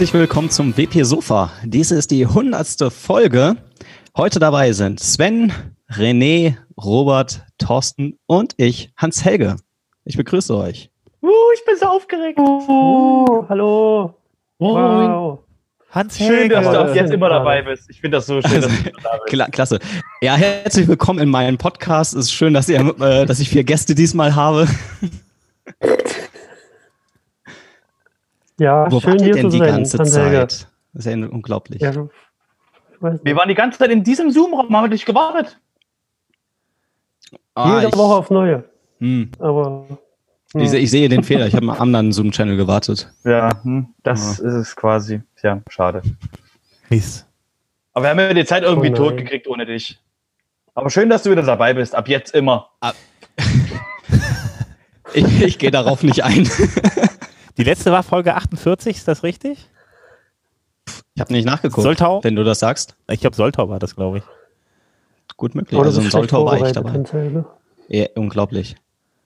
Herzlich willkommen zum WP Sofa. Dies ist die hundertste Folge. Heute dabei sind Sven, René, Robert, Thorsten und ich, Hans Helge. Ich begrüße euch. Uh, ich bin so aufgeregt. Uh, hallo. Wow. Hans Schön, Helge. dass du ab jetzt immer dabei bist. Ich finde das so schön, dass du da bist. Kla klasse. Ja, herzlich willkommen in meinem Podcast. Es ist schön, dass, ihr, äh, dass ich vier Gäste diesmal habe. Ja, Wo schön wart ihr hier denn zu die sein, ganze Hans Helge. Zeit? Das ist ja unglaublich. Ja, Wir waren die ganze Zeit in diesem Zoom-Raum, haben wir dich gewartet. Ah, Jede ich, Woche auf neue. hm, Aber hm, ich, ich sehe den Fehler. Ich habe einen anderen Zoom-Channel gewartet. Ja, hm, das ist es quasi. Tja, schade. Mist. Aber wir haben ja die Zeit irgendwie Oh tot gekriegt ohne dich. Aber schön, dass du wieder dabei bist. Ab jetzt immer. Ich, ich gehe darauf nicht ein. Die letzte war Folge 48, ist das richtig? Ich habe nicht nachgeguckt. Soltau? Wenn du das sagst, Ich glaube, Soltau war das, glaube ich. gut möglich. oder also so in Soltau war ich dabei. Helge. Ja, unglaublich.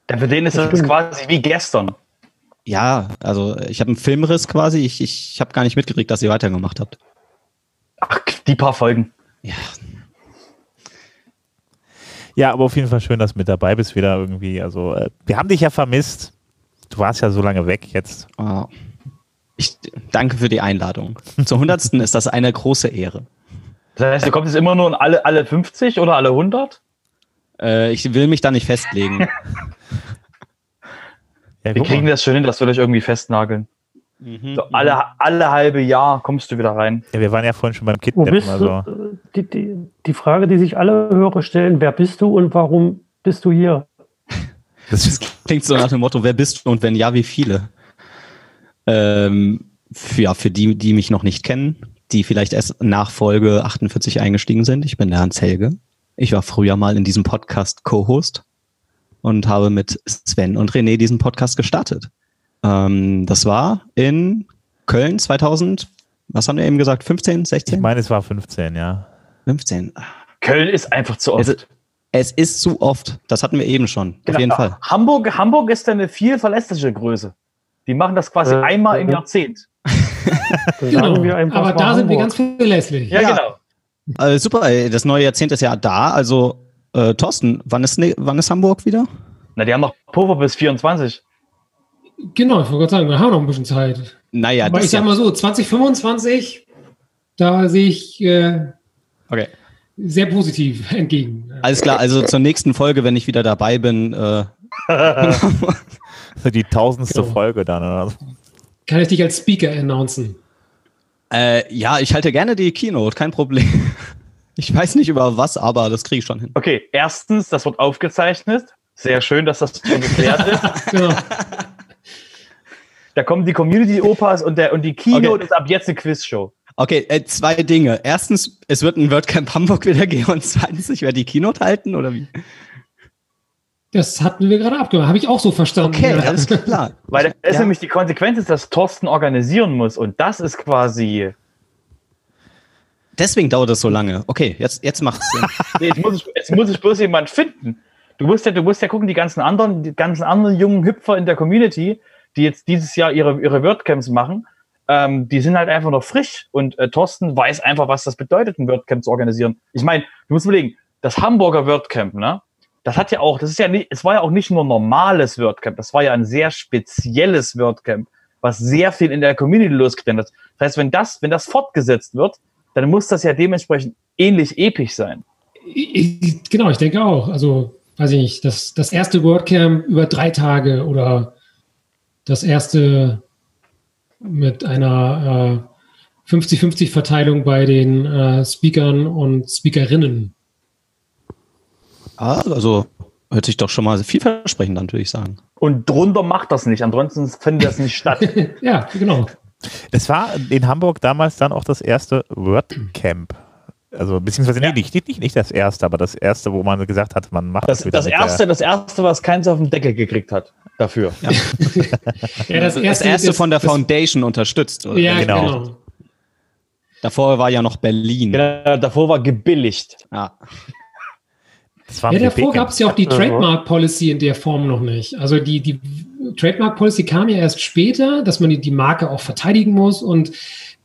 Denn für den ist Das quasi wie gestern. Ja, also ich habe einen Filmriss quasi. Ich, ich habe gar nicht mitgekriegt, dass ihr weitergemacht habt. Ach, die paar Folgen. Ja, Ja, aber auf jeden Fall schön, dass du mit dabei bist wieder irgendwie. Also, äh, wir haben dich ja vermisst. Du warst ja so lange weg jetzt. ah. ich danke für die Einladung. Zur hundertsten ist das eine große Ehre. Das heißt, du kommst jetzt immer nur in alle, alle 50 oder alle 100? Äh, ich will mich da nicht festlegen. Ja, Wir kriegen mal. das schon hin, dass wir dich irgendwie festnageln. Mhm. So, alle, alle halbe Jahr kommst du wieder rein. ja, wir waren ja vorhin schon beim Wo Kidnappen. bist Also. du? Die, die, die Frage, die sich alle Hörer stellen, wer bist du und warum bist du hier? Das klingt so nach dem Motto, wer bist du und wenn ja, wie viele? Ähm, für, ja, für die, die mich noch nicht kennen, die vielleicht erst nach Folge 48 eingestiegen sind. Ich bin der Hans Helge. Ich war früher mal in diesem Podcast Co-Host und habe mit Sven und René diesen Podcast gestartet. Ähm, das war in Köln 2000, was haben wir eben gesagt, 15, ich 16? meine, es war 15, ja. 15. Köln ist einfach zu oft. Es, es ist zu oft. Das hatten wir eben schon. Auf Genau. jeden Fall. Hamburg, Hamburg ist eine viel verlässliche Größe. Die machen das quasi Äh, einmal im äh. Jahrzehnt. Genau. sagen wir einfach Aber da sind wir ganz verlässlich. Ja, Ja. genau. Äh, super, ey, das neue Jahrzehnt ist ja da. Also, äh, Thorsten, wann ist, ne, wann ist Hamburg wieder? Na, die haben noch Puffer bis 24. Genau, ich wollte gerade sagen, wir haben noch ein bisschen Zeit. Naja, Aber das ich sag ja, mal so, 2025, da sehe ich äh, okay. Sehr positiv entgegen. Alles klar, also zur nächsten Folge, wenn ich wieder dabei bin, äh, die tausendste Genau. Folge dann. Oder so. Kann ich dich als Speaker announcen? äh, ja, ich halte gerne die Keynote, kein Problem. Ich weiß nicht über was, aber das kriege ich schon hin. Okay, erstens, das wird aufgezeichnet. Sehr schön, dass das schon geklärt ist. Genau. Da kommen die Community-Opas und, der, und die Keynote Okay. ist ab jetzt eine Quizshow. Okay, äh, zwei Dinge. Erstens, es wird ein WordCamp Hamburg wieder geben und zweitens, ich werde die Keynote halten oder wie? Das hatten wir gerade abgemacht. Habe ich auch so verstanden. Okay, ja. alles klar. Weil das ist Ja. nämlich die Konsequenz, ist, dass Thorsten organisieren muss. Und das ist quasi. Deswegen dauert es so lange. Okay, jetzt, jetzt macht's Sinn. Nee, jetzt, muss ich, jetzt muss ich bloß jemand finden. Du musst ja, du musst ja gucken, die ganzen anderen, die ganzen anderen jungen Hüpfer in der Community, die jetzt dieses Jahr ihre, ihre WordCamps machen, ähm, die sind halt einfach noch frisch. Und äh, Thorsten weiß einfach, was das bedeutet, ein WordCamp zu organisieren. Ich meine, du musst überlegen, das Hamburger WordCamp, ne? Das hat ja auch, das ist ja nicht, es war ja auch nicht nur normales WordCamp, das war ja ein sehr spezielles WordCamp, was sehr viel in der Community losgetreten hat. Das heißt, wenn das, wenn das fortgesetzt wird, dann muss das ja dementsprechend ähnlich episch sein. Ich- Genau, ich denke auch. Also, weiß ich nicht, das, das erste WordCamp über drei Tage oder das erste mit einer äh, 50-50-Verteilung bei den äh, Speakern und Speakerinnen. Ah, also hört sich doch schon mal vielversprechend an, würde ich sagen. Und drunter macht das nicht, ansonsten findet das nicht statt. Ja, genau. Das war in Hamburg damals dann auch das erste WordCamp. Also, beziehungsweise nee, Ja. nicht, nicht, nicht das erste, aber das erste, wo man gesagt hat, man macht Das, wieder das, mit erste, das erste, was keins auf den Deckel gekriegt hat dafür. Ja, Das erste, von der Foundation unterstützt. Oder? Ja, Genau. genau. Davor war ja noch Berlin. Genau, davor war gebilligt. Ja. Das war Ja, davor gab es ja auch die Ja. Trademark Policy in der Form noch nicht. Also die, die Trademark Policy kam ja erst später, dass man die, die Marke auch verteidigen muss und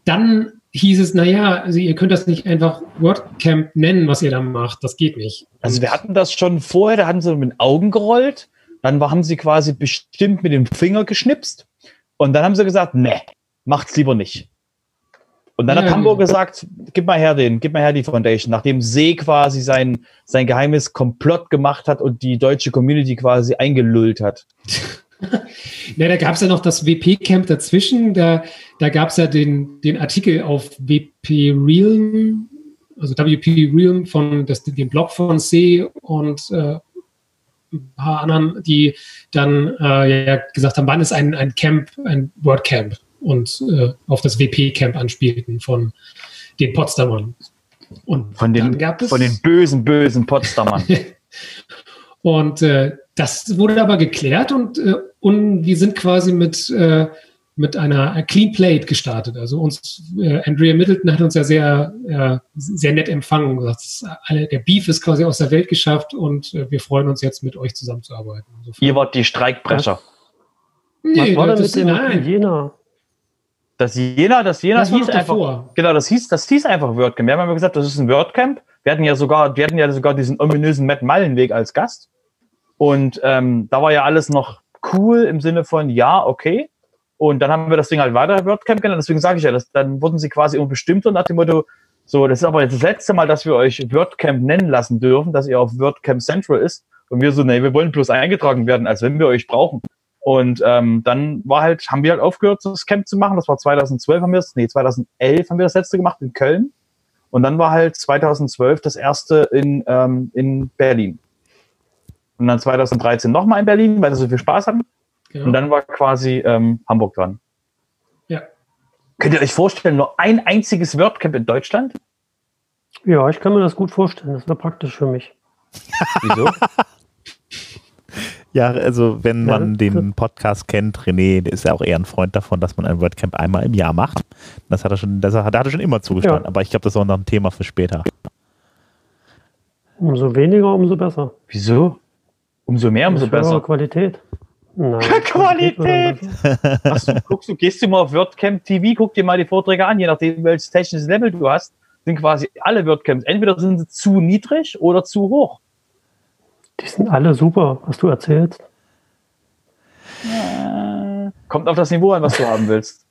dann hieß es, naja, also ihr könnt das nicht einfach WordCamp nennen, was ihr da macht. Das geht nicht. Also wir hatten das schon vorher, da hatten sie mit den Augen gerollt, dann haben sie quasi bestimmt mit dem Finger geschnipst und dann haben sie gesagt, ne, macht's lieber nicht. Und dann Ja, hat Hamburg genau. gesagt, gib mal her den, gib mal her die Foundation, nachdem See quasi sein, sein geheimes Komplott gemacht hat und die deutsche Community quasi eingelullt hat. Ja, da gab es ja noch das WP-Camp dazwischen. Da, da gab es ja den, den Artikel auf WP Realm, also WP Realm von das, den Blog von C und äh, ein paar anderen, die dann äh, ja gesagt haben, wann ist ein, ein Camp, ein WordCamp und äh, auf das WP-Camp anspielten von den Potsdamern. Und Von den, dann gab es von den bösen, bösen Potsdamern. Und äh, das wurde aber geklärt und, äh, und wir sind quasi mit, äh, mit einer Clean Plate gestartet. Also uns, äh, Andrea Middleton hat uns ja sehr, äh, sehr nett empfangen und gesagt, das ist alle, der Beef ist quasi aus der Welt geschafft und äh, wir freuen uns jetzt mit euch zusammenzuarbeiten. Insofern- Ihr wart die Streikbrecher. Nee, Was war denn das- mit dem nein, Jena? Das Jena, das Jena das hieß einfach, genau, das hieß, das hieß einfach WordCamp. Wir haben immer gesagt, das ist ein WordCamp. Wir hatten ja sogar, wir hatten ja sogar diesen ominösen Matt Mallenweg als Gast. Und ähm, da war ja alles noch cool im Sinne von, ja, okay. Und dann haben wir das Ding halt weiter WordCamp genannt. Deswegen sage ich ja, das, dann wurden sie quasi immer bestimmter nach dem Motto, so, das ist aber jetzt das letzte Mal, dass wir euch WordCamp nennen lassen dürfen, dass ihr auf WordCamp Central ist. Und wir so, nee, wir wollen bloß eingetragen werden, als wenn wir euch brauchen. Und ähm, dann war halt, haben wir halt aufgehört, das Camp zu machen. Das war 2012 haben wir das, nee, 2011 haben wir das letzte gemacht in Köln. Und dann war halt 2012 das erste in, ähm, in Berlin. Und dann 2013 nochmal in Berlin, weil wir so viel Spaß hatten. Genau. Und dann war quasi ähm, Hamburg dran. Ja. Könnt ihr euch vorstellen, nur ein einziges WordCamp in Deutschland? Ja, ich kann mir das gut vorstellen. Das wäre praktisch für mich. Wieso? Ja, also wenn Ja, man das- den Podcast kennt, René der ist ja auch eher ein Freund davon, dass man ein WordCamp einmal im Jahr macht. Das hat er schon, das hat, da hat er schon immer zugestanden, Ja. aber ich glaube, das ist auch noch ein Thema für später. Umso weniger, umso besser. Wieso? Umso mehr, umso besser. Qualität. Nein, Qualität! du, guckst du, gehst du mal auf WordCamp TV, guck dir mal die Vorträge an, je nachdem, welches technisches Level du hast, sind quasi alle WordCamps. Entweder sind sie zu niedrig oder zu hoch. Die sind alle super, was du erzählst. Kommt auf das Niveau an, was du haben willst.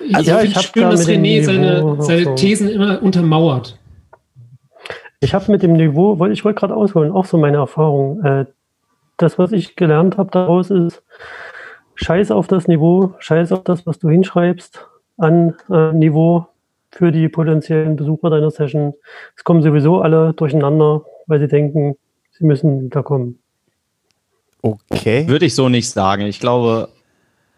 Ich, Also, ich ich schön, da dass René seine, seine so- Thesen immer untermauert. Ich habe mit dem Niveau, wollte ich wollte gerade ausholen, auch so meine Erfahrung. Das, was ich gelernt habe daraus ist, scheiß auf das Niveau, scheiß auf das, was du hinschreibst an äh, Niveau für die potenziellen Besucher deiner Session. Es kommen sowieso alle durcheinander, weil sie denken, sie müssen da kommen. Okay. Würde ich so nicht sagen. Ich glaube,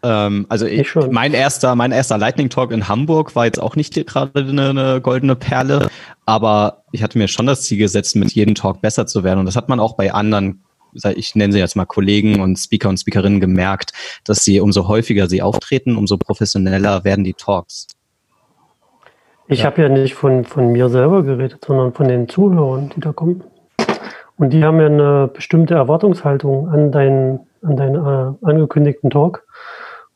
ähm, also Ich ich, schon. mein erster, mein erster Lightning Talk in Hamburg war jetzt auch nicht gerade eine, eine goldene Perle, aber ich hatte mir schon das Ziel gesetzt, mit jedem Talk besser zu werden. Und das hat man auch bei anderen, ich nenne sie jetzt mal Kollegen und Speaker und Speakerinnen gemerkt, dass sie umso häufiger sie auftreten, umso professioneller werden die Talks. Ich habe ja nicht von, von mir selber geredet, sondern von den Zuhörern, die da kommen. Und die haben ja eine bestimmte Erwartungshaltung an deinen, an deinen äh, angekündigten Talk.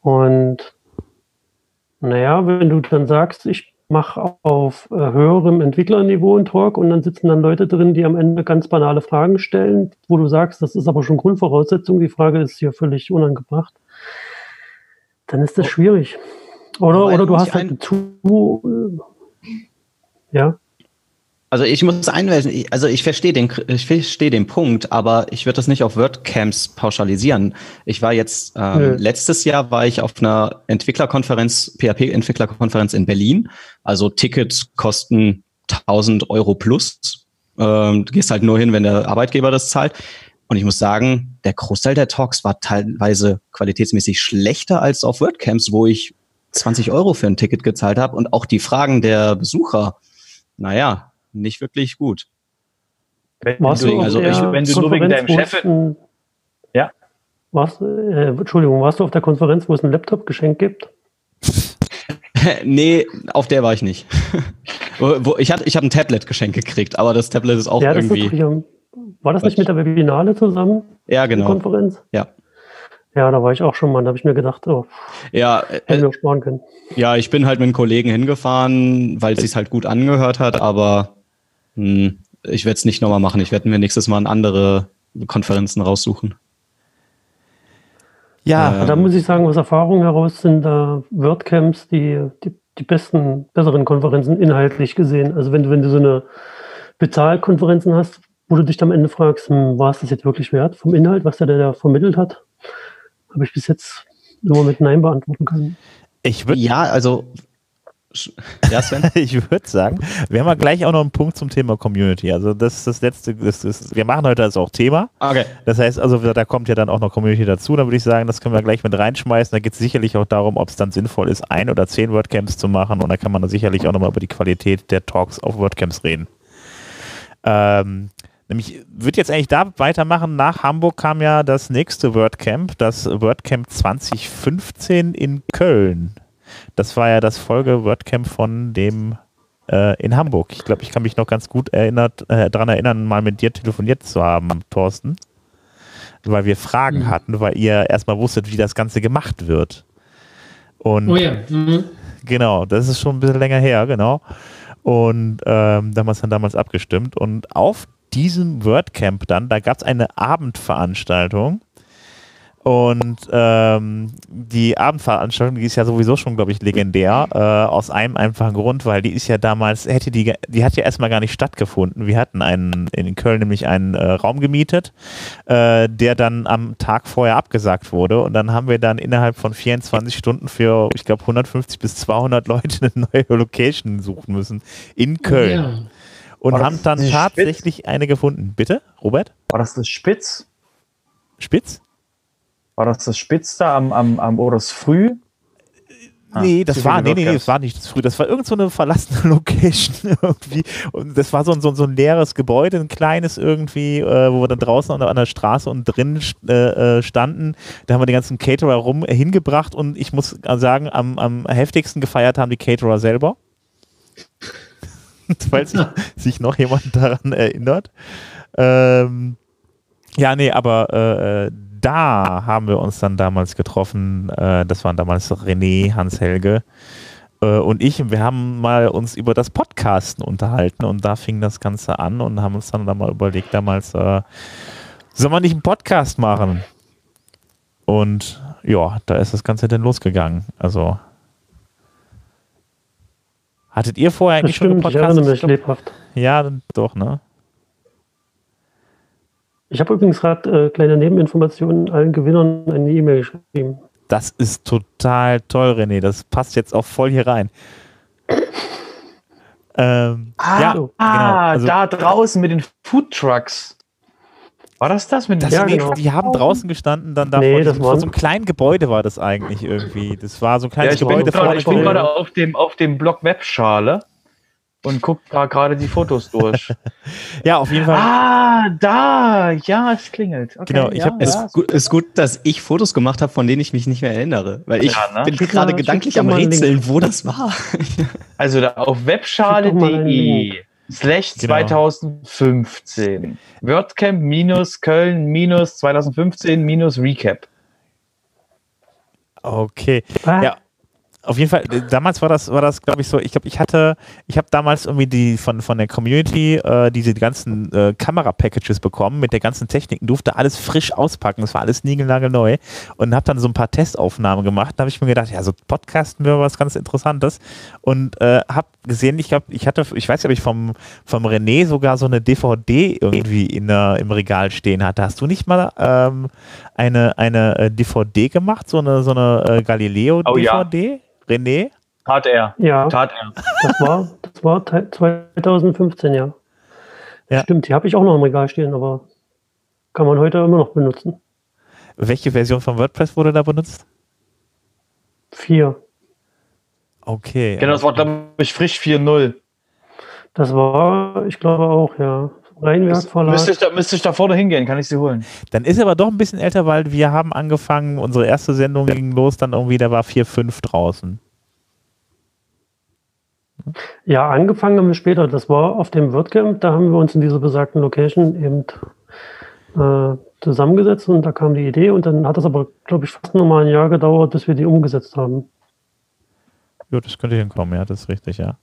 Und naja, wenn du dann sagst, ich mache auf äh, höherem Entwicklerniveau einen Talk und dann sitzen dann Leute drin, die am Ende ganz banale Fragen stellen, wo du sagst, das ist aber schon Grundvoraussetzung, die Frage ist hier völlig unangebracht, dann ist das schwierig. Oder, oder du hast halt ein- zu, äh, ja, Also ich muss einwenden, ich- also ich verstehe den, ich verstehe den Punkt, aber ich würde das nicht auf WordCamps pauschalisieren. Ich war jetzt, ähm, Nö. letztes Jahr war ich auf einer Entwicklerkonferenz, PHP-Entwicklerkonferenz in Berlin. Also Tickets kosten 1000 Euro plus. Ähm, du gehst halt nur hin, wenn der Arbeitgeber das zahlt. Und ich muss sagen, der Großteil der Talks war teilweise qualitätsmäßig schlechter als auf WordCamps, wo ich 20 Euro für ein Ticket gezahlt habe und auch die Fragen der Besucher, naja, nicht wirklich gut. Warst Deswegen, du auf also der ich- wenn du nur wegen Konferenz, deinem wo Chef- es ein- Ja. Warst, äh, Entschuldigung, warst du auf der Konferenz, wo es ein Laptop-Geschenk gibt? nee, auf der war ich nicht. wo, ich hatte, ich habe ein Tablet-Geschenk gekriegt, aber das Tablet ist auch ja, das ist irgendwie. hier, war das nicht mit der Webinale zusammen, ja, die genau. Konferenz? Ja. Ja, da war ich auch schon mal. Da habe ich mir gedacht, oh, Ja, hätte äh, ich mir sparen können. ja, ich bin halt mit einem Kollegen hingefahren, weil es sich halt gut angehört hat, aber hm, ich werde es nicht nochmal machen. Ich werde mir nächstes Mal andere Konferenzen raussuchen. Ja, Äh, Da muss ich sagen, aus Erfahrung heraus sind da WordCamps die, die, die besten, besseren Konferenzen inhaltlich gesehen. Also wenn du, wenn du so eine Bezahlkonferenzen hast, wo du dich am Ende fragst, hm, war es das jetzt wirklich wert vom Inhalt, was der da vermittelt hat, habe ich bis jetzt nur mit Nein beantworten können. ich würde Ja, also. Ja, Sven? ich würde sagen, wir haben ja gleich auch noch einen Punkt zum Thema Community. Also das ist das letzte, das ist, wir machen heute das auch Thema. Okay. Das heißt also, da kommt ja dann auch noch Community dazu. Da würde ich sagen, das können wir gleich mit reinschmeißen. Da geht es sicherlich auch darum, ob es dann sinnvoll ist, ein oder zehn WordCamps zu machen. Und da kann man dann sicherlich auch nochmal über die Qualität der Talks auf WordCamps reden. Ähm, nämlich würde jetzt eigentlich da weitermachen. Nach Hamburg kam ja das nächste WordCamp, das WordCamp 2015 in Köln. Das war ja das Folge WordCamp von dem äh, in Hamburg. Ich glaube, ich kann mich noch ganz gut erinnert, äh, daran erinnern, mal mit dir telefoniert zu haben, Thorsten. Weil wir Fragen Mhm. hatten, weil ihr erstmal wusstet, wie das Ganze gemacht wird. Und Oh ja. Mhm. Genau, das ist schon ein bisschen länger her, genau. Und ähm, da haben wir es dann damals abgestimmt. Und auf diesem WordCamp dann, da gab es eine Abendveranstaltung. Und ähm, die Abendveranstaltung, die ist ja sowieso schon, glaube ich, legendär, äh, aus einem einfachen Grund, weil die ist ja damals, hätte die, die hat ja erstmal gar nicht stattgefunden. Wir hatten einen, in Köln nämlich einen äh, Raum gemietet, äh, der dann am Tag vorher abgesagt wurde. Und dann haben wir dann innerhalb von 24 Stunden für, ich glaube, 150 bis 200 Leute eine neue Location suchen müssen in Köln. Ja. Und haben dann die Spitz? tatsächlich eine gefunden. Bitte, Robert? War das das Spitz? Spitz? War das das Spitz da am, am, am oder das Früh? Ah, nee, das war, nee, nee, nee, das war nicht das früh. Das war irgend so eine verlassene Location irgendwie. Und das war so ein, so, ein- so ein leeres Gebäude, ein kleines irgendwie, äh, wo wir dann draußen an, an der Straße und drin äh, äh, standen. Da haben wir die ganzen Caterer rum äh, hingebracht und ich muss sagen, am, am heftigsten gefeiert haben die Caterer selber. Falls sich, sich noch jemand daran erinnert. Ähm, ja, nee, aber äh, äh, da haben wir uns dann damals getroffen. Äh, das waren damals René, Hans-Helge äh, und ich. Und wir haben mal uns über das Podcasten unterhalten und da fing das Ganze an und haben uns dann, dann mal überlegt, damals, äh, soll man nicht einen Podcast machen? Und ja, da ist das Ganze dann losgegangen. Also hattet ihr vorher eigentlich schon stimmt, ich erinnere mich lebhaft. Ja, doch, ne? Ich habe übrigens gerade äh, kleine Nebeninformationen allen Gewinnern eine E-Mail geschrieben. Das ist total toll, René. Das passt jetzt auch voll hier rein. Ähm, ja, so. ah, genau. Also- da draußen mit den Food Trucks. War das das mit den Das, Ja, nee, genau. Die haben draußen gestanden, dann da Nee, vor, das vor so einem kleinen Gebäude war das eigentlich irgendwie. Das war so ein Ja, kleines ich bin Gebäude gerade, vorne ich bin gerade auf dem, auf dem Blog Webschale und gucke da gerade die Fotos durch. Ja, auf jeden Fall. ah, da, ja, es klingelt. Okay, Genau, ich ja, hab- Es ja, ist, gut, ist gut, dass ich Fotos gemacht habe, von denen ich mich nicht mehr erinnere. Weil ich Ja, ne? bin gerade gedanklich am Rätseln, wo das war. Also da auf webschale.de slash Genau. 2015. WordCamp minus Köln minus 2015 minus Recap. Okay. Ah, Ja. Auf jeden Fall, äh, damals war das, war das, glaube ich, so, ich glaube, ich hatte, ich habe damals irgendwie die von, von der Community äh, diese ganzen äh, Kamera-Packages bekommen mit der ganzen Technik, durfte alles frisch auspacken, das war alles niegelnagelneu und habe dann so ein paar Testaufnahmen gemacht. Da habe ich mir gedacht, ja, so Podcasten wäre was ganz Interessantes und äh, habe gesehen, ich glaube, ich hatte, ich weiß nicht, ob ich vom, vom René sogar so eine DVD irgendwie in der, im Regal stehen hatte. Hast du nicht mal ähm, eine, eine äh, DVD gemacht, so eine, so eine äh, Galileo-DVD? René? Tat er. ja, Tat er. das war, das war te- 2015, ja. Ja. Stimmt, die habe ich auch noch im Regal stehen, aber kann man heute immer noch benutzen. Welche Version von WordPress wurde da benutzt? Vier. Okay. Genau, das war, glaube ich, frisch 4.0. Das war, ich glaube auch, ja. Rheinwerk Verlag. Müsste ich, da, müsste ich da vorne hingehen, kann ich sie holen. Dann ist er aber doch ein bisschen älter, weil wir haben angefangen, unsere erste Sendung ging los, dann irgendwie, da war 4.5 draußen. Ja, angefangen haben wir später. Das war auf dem WordCamp. Da haben wir uns in dieser besagten Location eben äh, zusammengesetzt und da kam die Idee und dann hat es aber, glaube ich, fast nochmal ein Jahr gedauert, bis wir die umgesetzt haben. Ja, das könnte hinkommen, ja, das ist richtig, ja.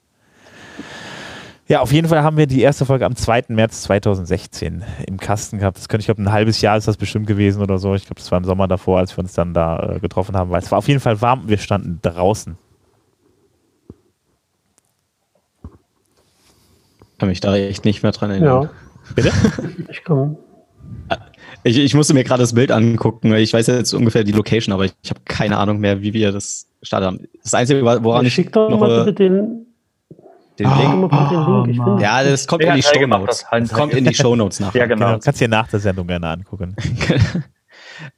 Ja, auf jeden Fall haben wir die erste Folge am 2. März 2016 im Kasten gehabt. Das könnte ich glaube, ein halbes Jahr ist das bestimmt gewesen oder so. Ich glaube, das war im Sommer davor, als wir uns dann da äh, getroffen haben, weil es war auf jeden Fall warm. Wir standen draußen. kann mich da echt nicht mehr dran erinnern. Ja, Bitte? ich komme. Ich, ich musste mir gerade das Bild angucken. Ich weiß jetzt ungefähr die Location, aber ich, ich habe keine Ahnung mehr, wie wir das gestartet haben. Das Einzige, woran ich Schick doch noch mal äh, bitte den, den schick Link. bitte den Link. Ich Mann. finde Ja, das kommt in die Helge Show macht Notes. das. Kommt in die Show Notes nachher. Ja, genau. Genau, kannst dir nach der Sendung gerne angucken.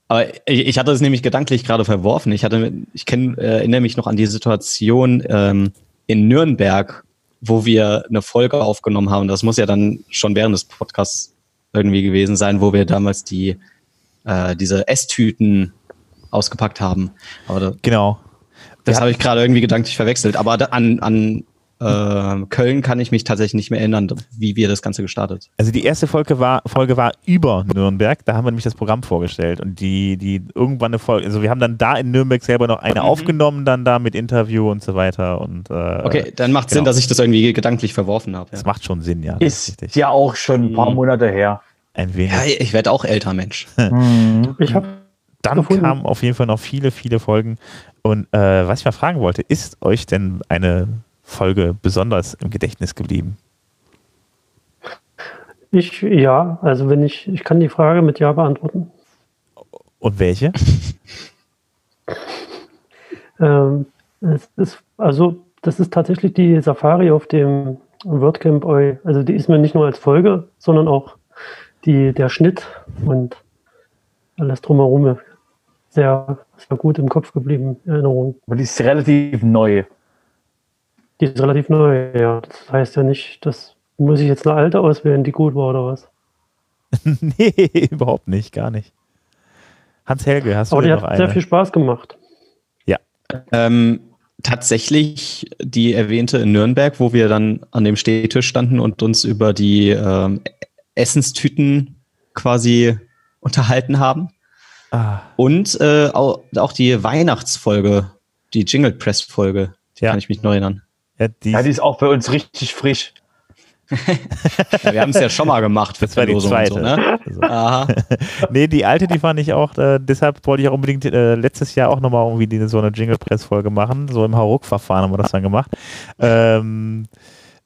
Aber ich, ich hatte es nämlich gedanklich gerade verworfen. Ich hatte, ich kenn, äh, erinnere mich noch an die Situation ähm, in Nürnberg, wo wir eine Folge aufgenommen haben. Das muss ja dann schon während des Podcasts irgendwie gewesen sein, wo wir damals die äh, diese Esstüten ausgepackt haben. Aber da, Genau. das Ja. habe ich gerade irgendwie gedanklich verwechselt. Aber da, an, an äh, Köln kann ich mich tatsächlich nicht mehr erinnern, wie wir das Ganze gestartet. Also die erste Folge war, Folge war über Nürnberg, da haben wir nämlich das Programm vorgestellt und die, die irgendwann eine Folge, also wir haben dann da in Nürnberg selber noch eine aufgenommen, dann da mit Interview und so weiter und äh, Okay, dann macht Sinn, genau. dass ich das irgendwie gedanklich verworfen habe. das Ja. macht schon Sinn, ja. das Ist richtig. ja auch schon ein paar Mhm. Monate her. Ein wenig. ja, ich werde auch älter, Mensch. Mhm. Ich habe Dann gefunden. kamen auf jeden Fall noch viele, viele Folgen. Und äh, was ich mal fragen wollte, ist euch denn eine Folge besonders im Gedächtnis geblieben? ich, ja, also wenn ich, ich kann die Frage mit Ja beantworten. Und welche? Ähm, es ist, also, das ist tatsächlich die Safari auf dem WordCamp Eu. Also, die ist mir nicht nur als Folge, sondern auch die, der Schnitt und alles drumherum sehr, sehr gut im Kopf geblieben, Erinnerung. Aber die ist relativ neu. Die ist relativ neu, ja. Das heißt ja nicht, dass muss ich jetzt eine alte auswählen, die gut war oder was. nee, überhaupt nicht, gar nicht. Hans-Helge, hast du Aber die denn noch hat sehr eine? viel Spaß gemacht. Ähm, tatsächlich die erwähnte in Nürnberg, wo wir dann an dem Stehtisch standen und uns über die ähm, Essenstüten quasi unterhalten haben. Ah, Und äh, auch, auch die Weihnachtsfolge, die Jingle Press Folge, die Ja. kann ich mich noch erinnern. Ja, die, Ja, die ist auch bei uns richtig frisch. Ja, wir haben es ja schon mal gemacht für das war die Verlosung zweite. Und so, ne? Also, Aha. nee, die alte, die fand ich auch, äh, deshalb wollte ich auch unbedingt äh, letztes Jahr auch nochmal irgendwie die, so eine Jingle-Press-Folge machen. So im Hauruck-Verfahren haben wir das dann gemacht. Ähm,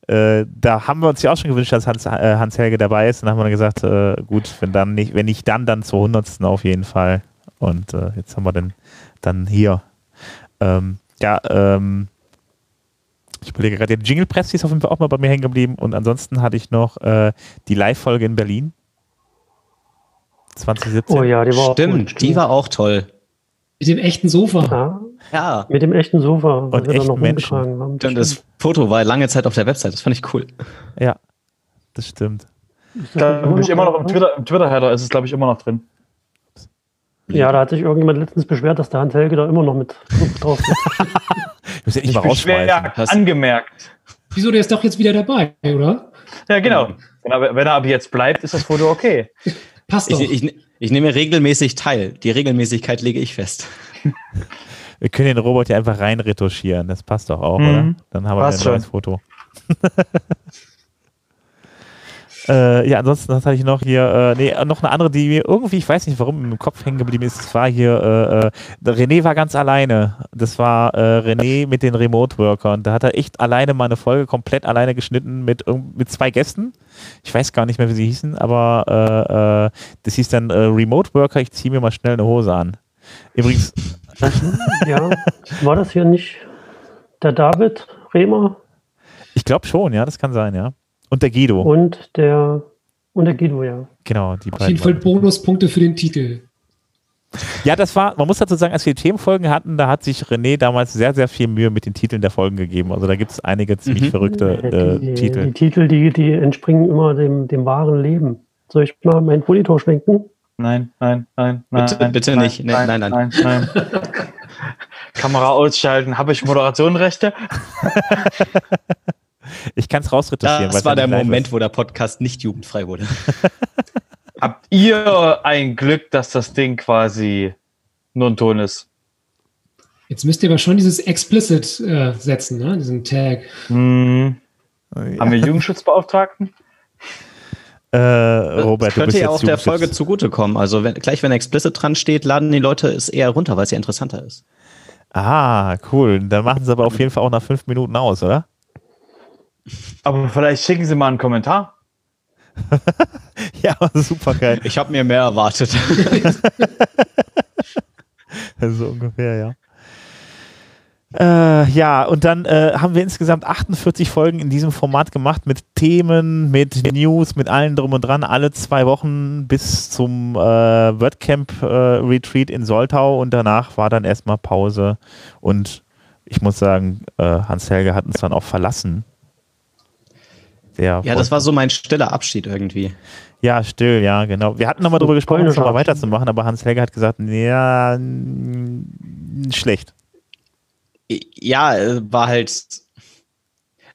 äh, da haben wir uns ja auch schon gewünscht, dass Hans, äh, Hans Helge dabei ist. Dann haben wir dann gesagt, äh, gut, wenn dann nicht, wenn nicht dann, dann zur hundertsten auf jeden Fall. Und äh, jetzt haben wir den dann hier. Ähm, ja, ähm, ich überlege gerade, die Jingle Press ist auf jeden Fall auch mal bei mir hängen geblieben. Und ansonsten hatte ich noch äh, die Live-Folge in Berlin. 2017. Oh ja, die war auch Stimmt, gut. die war auch toll. Mit dem echten Sofa. Ja, Ja. mit dem echten Sofa, Und wir da noch echten Menschen. haben. Stimmt, das Foto war lange Zeit auf der Website, das fand ich cool. Ja, das stimmt. Da bin ich immer noch im drin? Twitter, im Twitter-Header ist es, glaube ich, immer noch drin. Ja, da hat sich irgendjemand letztens beschwert, dass der Hans Helge da immer noch mit drauf ist. Ich muss ja nicht Ich mal rausschmeißen. Hast- angemerkt. Wieso, der ist doch jetzt wieder dabei, oder? Ja, genau. Wenn er, wenn er aber jetzt bleibt, ist das Foto okay. Passt Ich, doch. ich, ich nehme regelmäßig teil. Die Regelmäßigkeit lege ich fest. Wir können den Robot ja einfach rein retuschieren. Das passt doch auch, Mhm. oder? Dann haben wir Passt ein neues schon. Foto. äh, ja, ansonsten was hatte ich noch hier, äh, nee, noch eine andere, die mir irgendwie, ich weiß nicht warum, im Kopf hängen geblieben ist. Das war hier, äh, äh, René war ganz alleine. Das war äh, René mit den Remote-Workern. Da hat er echt alleine mal eine Folge komplett alleine geschnitten mit, mit zwei Gästen. Ich weiß gar nicht mehr, wie sie hießen, aber äh, äh, das hieß dann Remote-Worker, ich ziehe mir mal schnell eine Hose an. Übrigens, ja, war das hier nicht der David Rehmer Ich glaube schon, ja, das kann sein, ja. Und der Guido, und der und der Guido, ja. genau, die Auf beiden. jeden Fall Bonuspunkte für den Titel. Ja, das war, man muss dazu sagen, als wir die Themenfolgen hatten, da hat sich René damals sehr, sehr viel Mühe mit den Titeln der Folgen gegeben. Also da gibt es einige ziemlich Mhm. verrückte äh, die, Titel. die Titel, die, die entspringen immer dem, dem wahren Leben. Soll ich mal meinen Monitor schwenken? Nein, nein, nein, nein. Bitte- nein, bitte nein, nicht. Nee, Nein, nein, nein, nein. Kamera ausschalten. Habe ich Moderationenrechte? Ich kann es rausretuschieren. Das war der Moment, ist. wo der Podcast nicht jugendfrei wurde. Habt ihr ein Glück, dass das Ding quasi nur ein Ton ist. Jetzt müsst ihr aber schon dieses explicit äh, setzen, ne? diesen Tag. Hm. Ja. Haben wir Jugendschutzbeauftragten? Äh, Robert, das du könnte bist ja auch der. Folge zugutekommen. Also wenn, gleich, wenn explicit dran steht, laden die Leute es eher runter, weil es ja interessanter ist. Ah, cool. Dann machen sie aber auf jeden Fall auch nach fünf Minuten aus, oder? Aber vielleicht schicken Sie mal einen Kommentar. Ja, super geil. Ich habe mir mehr erwartet. So ungefähr, ja. Äh, ja, und dann äh, haben wir insgesamt 48 Folgen in diesem Format gemacht mit Themen, mit News, mit allem drum und dran, alle zwei Wochen bis zum äh, WordCamp äh, Retreat in Soltau und danach war dann erstmal Pause und ich muss sagen, äh, Hans-Helge hat uns dann auch verlassen. Der ja, das war so mein stiller Abschied irgendwie. ja, still, ja, genau. Wir hatten nochmal drüber gesprochen, nochmal Abschied. weiterzumachen, aber Hans-Helge hat gesagt, ja, schlecht. Ja, äh, war halt.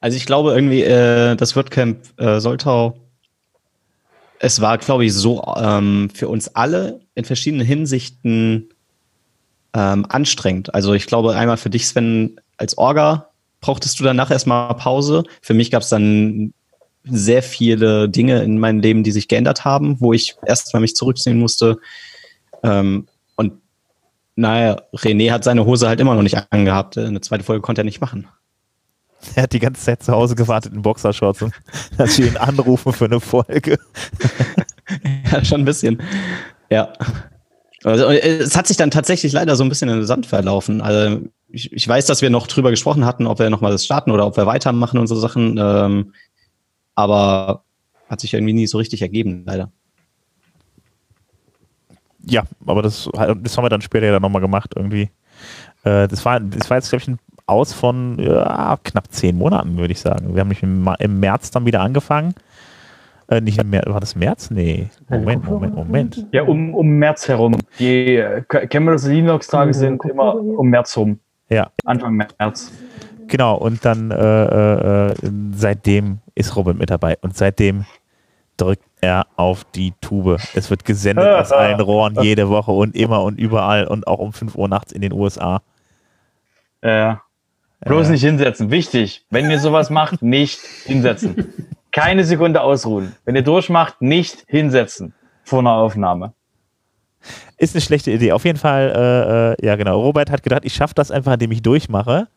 Also ich glaube irgendwie, äh, das WordCamp äh, Soltau, es war, glaube ich, so ähm, für uns alle in verschiedenen Hinsichten ähm, anstrengend. Also ich glaube, einmal für dich, Sven, als Orga brauchtest du danach erstmal Pause. Für mich gab es dann sehr viele Dinge in meinem Leben, die sich geändert haben, wo ich erstmal mich zurückziehen musste. Ähm, und naja, René hat seine Hose halt immer noch nicht angehabt. Eine zweite Folge konnte er nicht machen. Er hat die ganze Zeit zu Hause gewartet in Boxershorts und dass wir ihn anrufen für eine Folge. Ja, schon ein bisschen. Ja. Also, äh, es hat sich dann tatsächlich leider so ein bisschen in den Sand verlaufen. Also ich, ich weiß, dass wir noch drüber gesprochen hatten, ob wir nochmal das starten oder ob wir weitermachen und so Sachen. Ähm, aber hat sich irgendwie nie so richtig ergeben, leider. Ja, aber das, das haben wir dann später ja dann nochmal gemacht irgendwie. Äh, das, war, das war jetzt, glaube ich, ein Aus von ja, knapp zehn Monaten, würde ich sagen. Wir haben nicht im, März dann wieder angefangen. Äh, nicht im März, war das März? Nee. Moment, Moment, Moment. Ja, um, um März herum. Die äh, Cameras Linux-Tage sind immer um März rum. Ja, Anfang März. Genau. Und dann äh, äh, seitdem ist Robin mit dabei. Und seitdem drückt er auf die Tube. Es wird gesendet aus allen Rohren jede Woche und immer und überall und auch um 5 Uhr nachts in den USA. Ja. Bloß Äh. nicht hinsetzen. Wichtig. Wenn ihr sowas macht, nicht hinsetzen. Keine Sekunde ausruhen. Wenn ihr durchmacht, nicht hinsetzen. Vor einer Aufnahme. Ist eine schlechte Idee. Auf jeden Fall, äh, äh, ja genau. Robert hat gedacht, ich schaffe das einfach, indem ich durchmache.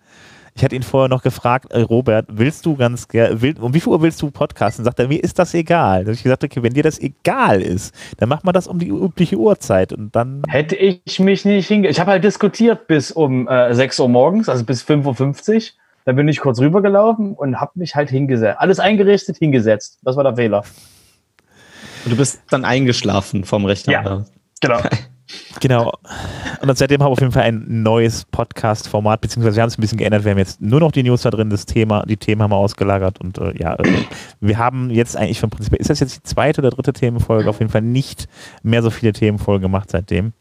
Ich hatte ihn vorher noch gefragt, äh, Robert, willst du ganz gerne, will, um wie viel Uhr willst du podcasten? Sagt er, mir ist das egal. Da habe ich gesagt, okay, wenn dir das egal ist, dann macht man das um die übliche Uhrzeit und dann, Hätte ich mich nicht hinge... Ich habe halt diskutiert bis um äh, 6 Uhr morgens, also bis 5.50 Uhr. Dann bin ich kurz rübergelaufen und habe mich halt hingesetzt. Alles eingerichtet, hingesetzt. Das war der Fehler. Und du bist dann eingeschlafen vom Rechner. Ja. Genau. genau. Und dann seitdem haben wir auf jeden Fall ein neues Podcast-Format, beziehungsweise wir haben es ein bisschen geändert. Wir haben jetzt nur noch die News da drin, das Thema, die Themen haben wir ausgelagert und äh, ja, äh, wir haben jetzt eigentlich vom Prinzip, ist das jetzt die zweite oder dritte Themenfolge? Auf jeden Fall nicht mehr so viele Themenfolgen gemacht seitdem.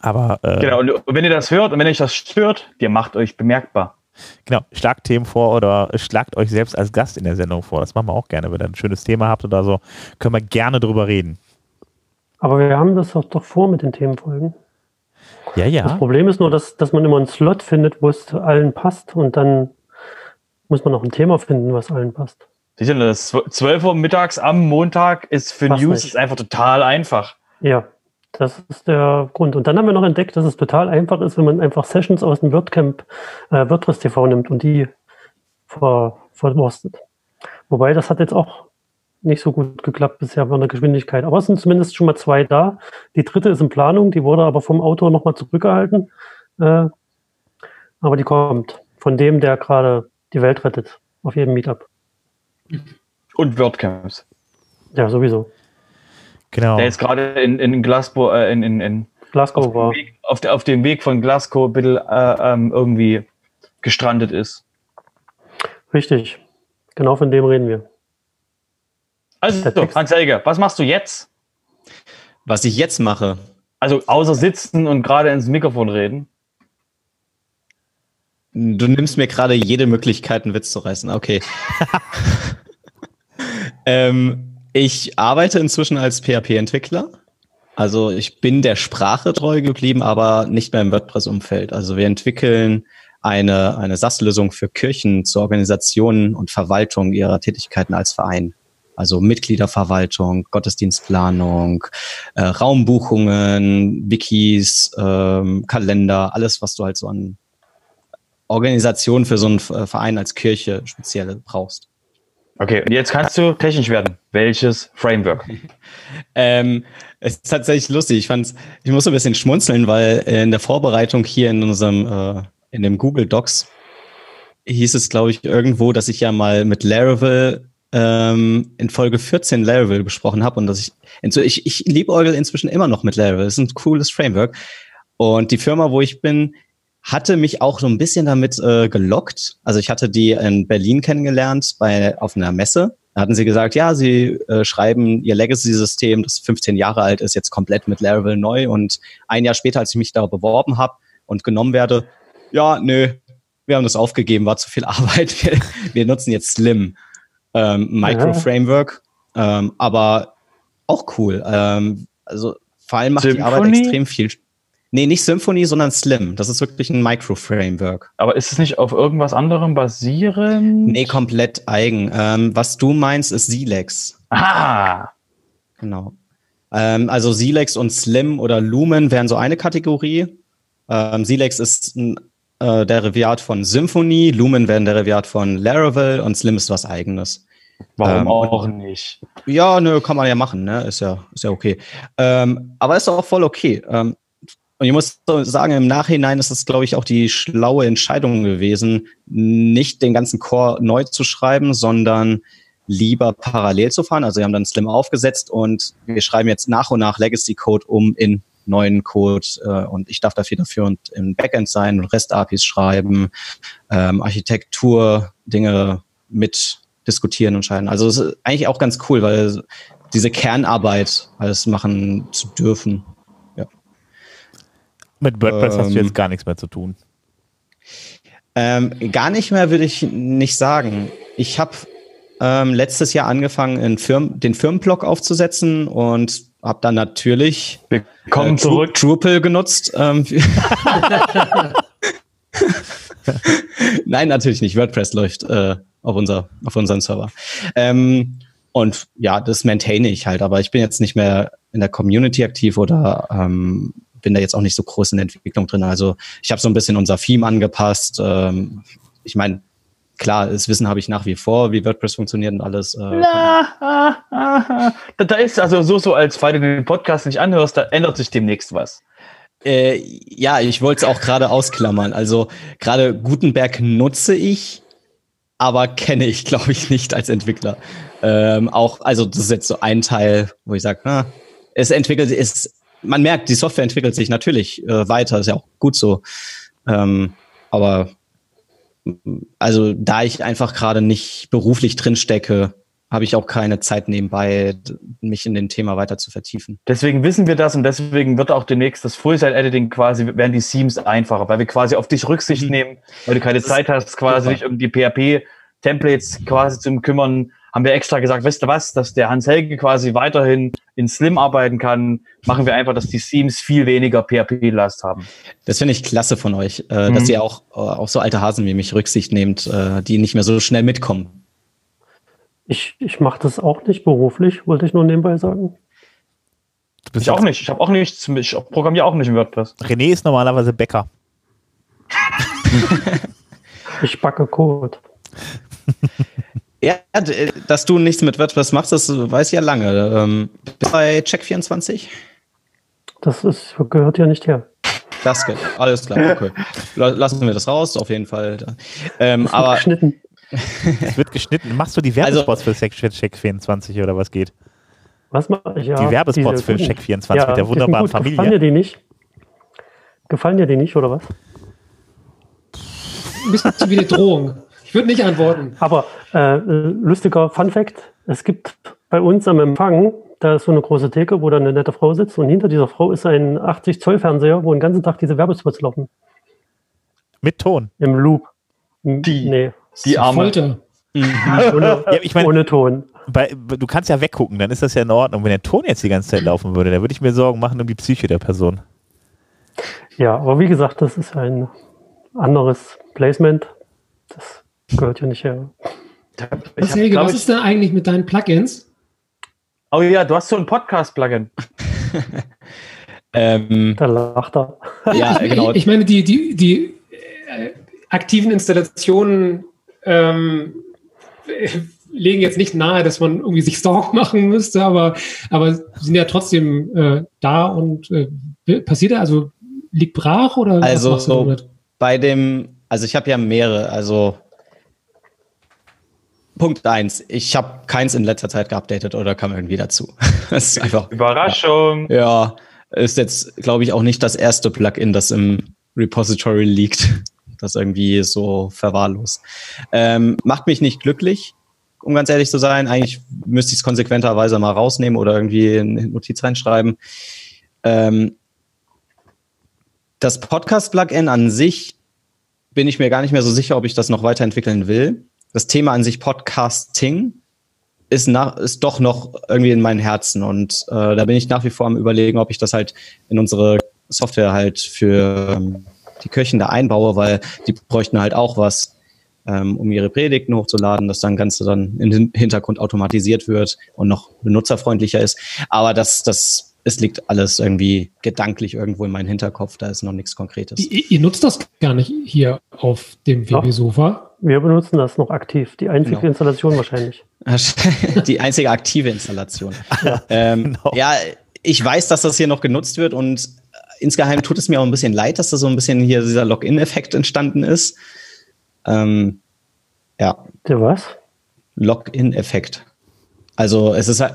Aber äh, genau. Und wenn ihr das hört und wenn euch das stört, ihr macht euch bemerkbar. Genau, schlagt Themen vor oder schlagt euch selbst als Gast in der Sendung vor. Das machen wir auch gerne. Wenn ihr ein schönes Thema habt oder so, können wir gerne drüber reden. Aber wir haben das doch, doch vor mit den Themenfolgen. Ja, Das ja. Problem ist nur, dass, dass man immer einen Slot findet, wo es zu allen passt und dann muss man noch ein Thema finden, was allen passt. Sicher, das 12 Uhr mittags am Montag ist für Passt News nicht. ist einfach total einfach. Ja, das ist der Grund. Und dann haben wir noch entdeckt, dass es total einfach ist, wenn man einfach Sessions aus dem WordCamp, äh, WordPress TV nimmt und die ver, verwurstet. Wobei, das hat jetzt auch nicht so gut geklappt bisher von der Geschwindigkeit. Aber es sind zumindest schon mal zwei da. Die dritte ist in Planung, die wurde aber vom Autor nochmal zurückgehalten. Äh, aber die kommt von dem, der gerade die Welt rettet, auf jedem Meetup. Und WordCamps. Ja, sowieso. Genau. Der jetzt gerade in, in Glasgow, äh, in, in, in, Glasgow auf, war. dem Weg, auf, der, auf dem Weg von Glasgow ein bisschen äh, ähm, irgendwie gestrandet ist. Richtig. Genau von dem reden wir. Also, Der Text- Hans-Helge, was machst du jetzt? Was ich jetzt mache, Also, außer sitzen und gerade ins Mikrofon reden. du nimmst mir gerade jede Möglichkeit, einen Witz zu reißen. Okay. ähm, Ich arbeite inzwischen als PHP-Entwickler. Also ich bin der Sprache treu geblieben, aber nicht mehr im WordPress-Umfeld. Also wir entwickeln eine, eine SAS-Lösung für Kirchen zur Organisation und Verwaltung ihrer Tätigkeiten als Verein. Also Mitgliederverwaltung, Gottesdienstplanung, äh, Raumbuchungen, Wikis, ähm, Kalender, alles, was du halt so an Organisation für so einen Verein als Kirche speziell brauchst. Okay, und jetzt kannst du technisch werden. Welches Framework? ähm, es ist tatsächlich lustig. Ich fand's, ich muss ein bisschen schmunzeln, weil in der Vorbereitung hier in unserem, äh, in dem Google Docs hieß es, glaube ich, irgendwo, dass ich ja mal mit Laravel ähm, in Folge 14 Laravel besprochen habe und dass ich, ich, ich liebäugel inzwischen immer noch mit Laravel. Das ist ein cooles Framework. Und die Firma, wo ich bin, hatte mich auch so ein bisschen damit äh, gelockt. Also ich hatte die in Berlin kennengelernt bei auf einer Messe. Da hatten sie gesagt, ja, sie äh, schreiben ihr Legacy-System, das 15 Jahre alt ist, jetzt komplett mit Laravel neu. Und ein Jahr später, als ich mich da beworben habe und genommen werde, ja, nö, wir haben das aufgegeben, war zu viel Arbeit. Wir, wir nutzen jetzt Slim ähm, Micro-Framework, ähm, aber auch cool. Ähm, also vor allem macht Symphony? die Arbeit extrem viel. Nee, nicht Symphony, sondern Slim. Das ist wirklich ein Micro-Framework. Aber ist es nicht auf irgendwas anderem basierend? Nee, komplett eigen. Ähm, was du meinst, ist Silex. Ah! Genau. Ähm, also Silex und Slim oder Lumen wären so eine Kategorie. Ähm, Silex ist ein äh, Derivat von Symfony, Lumen wäre ein Derivat von Laravel und Slim ist was eigenes. Warum ähm, auch nicht? Ja, nö, kann man ja machen, ne? Ist ja, ist ja okay. Ähm, aber ist auch voll okay. Ähm, und ich muss sagen, im Nachhinein ist es, glaube ich, auch die schlaue Entscheidung gewesen, nicht den ganzen Core neu zu schreiben, sondern lieber parallel zu fahren. Also wir haben dann Slim aufgesetzt und wir schreiben jetzt nach und nach Legacy Code um in neuen Code äh, und ich darf dafür dafür und im Backend sein und REST-APIs schreiben, ähm, Architektur, Dinge mit diskutieren und scheiden. Also es ist eigentlich auch ganz cool, weil diese Kernarbeit alles machen zu dürfen. Mit WordPress ähm, hast du jetzt ähm. gar nichts mehr zu tun. Ähm, gar nicht mehr würde ich nicht sagen. Ich habe ähm, letztes Jahr angefangen, Firmen, den Firmenblog aufzusetzen und habe dann natürlich Willkommen äh, zurück. Drupal genutzt. Ähm, Nein, natürlich nicht. WordPress läuft äh, auf, unser, auf unseren Server. Ähm, und ja, das maintaine ich halt, aber ich bin jetzt nicht mehr in der Community aktiv oder ähm, bin da jetzt auch nicht so groß in der Entwicklung drin. Also ich habe so ein bisschen unser Theme angepasst. Ähm, ich meine, klar, das Wissen habe ich nach wie vor, wie WordPress funktioniert und alles. Äh, Na, ah, ah, da, da ist also so, so, als weil du den Podcast nicht anhörst, da ändert sich demnächst was. Äh, ja, ich wollte es auch gerade ausklammern. Also gerade Gutenberg nutze ich, aber kenne ich, glaube ich, nicht als Entwickler. Ähm, auch, also das ist jetzt so ein Teil, wo ich sage, es entwickelt, es man merkt, die Software entwickelt sich natürlich äh, weiter, ist ja auch gut so. Ähm, aber also da ich einfach gerade nicht beruflich drin stecke, habe ich auch keine Zeit nebenbei, mich in dem Thema weiter zu vertiefen. Deswegen wissen wir das und deswegen wird auch demnächst das Full-Site-Editing quasi, werden die Themes einfacher, weil wir quasi auf dich Rücksicht mhm. nehmen, weil du keine Zeit hast, quasi nicht um die PHP-Templates quasi zu kümmern, haben wir extra gesagt, weißt du was, dass der Hans Helge quasi weiterhin in Slim arbeiten kann, machen wir einfach, dass die Themes viel weniger PHP-Last haben. Das finde ich klasse von euch, äh, mhm. dass ihr auch, äh, auch so alte Hasen wie mich Rücksicht nehmt, äh, die nicht mehr so schnell mitkommen. Ich, ich mache das auch nicht beruflich, wollte ich nur nebenbei sagen. ich auch nicht. Ich habe auch nichts. Ich programmiere auch nicht in WordPress. René ist normalerweise Bäcker. ich backe Code. Ja, dass du nichts mit WordPress machst, das weiß ich ja lange. Ähm, bei Check24? Das ist, gehört ja nicht her. Das geht. Alles klar, okay. Lassen wir das raus, auf jeden Fall. Ähm, das aber geschnitten. es wird geschnitten. Machst du die Werbespots also, für Check24 oder was geht? Was mache ich? Ja, die Werbespots für Check24 ja, mit der wunderbaren Familie. Gefallen dir die nicht? Gefallen dir die nicht, oder was? Ein bisschen wie eine Drohung. Ich würde nicht antworten. Aber äh, lustiger Fun Fact: Es gibt bei uns am Empfang, da ist so eine große Theke, wo da eine nette Frau sitzt und hinter dieser Frau ist ein 80 Zoll Fernseher, wo den ganzen Tag diese Werbespots laufen. Mit Ton. Im Loop. Die, nee. die Arme. Mhm. ohne, ja, ich mein, ohne Ton. bei, du kannst ja weggucken, dann ist das ja in Ordnung. Wenn der Ton jetzt die ganze Zeit laufen würde, dann würde ich mir Sorgen machen um die Psyche der Person. Ja, aber wie gesagt, das ist ein anderes Placement. Das gehört ja nicht her. Was, Helge, was ist da eigentlich mit deinen Plugins? Oh ja, du hast so ein Podcast-Plugin. ähm, Da lacht er. ja, genau. Ich meine, die, die, die äh, aktiven Installationen ähm, äh, legen jetzt nicht nahe, dass man irgendwie sich Stalk machen müsste, aber, aber sind ja trotzdem äh, da und äh, passiert da, also liegt brach oder Also, was machst du damit? bei dem, also ich habe ja mehrere, also Punkt eins, ich habe keins in letzter Zeit geupdatet oder kam irgendwie dazu. Das ist einfach, Überraschung. ja, ist jetzt, glaube ich, auch nicht das erste Plugin, das im Repository liegt, das irgendwie so verwahrlost. Ähm, macht mich nicht glücklich, um ganz ehrlich zu sein. Eigentlich müsste ich es konsequenterweise mal rausnehmen oder irgendwie eine Notiz reinschreiben. Ähm, das Podcast-Plugin an sich bin ich mir gar nicht mehr so sicher, ob ich das noch weiterentwickeln will. Das Thema an sich Podcasting ist, nach, ist doch noch irgendwie in meinen Herzen und äh, da bin ich nach wie vor am überlegen, ob ich das halt in unsere Software halt für ähm, die Köchen da einbaue, weil die bräuchten halt auch was, ähm, um ihre Predigten hochzuladen, dass dann Ganze dann im Hintergrund automatisiert wird und noch benutzerfreundlicher ist. Aber das, das, es liegt alles irgendwie gedanklich irgendwo in meinem Hinterkopf, da ist noch nichts Konkretes. Ihr, ihr nutzt das gar nicht hier auf dem Doch. Wir benutzen das noch aktiv. Die einzige Genau. Installation wahrscheinlich. die einzige aktive Installation. ähm, Genau. Ja, ich weiß, dass das hier noch genutzt wird und insgeheim tut es mir auch ein bisschen leid, dass da so ein bisschen hier dieser Login-Effekt entstanden ist. Ähm, ja, Der was? Login-Effekt. Also es ist halt,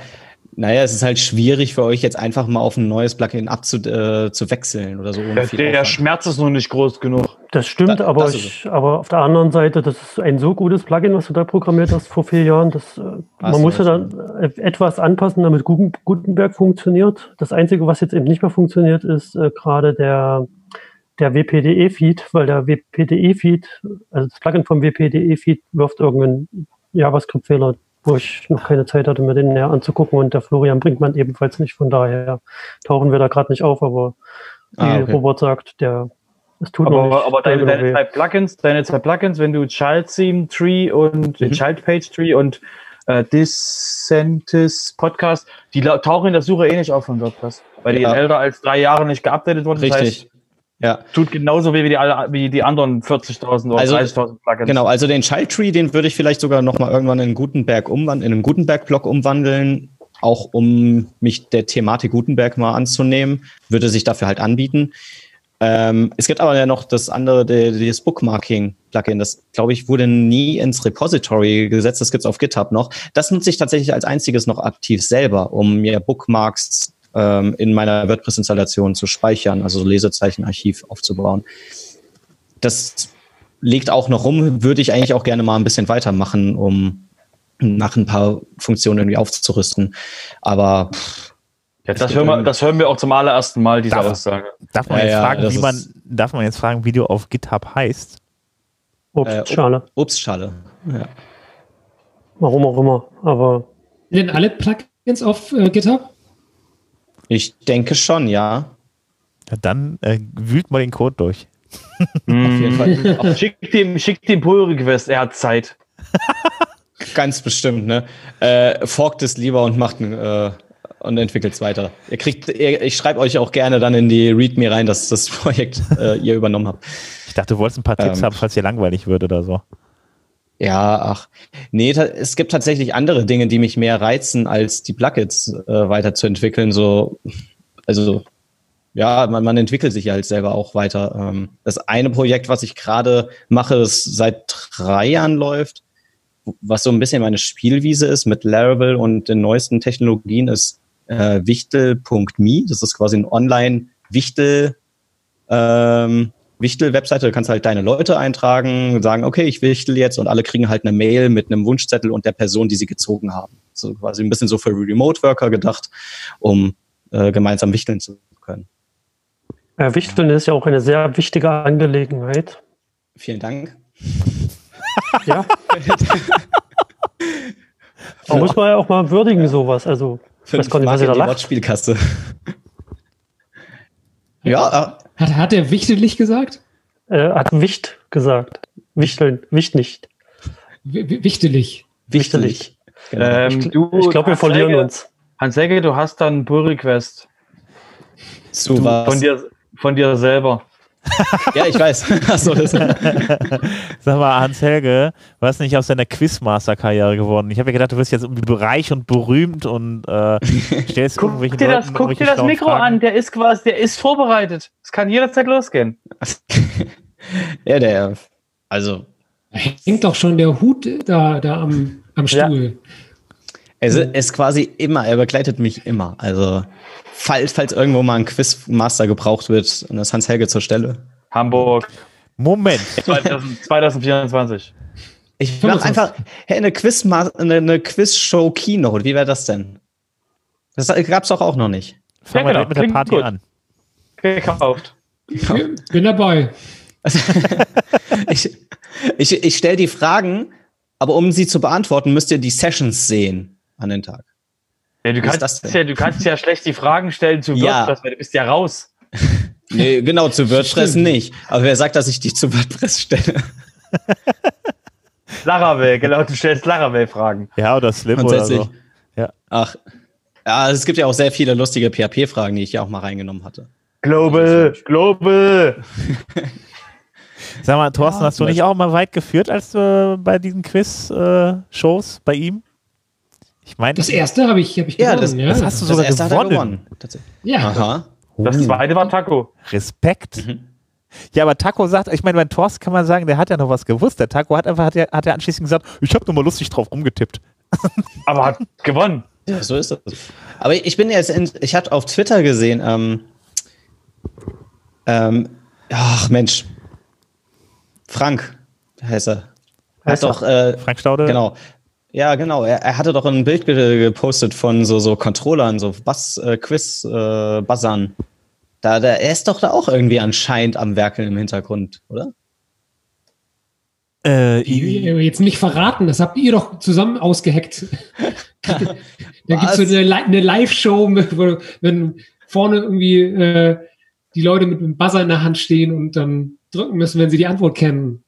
naja, es ist halt schwierig für euch jetzt einfach mal auf ein neues Plugin abzu, äh, zu wechseln oder so. ohne Der, viel der. Schmerz ist noch nicht groß genug. Das stimmt, Da- aber, das ich, aber auf der anderen Seite, das ist ein so gutes Plugin, was du da programmiert hast vor vier Jahren. Das, äh, man muss ja dann äh, etwas anpassen, damit Guten- Gutenberg funktioniert. Das Einzige, was jetzt eben nicht mehr funktioniert, ist äh, gerade der, der WPDE-Feed, weil der WPDE-Feed, also das Plugin vom WPDE-Feed wirft irgendeinen JavaScript-Fehler, wo ich noch keine Zeit hatte, mir den näher anzugucken und der Florian Brinkmann ebenfalls nicht. Von daher tauchen wir da gerade nicht auf, aber wie Ah, okay. Robert sagt, der es tut noch Aber, nicht aber deine, deine zwei Plugins, deine zwei Plugins, wenn du Child Theme Tree und Mhm. Child Page Tree und äh, Dissentis Podcast, die tauchen in der Suche eh nicht auf von WordPress, weil Ja. die älter als drei Jahre nicht geupdatet wurden. Das Richtig. heißt, Ja, tut genauso weh wie die, wie die anderen 40.000 oder Also, 30.000 Plugins. Genau, also den Child Tree, den würde ich vielleicht sogar noch mal irgendwann in Gutenberg umwandeln, in einen Gutenberg-Block umwandeln, auch um mich der Thematik Gutenberg mal anzunehmen, würde sich dafür halt anbieten. Ähm, es gibt aber ja noch das andere, der, das Bookmarking-Plugin, das glaube ich wurde nie ins Repository gesetzt, das gibt's auf GitHub noch. Das nutze ich tatsächlich als einziges noch aktiv selber, um mir Bookmarks ähm, in meiner WordPress-Installation zu speichern, also so Lesezeichenarchiv aufzubauen. Das liegt auch noch rum, würde ich eigentlich auch gerne mal ein bisschen weitermachen, um nach ein paar Funktionen irgendwie aufzurüsten. Aber ja, das, hören wir, das hören wir auch zum allerersten Mal, diese Darf- Aussage. Darf man jetzt ja, fragen, wie man, darf man jetzt fragen, wie du auf GitHub heißt? Obstschale. Obstschale. Ja. Warum auch immer. Aber Sind denn alle Plugins auf äh, GitHub? Ich denke schon, ja. Ja, dann äh, wühlt mal den Code durch. Auf jeden Fall. Schick dem, schick dem Pull-Request, er hat Zeit. Ganz bestimmt, ne? Äh, forkt es lieber und macht ein, äh, und entwickelt es weiter. Ihr kriegt, ihr, ich schreibe euch auch gerne dann in die README rein, dass das Projekt äh, ihr übernommen habt. Ich dachte, du wolltest ein paar Tipps Ähm. haben, falls dir langweilig wird oder so. Ja, ach. Nee, es gibt tatsächlich andere Dinge, die mich mehr reizen, als die Plugins äh, weiterzuentwickeln. So, also ja, man, man entwickelt sich ja halt selber auch weiter. Ähm, das eine Projekt, was ich gerade mache, das seit drei Jahren läuft, was so ein bisschen meine Spielwiese ist mit Laravel und den neuesten Technologien, ist äh, wichtel.me. Das ist quasi ein Online-Wichtel, ähm, Wichtel-Webseite, du kannst halt deine Leute eintragen, sagen, okay, ich wichtel jetzt und alle kriegen halt eine Mail mit einem Wunschzettel und der Person, die sie gezogen haben. So quasi ein bisschen so für Remote-Worker gedacht, um äh, gemeinsam wichteln zu können. äh, Wichteln ist ja auch eine sehr wichtige Angelegenheit. Vielen Dank. Ja, Da muss man ja auch mal würdigen, sowas. Also, ich weiß gar nicht, was ihr da lacht. Wortspielkasse. Ja, äh, Hat, hat er wichtig gesagt? Äh, hat Wicht gesagt. Wichteln, Wicht nicht. W w- wichtig. wichtig. Genau. Ähm, Ich, du, ich glaube, wir verlieren Hans-Helge- uns. Hans-Helge, du hast dann einen Pull-Request Zu Du, was? von dir, von dir selber. Ja, ich weiß. Achso, das Sag mal, Hans-Helge, was nicht aus deiner Quizmaster-Karriere geworden? Ich habe ja gedacht, du wirst jetzt irgendwie reich und berühmt und äh, stellst Guck irgendwelchen dir das, Leuten guck dir das Mikro Fragen. an, der ist quasi, der ist vorbereitet. Es kann jederzeit losgehen. ja, der. Also, Da hängt doch schon der Hut da, da am, am Ja. Es ist quasi immer, er begleitet mich immer. Also, falls, falls irgendwo mal ein Quizmaster gebraucht wird, dann ist Hans-Helge zur Stelle. Hamburg, Moment. 2000, 2024. Ich Thomas, mach einfach hey, eine, Quizma eine, eine Quizshow Keynote. Wie wäre das denn? Das gab's doch auch noch nicht. Fangen Ja, wir genau. direkt mit der Party gut. an. Gekauft. Ich bin dabei. ich ich, ich stelle die Fragen, aber um sie zu beantworten, müsst ihr die Sessions sehen an den Tag. Ja, du, kannst ja, du kannst ja schlecht die Fragen stellen zu Ja. WordPress, weil du bist ja raus. Nee, genau, zu WordPress Stimmt. nicht. Aber wer sagt, dass ich dich zu WordPress stelle? Laravel, genau, du stellst Laravel-Fragen. Ja, oder Slim oder Grundsätzlich. so. Ja. Ach. Ja, es gibt ja auch sehr viele lustige PHP-Fragen, die ich ja auch mal reingenommen hatte. Global, Global. Sag mal, Thorsten, Ja, hast du nicht auch mal weit geführt als äh, bei diesen Quiz-Shows bei ihm? Ich meine, Das erste habe ich, hab ich Ja, gewonnen. das- ja. das hast du Das sogar er gewonnen. gewonnen. Tatsächlich. ja. Aha. Das zweite war Taco. Respekt. Mhm. Ja, aber Taco sagt, ich meine, bei Thorsten kann man sagen, der hat ja noch was gewusst. Der Taco hat einfach, hat ja, hat ja anschließend gesagt, ich habe nur mal lustig drauf rumgetippt. Aber hat gewonnen. Ja, so ist das. Aber ich bin jetzt in, ich hatte auf Twitter gesehen, ähm, ähm, ach Mensch, Frank heißt er. Hat Heißt er. doch, äh, Frank Staude? genau. Ja, genau. Er, er hatte doch ein Bild ge gepostet von so, so Controllern, so Bass, äh, Quiz, äh, Buzzern. Da, da, er ist doch da auch irgendwie anscheinend am Werkeln im Hintergrund, oder? Äh, jetzt nicht verraten, das habt ihr doch zusammen ausgeheckt. da gibt es so eine, eine Live-Show, wenn vorne irgendwie äh, die Leute mit einem Buzzer in der Hand stehen und dann drücken müssen, wenn sie die Antwort kennen.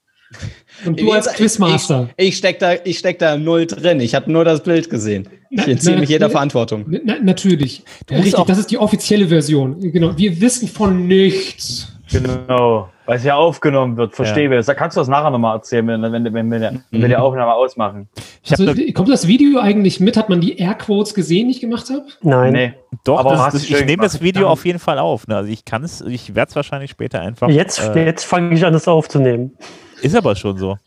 Und du als Quizmaster. Ich, ich steck da, ich steck da null drin. Ich habe nur das Bild gesehen. Ich entziehe na, mich jeder na, Verantwortung. Na, natürlich. musst Richtig, auch- das ist die offizielle Version. Genau. Wir wissen von nichts. Genau. Weil es ja aufgenommen wird, verstehe wir. Da kannst du das nachher nochmal erzählen, wenn, wenn, wenn, wir, wenn wir die Aufnahme ausmachen. Also, kommt das Video eigentlich mit? Hat man die Airquotes gesehen, die ich gemacht habe? Nein. Nee. doch, aber das, das, ich nehme das. Video auf jeden Fall auf. Ne? Also ich kann es, ich werde es wahrscheinlich später einfach. Jetzt, äh, jetzt fange ich an, das aufzunehmen. Ist aber schon so.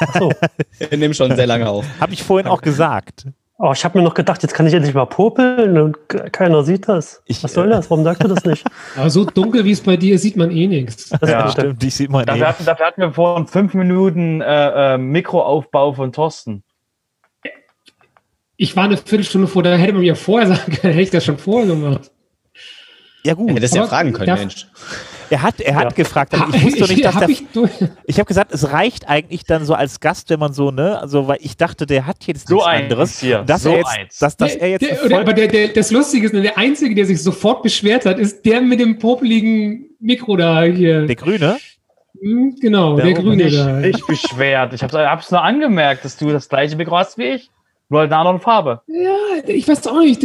Achso. Wir nehmen schon sehr lange auf. Habe ich vorhin auch gesagt. Oh, ich habe mir noch gedacht, jetzt kann ich endlich mal popeln und ke- keiner sieht das. Ich, Was soll das? Warum sagt ihr das nicht? Aber so dunkel wie es bei dir sieht man eh nichts. Das Ja. Stimmt, ich sehe mal Dafür nee. hatten, dafür hatten wir vor fünf Minuten äh, äh, Mikroaufbau von Thorsten. Ich war eine Viertelstunde vor, da hätte man mir vorher sagen können, hätte ich das schon vorher gemacht. Ja gut, Hättest ja fragen können, darf- Mensch. Er hat, er hat Ja. gefragt, aber ich wusste nicht, dass hab der, ich ich habe gesagt, es reicht eigentlich dann so als Gast, wenn man so, ne, also weil ich dachte, der hat jetzt So nichts anderes. hier, dass so er jetzt, eins. Dass, dass er jetzt der, der, aber der, der, das Lustige ist, der Einzige, der sich sofort beschwert hat, ist der mit dem popeligen Mikro da hier. der Grüne, Hm, genau, Der der, Grüne Nicht, da. nicht beschwert. Ich hab's, hab's nur angemerkt, dass du das gleiche Mikro hast wie ich. Nur halt in einer anderen Farbe. Ja, ich weiß auch nicht.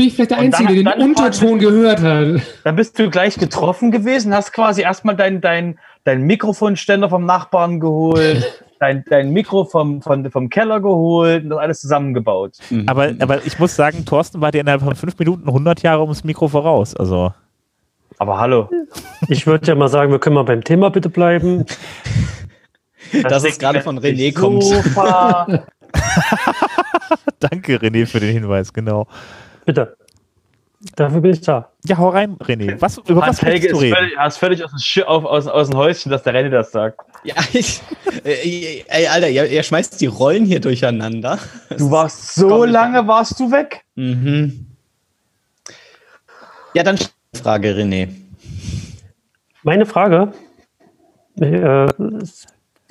Bin ich vielleicht der Und dann- Einzige, der den Unterton gehört hat? Dann bist du gleich getroffen gewesen, hast quasi erstmal dein, dein, dein Mikrofonständer vom Nachbarn geholt, dein, dein Mikro vom, vom, vom Keller geholt und das alles zusammengebaut. aber, aber ich muss sagen, Thorsten war dir innerhalb von fünf Minuten 100 Jahre ums Mikro voraus. Also Aber hallo. Ich würde ja mal sagen, wir können mal beim Thema bitte bleiben. Dass es gerade von René kommt. Danke René für den Hinweis, genau. Bitte. Dafür bin ich da. Ja, hau rein, René. Was, über was Hans Helge willst du ist reden? völlig, hast völlig aus dem, Schi- auf, aus, aus dem Häuschen, dass der René das sagt. Ja, ich, äh, ey, Alter, ihr, ihr schmeißt die Rollen hier durcheinander. Du warst so lange, warst du weg? Mhm. Ja, dann Frage, René. Meine Frage. Äh,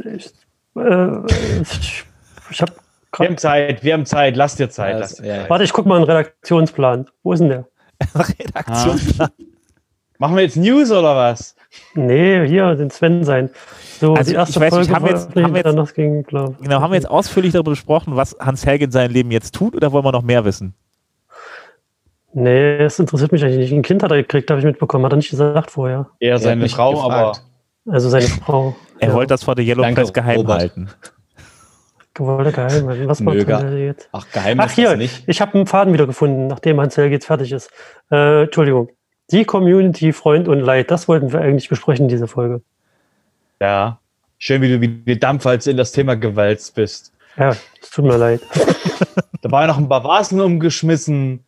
ich äh, ich, ich habe Wir haben Zeit, wir haben Zeit, lass dir Zeit. Ja, lass dir Zeit. ja. Warte, ich guck mal einen Redaktionsplan. Wo ist denn der? Redaktionsplan. Machen wir jetzt News oder was? Nee, hier, den Sven sein. So, Also, die erste ich weiß nicht, Folge haben wir jetzt- haben wir jetzt- das ging klar. Genau, haben wir jetzt ausführlich darüber gesprochen, was Hans Helge in seinem Leben jetzt tut oder wollen wir noch mehr wissen? Nee, es interessiert mich eigentlich nicht. Ein Kind hat er gekriegt, habe ich mitbekommen. Hat er nicht gesagt vorher. Eher hat seine Frau, gefragt. aber Also seine Frau. Er Ja. wollte das vor der Yellow Danke, Press geheim Robert. halten. Geheim halten. Was macht jetzt? Ach, geheim Ach hier, nicht. ich habe einen Faden wiedergefunden, nachdem Hans Helge jetzt fertig ist. Äh, Entschuldigung. Die Community, Freund und Leid, das wollten wir eigentlich besprechen, diese Folge. ja. Schön, wie du wie du Dampfwalz in das Thema gewälzt bist. Ja, es tut mir leid. Da war ja noch ein paar Vasen umgeschmissen,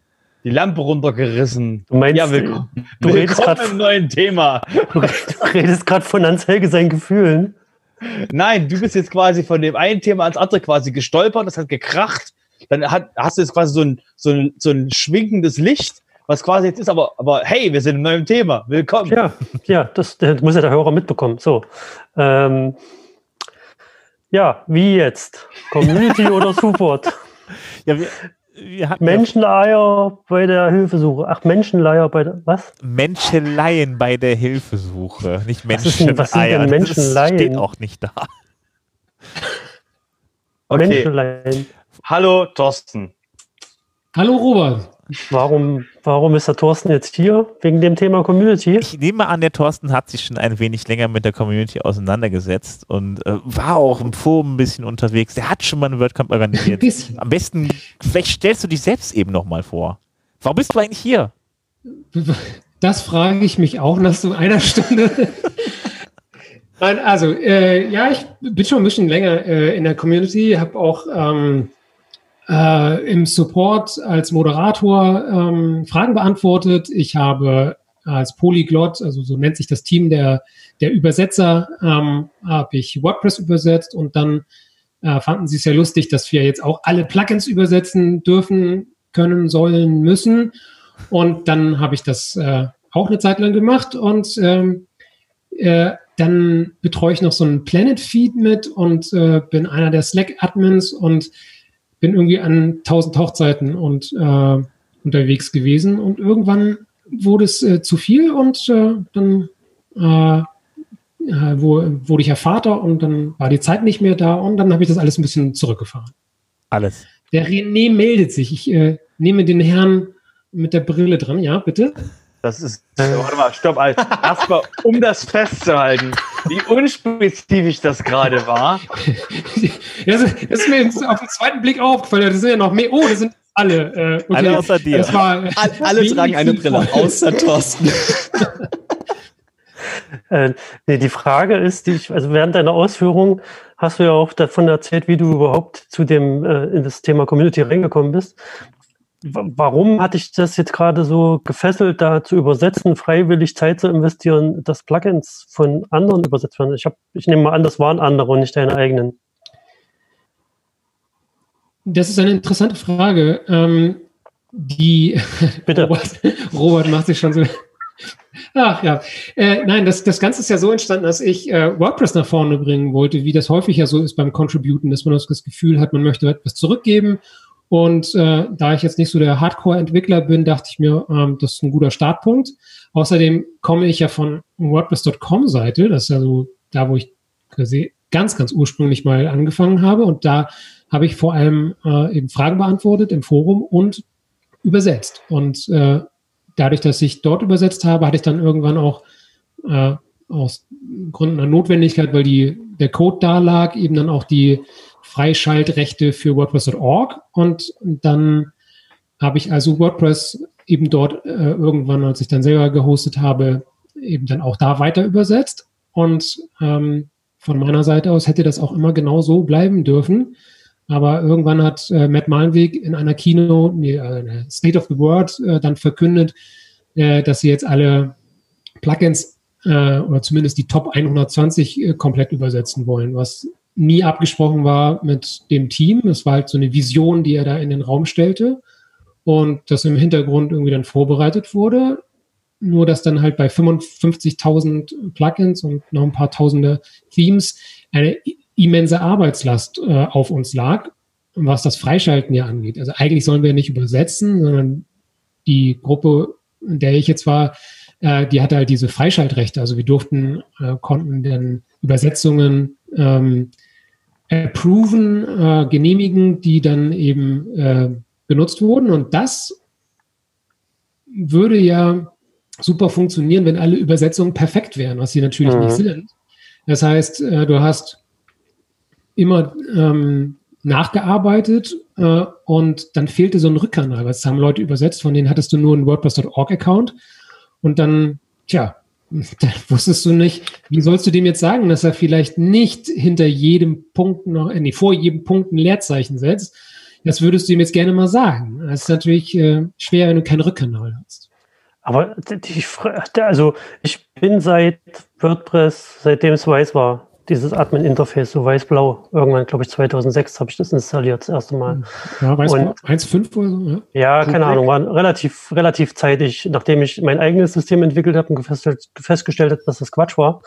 die Lampe runtergerissen. Du meinst, ja, willkommen, du redest willkommen im neuen Thema. Du redest gerade von Hans Helge seinen Gefühlen. Nein, du bist jetzt quasi von dem einen Thema ans andere quasi gestolpert, das hat gekracht. Dann hat, hast du jetzt quasi so ein, so, ein, so ein schwingendes Licht, was quasi jetzt ist, aber, aber hey, wir sind im neuen Thema. Willkommen. Ja, ja, das, das muss ja der Hörer mitbekommen. So. Ähm, ja, wie jetzt? Community oder Support? Ja, wir, wir hatten ja Menscheneier bei der Hilfesuche. Ach, Menschenleier bei der. Was? Menscheleien bei der Hilfesuche, nicht Was ist denn- was sind denn Menschenleihen? steht auch nicht da. Okay. Menschenleihen. Hallo, Thorsten. Hallo Robert. Warum, warum ist der Thorsten jetzt hier? Wegen dem Thema Community? Ich nehme an, der Thorsten hat sich schon ein wenig länger mit der Community auseinandergesetzt und äh, war auch im Forum ein bisschen unterwegs. Der hat schon mal einen WordCamp organisiert. Am besten, vielleicht stellst du dich selbst eben nochmal vor. Warum bist du eigentlich hier? Das frage ich mich auch nach so einer Stunde. Nein, also, äh, ja, ich bin schon ein bisschen länger äh, in der Community, habe auch ähm, äh, im Support als Moderator ähm, Fragen beantwortet. Ich habe als Polyglot, also so nennt sich das Team der, der Übersetzer, ähm, habe ich WordPress übersetzt und dann äh, fanden sie es ja lustig, dass wir jetzt auch alle Plugins übersetzen dürfen, können, sollen, müssen. Und dann habe ich das äh, auch eine Zeit lang gemacht und ähm, äh, dann betreue ich noch so einen Planet-Feed mit und äh, bin einer der Slack-Admins und bin irgendwie an 1000 Hochzeiten und äh, unterwegs gewesen und irgendwann wurde es äh, zu viel und äh, dann äh, äh, wurde ich ja Vater und dann war die Zeit nicht mehr da und dann habe ich das alles ein bisschen zurückgefahren. Alles. Der René meldet sich. Ich äh, nehme den Herrn mit der Brille dran. Ja, bitte. Das ist, warte mal, stopp, Alter. Erstmal, um das festzuhalten, wie unspezifisch das gerade war. Das ist, mir jetzt auf den zweiten Blick aufgefallen. Das sind ja noch mehr. Oh, das sind alle. Äh, okay. Alle außer dir. Das war, All, alle wenig tragen eine. Brille, außer Thorsten. Äh, nee, die Frage ist, die ich, also während deiner Ausführung hast du ja auch davon erzählt, wie du überhaupt zu dem, äh, in das Thema Community reingekommen bist. Wa- Warum hat dich das jetzt gerade so gefesselt, da zu übersetzen, freiwillig Zeit zu investieren, dass Plugins von anderen übersetzt werden? Ich, hab, ich nehme mal an, das waren andere und nicht deine eigenen. Das ist eine interessante Frage. Ähm, die Bitte. Robert, Robert macht sich schon so. Ach ja. Äh, nein, das, das Ganze ist ja so entstanden, dass ich äh, WordPress nach vorne bringen wollte, wie das häufig ja so ist beim Contributen, dass man das Gefühl hat, man möchte etwas zurückgeben. Und äh, da ich jetzt nicht so der Hardcore-Entwickler bin, dachte ich mir, ähm, das ist ein guter Startpunkt. Außerdem komme ich ja von WordPress.com-Seite, das ist ja so da, wo ich quasi ganz, ganz ursprünglich mal angefangen habe. Und da habe ich vor allem äh, eben Fragen beantwortet im Forum und übersetzt. Und äh, dadurch, dass ich dort übersetzt habe, hatte ich dann irgendwann auch äh, aus Gründen der Notwendigkeit, weil die, der Code da lag, eben dann auch die Freischaltrechte für WordPress.org. Und dann habe ich also WordPress eben dort äh, irgendwann, als ich dann selber gehostet habe, eben dann auch da weiter übersetzt. Und ähm, von meiner Seite aus hätte das auch immer genau so bleiben dürfen. Aber irgendwann hat äh, Matt Malenweg in einer Keynote, nee, äh, State of the World, äh, dann verkündet, äh, dass sie jetzt alle Plugins äh, oder zumindest die Top 120 äh, komplett übersetzen wollen, was nie abgesprochen war mit dem Team. Es war halt so eine Vision, die er da in den Raum stellte und das im Hintergrund irgendwie dann vorbereitet wurde. Nur dass dann halt bei 55.000 Plugins und noch ein paar tausende Themes eine immense Arbeitslast äh, auf uns lag. was das Freischalten ja angeht. Also eigentlich sollen wir nicht übersetzen, sondern die Gruppe, in der ich jetzt war, äh, die hatte halt diese Freischaltrechte. Also wir durften, äh, konnten dann Übersetzungen ähm, approven, äh, genehmigen, die dann eben äh, benutzt wurden. Und das würde ja super funktionieren, wenn alle Übersetzungen perfekt wären, was sie natürlich mhm. nicht sind. Das heißt, äh, du hast immer ähm, nachgearbeitet äh, und dann fehlte so ein Rückkanal, weil es haben Leute übersetzt, von denen hattest du nur einen WordPress.org-Account und dann, tja, dann wusstest du nicht, wie sollst du dem jetzt sagen, dass er vielleicht nicht hinter jedem Punkt noch, äh, nee, vor jedem Punkt ein Leerzeichen setzt. Das würdest du ihm jetzt gerne mal sagen. Das ist natürlich äh, schwer, wenn du keinen Rückkanal hast. Aber die, also ich bin seit WordPress, seitdem es weiß war, dieses Admin-Interface, so weiß-blau. Irgendwann, glaube ich, 2006 habe ich das installiert, das erste Mal. Ja, weiß 1.5 oder so, ja? Ja, keine Ahnung, war relativ, relativ zeitig, nachdem ich mein eigenes System entwickelt habe und festgestellt habe, dass das Quatsch war,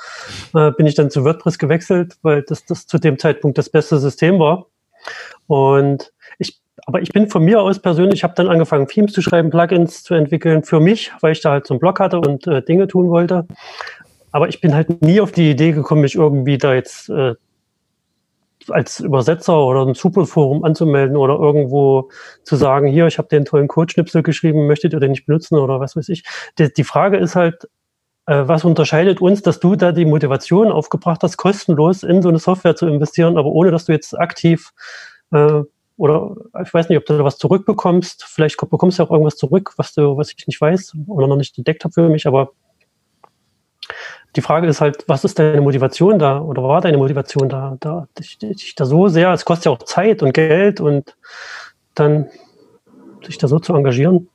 äh, bin ich dann zu WordPress gewechselt, weil das, das zu dem Zeitpunkt das beste System war. Und ich, aber ich bin von mir aus persönlich, habe dann angefangen, Themes zu schreiben, Plugins zu entwickeln für mich, weil ich da halt so einen Blog hatte und äh, Dinge tun wollte. Aber ich bin halt nie auf die Idee gekommen, mich irgendwie da jetzt äh, als Übersetzer oder im Superforum anzumelden oder irgendwo zu sagen, hier, ich habe den tollen Codeschnipsel geschrieben, möchtet ihr den nicht benutzen oder was weiß ich. Die, die Frage ist halt, äh, was unterscheidet uns, dass du da die Motivation aufgebracht hast, kostenlos in so eine Software zu investieren, aber ohne dass du jetzt aktiv äh, oder ich weiß nicht, ob du da was zurückbekommst. Vielleicht bekommst du auch irgendwas zurück, was du, was ich nicht weiß oder noch nicht entdeckt habe für mich, aber die Frage ist halt, was ist deine Motivation da oder war deine Motivation da, da dich, dich da so sehr, es kostet ja auch Zeit und Geld und dann sich da so zu engagieren.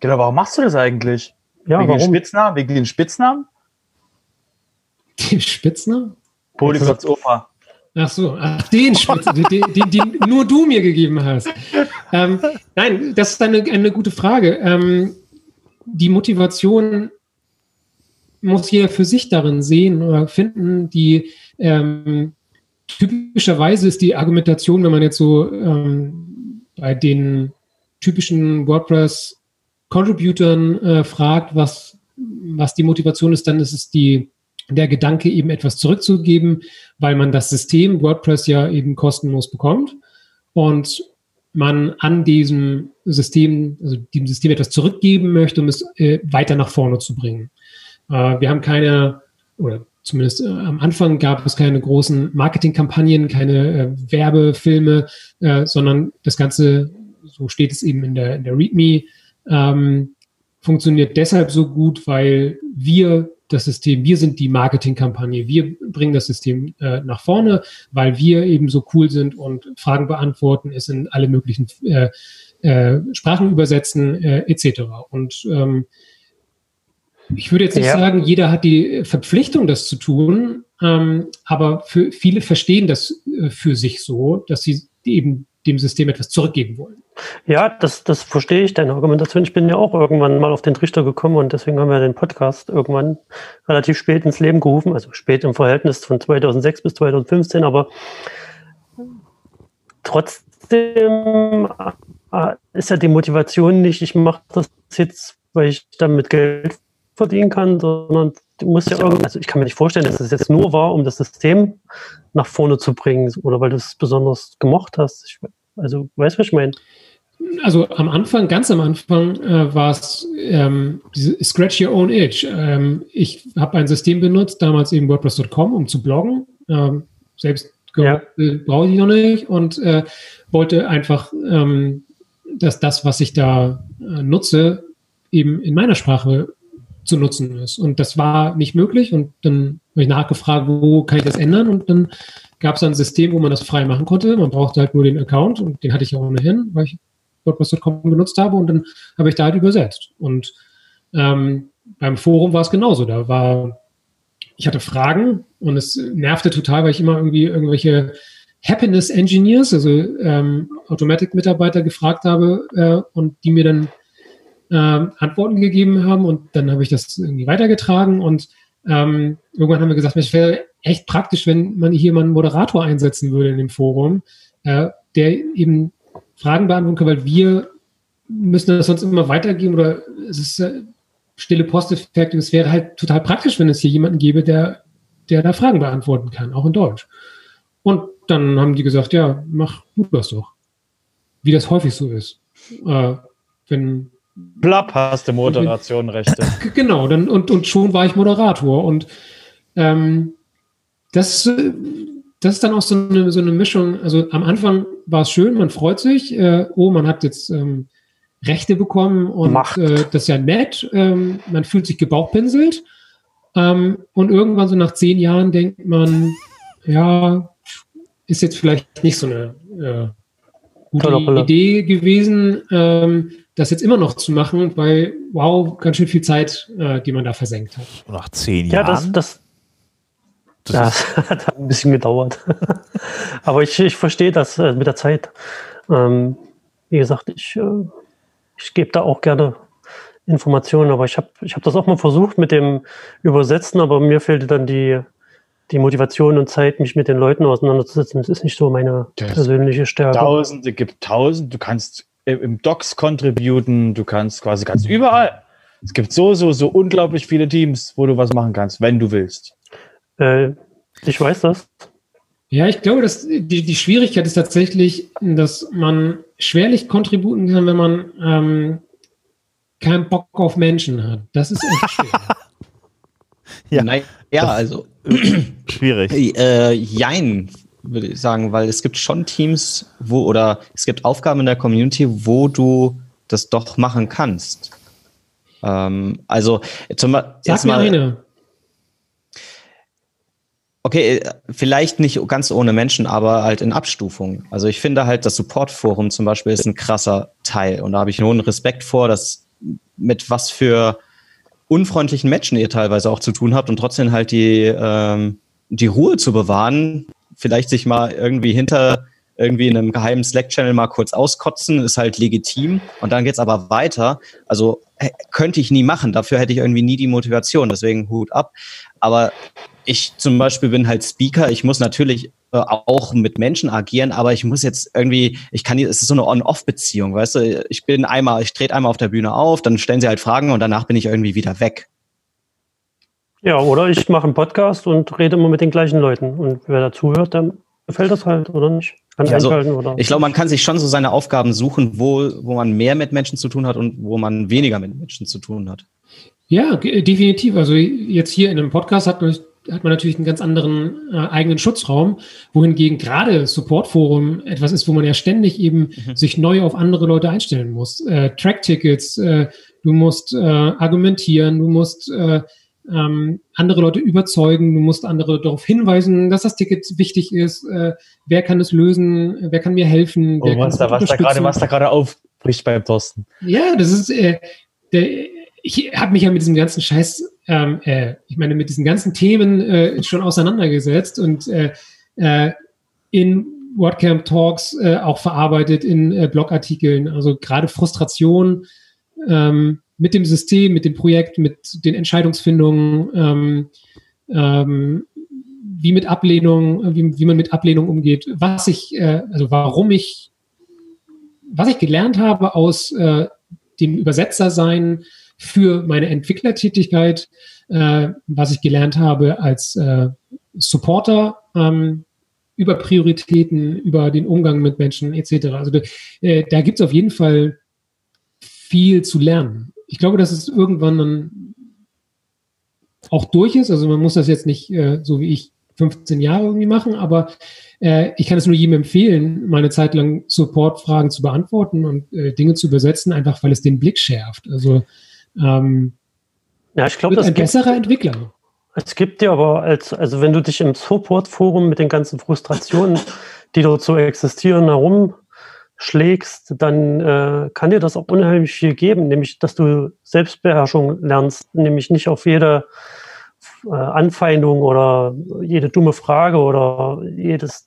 Genau, warum machst du das eigentlich? Ja, wegen warum? Den Spitznamen, wegen den Spitznamen? Den Spitznamen? Polyglots Opa. Ach so, ach, den Spitznamen, den, den, den, nur du mir gegeben hast. Ähm, nein, das ist eine, eine gute Frage. Ähm, die Motivation muss jeder für sich darin sehen oder finden, die ähm, typischerweise ist die Argumentation, wenn man jetzt so ähm, bei den typischen WordPress-Contributern äh, fragt, was, was die Motivation ist, dann ist es die, der Gedanke, eben etwas zurückzugeben, weil man das System WordPress ja eben kostenlos bekommt und man an diesem System, also dem System etwas zurückgeben möchte, um es äh, weiter nach vorne zu bringen. Äh, wir haben keine, oder zumindest äh, am Anfang gab es keine großen Marketingkampagnen, keine äh, Werbefilme, sondern das Ganze, so steht es eben in der, in der README, ähm, funktioniert deshalb so gut, weil wir das System, wir sind die Marketingkampagne, wir bringen das System äh, nach vorne, weil wir eben so cool sind und Fragen beantworten, es in alle möglichen äh, äh, Sprachen übersetzen, etc. Und ähm, ich würde jetzt nicht ja. sagen, jeder hat die Verpflichtung, das zu tun, ähm, aber für viele verstehen das äh, für sich so, dass sie eben dem System etwas zurückgeben wollen. Ja, das, das verstehe ich, deine Argumentation. Ich bin ja auch irgendwann mal auf den Trichter gekommen und deswegen haben wir den Podcast irgendwann relativ spät ins Leben gerufen, also spät im Verhältnis von 2006 bis 2015, aber trotzdem äh, ist ja die Motivation nicht, ich mache das jetzt, weil ich damit Geld verdienen kann, sondern du musst ja irgendwie, also ich kann mir nicht vorstellen, dass es jetzt nur war, um das System nach vorne zu bringen oder weil du es besonders gemocht hast. Ich, also, weißt du, was ich meine? Also am Anfang, ganz am Anfang äh, war es ähm, Scratch Your Own Itch. Ähm, ich habe ein System benutzt, damals eben WordPress.com, um zu bloggen. Ähm, selbst ja. brauche ich noch nicht und äh, wollte einfach, ähm, dass das, was ich da äh, nutze, eben in meiner Sprache zu nutzen ist. Und das war nicht möglich. Und dann habe ich nachgefragt, wo kann ich das ändern? Und dann gab es ein System, wo man das frei machen konnte. Man brauchte halt nur den Account und den hatte ich ja ohnehin, weil ich WordPress.com genutzt habe. Und dann habe ich da halt übersetzt. Und ähm, beim Forum war es genauso. Da war, ich hatte Fragen und es nervte total, weil ich immer irgendwie irgendwelche Happiness Engineers, also ähm, Automatic-Mitarbeiter gefragt habe äh, und die mir dann ähm, Antworten gegeben haben und dann habe ich das irgendwie weitergetragen und ähm, irgendwann haben wir gesagt, es wäre echt praktisch, wenn man hier mal einen Moderator einsetzen würde in dem Forum, äh, der eben Fragen beantworten kann, weil wir müssen das sonst immer weitergeben oder es ist äh, stille Posteffekt und es wäre halt total praktisch, wenn es hier jemanden gäbe, der, der da Fragen beantworten kann, auch in Deutsch. Und dann haben die gesagt, ja, mach du das doch. Wie das häufig so ist. Äh, wenn Plapp hast du Moderation Rechte. Genau, dann, und, und schon war ich Moderator. Und ähm, das, äh, das ist dann auch so eine, so eine Mischung. Also am Anfang war es schön, man freut sich, äh, oh, man hat jetzt ähm, Rechte bekommen und äh, das ist ja nett. Ähm, man fühlt sich gebauchpinselt. Ähm, und irgendwann so nach zehn Jahren denkt man, ja, ist jetzt vielleicht nicht so eine gute Idee gewesen, ähm, das jetzt immer noch zu machen, weil, wow, ganz schön viel Zeit, äh, die man da versenkt hat. Nach zehn Ja, Jahren? das, das, Das das hat ein bisschen gedauert. Aber ich, ich verstehe das äh, mit der Zeit. Ähm, wie gesagt, ich, äh, ich gebe da auch gerne Informationen, aber ich habe ich hab das auch mal versucht mit dem Übersetzen, aber mir fehlte dann die, die Motivation und Zeit, mich mit den Leuten auseinanderzusetzen. Das ist nicht so meine Das- persönliche Stärke. Tausende gibt tausend. Du kannst im Docs contributen, du kannst quasi ganz überall. Es gibt so, so, so unglaublich viele Teams, wo du was machen kannst, wenn du willst. Äh, ich weiß das. Ja, ich glaube, dass die, die Schwierigkeit ist tatsächlich, dass man schwerlich kontributen kann, wenn man ähm, keinen Bock auf Menschen hat. Das ist echt schwer. Ja. Nein, ja, also Schwierig. Äh, jein, würde ich sagen, weil es gibt schon Teams, wo oder es gibt Aufgaben in der Community, wo du das doch machen kannst. Ähm, also zum Beispiel Sag mir eine. Okay, äh, vielleicht nicht ganz ohne Menschen, aber halt in Abstufung. Also ich finde halt, das Support-Forum zum Beispiel ist ein krasser Teil und da habe ich nur einen Respekt vor, dass mit was für unfreundlichen Menschen ihr teilweise auch zu tun habt und trotzdem halt die, ähm, die Ruhe zu bewahren, vielleicht sich mal irgendwie hinter irgendwie in einem geheimen Slack-Channel mal kurz auskotzen, ist halt legitim. Und dann geht's aber weiter. Also könnte ich nie machen. Dafür hätte ich irgendwie nie die Motivation. Deswegen Hut ab. Aber ich zum Beispiel bin halt Speaker. Ich muss natürlich äh, auch mit Menschen agieren, aber ich muss jetzt irgendwie, ich kann, es ist so eine On-Off-Beziehung, weißt du? Ich bin einmal, ich trete einmal auf der Bühne auf, dann stellen sie halt Fragen und danach bin ich irgendwie wieder weg. Ja, oder ich mache einen Podcast und rede immer mit den gleichen Leuten. Und wer dazuhört, dann gefällt das halt, oder nicht? Kann also, oder? Ich glaube, man kann sich schon so seine Aufgaben suchen, wo, wo man mehr mit Menschen zu tun hat und wo man weniger mit Menschen zu tun hat. Ja, definitiv. Also jetzt hier in einem Podcast hat man, hat man natürlich einen ganz anderen äh, eigenen Schutzraum, wohingegen gerade Supportforum etwas ist, wo man ja ständig eben sich neu auf andere Leute einstellen muss. Äh, Track-Tickets, äh, du musst äh, argumentieren, du musst äh, ähm, andere Leute überzeugen, du musst andere darauf hinweisen, dass das Ticket wichtig ist, äh, wer kann es lösen, wer kann mir helfen, wer Oh, was da, was da gerade, unterstützen. was da gerade aufbricht beim Thorsten. Ja, das ist, äh, der, ich habe mich ja mit diesem ganzen Scheiß, ähm, äh, ich meine, mit diesen ganzen Themen äh, schon auseinandergesetzt und äh, äh, in WordCamp Talks äh, auch verarbeitet in äh, Blogartikeln. Also gerade Frustration ähm, mit dem System, mit dem Projekt, mit den Entscheidungsfindungen, ähm, ähm, wie mit Ablehnung, wie, wie man mit Ablehnung umgeht, was ich, äh, also warum ich, was ich gelernt habe aus äh, dem Übersetzer sein für meine Entwicklertätigkeit, äh, was ich gelernt habe als äh, Supporter ähm, über Prioritäten, über den Umgang mit Menschen etc. Also äh, da gibt es auf jeden Fall viel zu lernen. Ich glaube, dass es irgendwann dann auch durch ist. Also man muss das jetzt nicht äh, so wie ich 15 Jahre irgendwie machen, aber äh, ich kann es nur jedem empfehlen, mal eine Zeit lang Support-Fragen zu beantworten und äh, Dinge zu übersetzen, einfach weil es den Blick schärft. Also ähm, ja, ich glaube, das ein gibt, besserer Entwickler. es gibt dir aber als, also wenn du dich im Support-Forum mit den ganzen Frustrationen, die dort so existieren, herumschlägst, dann äh, kann dir das auch unheimlich viel geben, nämlich, dass du Selbstbeherrschung lernst, nämlich nicht auf jede äh, Anfeindung oder jede dumme Frage oder jedes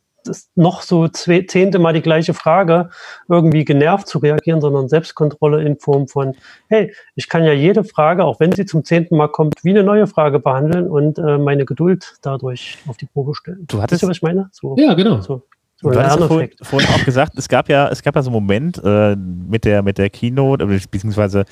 noch so zwe- zehnte Mal die gleiche Frage irgendwie genervt zu reagieren, sondern Selbstkontrolle in Form von, hey, ich kann ja jede Frage, auch wenn sie zum zehnten Mal kommt, wie eine neue Frage behandeln und äh, meine Geduld dadurch auf die Probe stellen. Du Wisst hattest, ihr, was ich meine? So, Ja, genau. so. Du hast ja vorhin, vorhin, auch gesagt, es gab ja, es gab ja so einen Moment äh, mit der mit der Keynote, beziehungsweise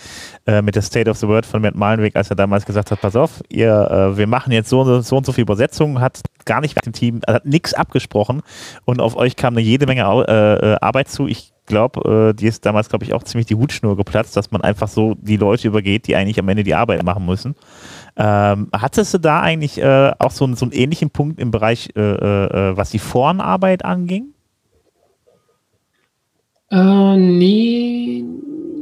äh, mit der State of the World von Matt Malenweg, als er damals gesagt hat, pass auf, ihr, äh, wir machen jetzt so, so und so viel Übersetzungen, hat gar nicht mit dem Team, hat nichts abgesprochen und auf euch kam eine jede Menge äh, äh, Arbeit zu. Ich glaube, äh, die ist damals, glaube ich, auch ziemlich die Hutschnur geplatzt, dass man einfach so die Leute übergeht, die eigentlich am Ende die Arbeit machen müssen. Ähm, hattest du da eigentlich äh, auch so, so, einen ähnlichen Punkt im Bereich, äh, äh, was die Forenarbeit anging? Äh, nee,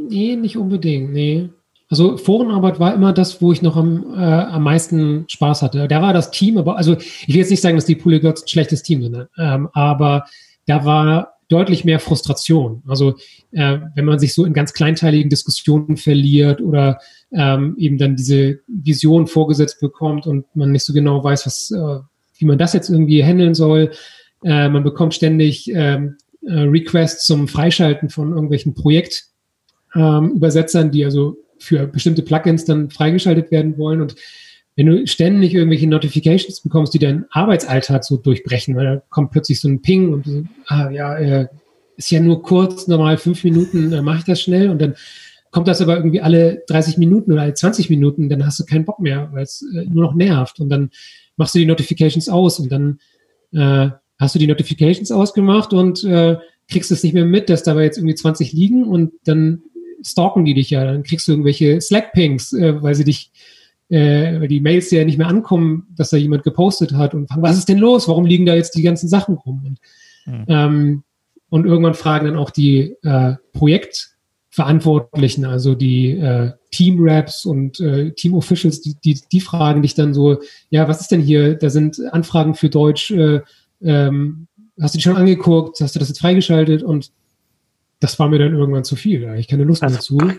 nee, nicht unbedingt, nee. Also Forenarbeit war immer das, wo ich noch am, äh, am meisten Spaß hatte. Da war das Team, aber also ich will jetzt nicht sagen, dass die Polyglots ein schlechtes Team sind, ne? ähm, aber da war deutlich mehr Frustration. Also äh, wenn man sich so in ganz kleinteiligen Diskussionen verliert oder ähm, eben dann diese Vision vorgesetzt bekommt und man nicht so genau weiß, was, äh, wie man das jetzt irgendwie handeln soll. Äh, man bekommt ständig ähm, äh, Requests zum Freischalten von irgendwelchen Projektübersetzern, ähm, die also für bestimmte Plugins dann freigeschaltet werden wollen und wenn du ständig irgendwelche Notifications bekommst, die deinen Arbeitsalltag so durchbrechen, weil da kommt plötzlich so ein Ping und du, ah ja, äh, ist ja nur kurz, normal fünf Minuten, äh, mache ich das schnell und dann kommt das aber irgendwie alle 30 Minuten oder alle 20 Minuten, dann hast du keinen Bock mehr, weil es äh, nur noch nervt und dann machst du die Notifications aus und dann äh, hast du die Notifications ausgemacht und äh, kriegst es nicht mehr mit, dass dabei jetzt irgendwie 20 liegen und dann stalken die dich ja, dann kriegst du irgendwelche Slack-Pings, äh, weil sie dich äh, weil die Mails ja nicht mehr ankommen, dass da jemand gepostet hat und fragen, was ist denn los? Warum liegen da jetzt die ganzen Sachen rum? Und, mhm. ähm, und irgendwann fragen dann auch die äh, Projektverantwortlichen, also die äh, Team-Raps und äh, Team-Officials, die, die, die fragen dich dann so, ja, was ist denn hier? Da sind Anfragen für Deutsch, äh, ähm, hast du die schon angeguckt? Hast du das jetzt freigeschaltet? Und das war mir dann irgendwann zu viel. Da ich keine Lust mehr also, zu.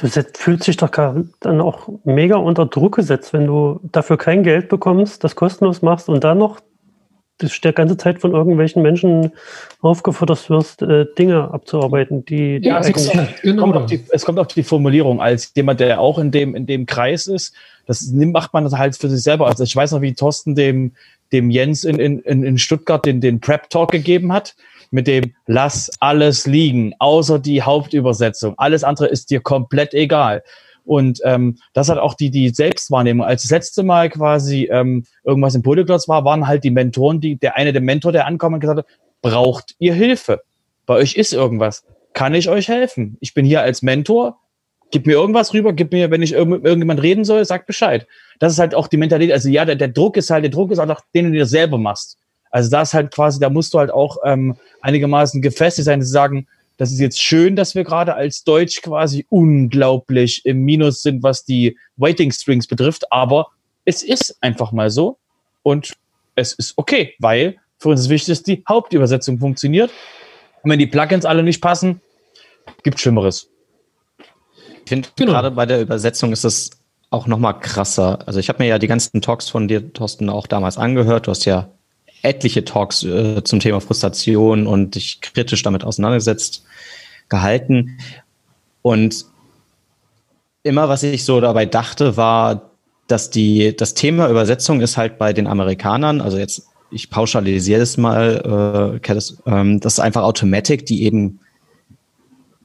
Du fühlst dich doch dann auch mega unter Druck gesetzt, wenn du dafür kein Geld bekommst, das kostenlos machst und dann noch der ganze Zeit von irgendwelchen Menschen aufgefordert wirst, äh, Dinge abzuarbeiten, die, die ja, es, kommt, genau. kommt auf die, es kommt auf die Formulierung als jemand, der auch in dem, in dem Kreis ist. Das macht man das halt für sich selber. Also ich weiß noch, wie Thorsten dem, dem Jens in, in, in Stuttgart den, den Prep Talk gegeben hat mit dem Lass alles liegen, außer die Hauptübersetzung. Alles andere ist dir komplett egal. Und ähm, das hat auch die, die Selbstwahrnehmung. Als das letzte Mal quasi ähm, irgendwas im Polyglots war, waren halt die Mentoren, die, der eine der Mentor, der ankommt und gesagt hat, braucht ihr Hilfe? Bei euch ist irgendwas. Kann ich euch helfen? Ich bin hier als Mentor. Gib mir irgendwas rüber, gib mir, wenn ich irgend, irgendjemand reden soll, sag Bescheid. Das ist halt auch die Mentalität. Also ja, der, der Druck ist halt, der Druck ist auch nach denen, die du selber machst. Also da ist halt quasi, da musst du halt auch ähm, einigermaßen gefestigt sein, zu sagen, das ist jetzt schön, dass wir gerade als Deutsch quasi unglaublich im Minus sind, was die Waiting Strings betrifft, aber es ist einfach mal so und es ist okay, weil für uns ist wichtig, dass die Hauptübersetzung funktioniert. Und wenn die Plugins alle nicht passen, gibt Schlimmeres. Ich finde, genau. gerade bei der Übersetzung ist das auch noch mal krasser. Also ich habe mir ja die ganzen Talks von dir, Thorsten, auch damals angehört. Du hast ja etliche Talks äh, zum Thema Frustration und dich kritisch damit auseinandergesetzt, gehalten. Und immer, was ich so dabei dachte, war, dass die, das Thema Übersetzung ist halt bei den Amerikanern, also jetzt, ich pauschalisiere es mal, äh, das, ähm, das ist einfach Automatic, die eben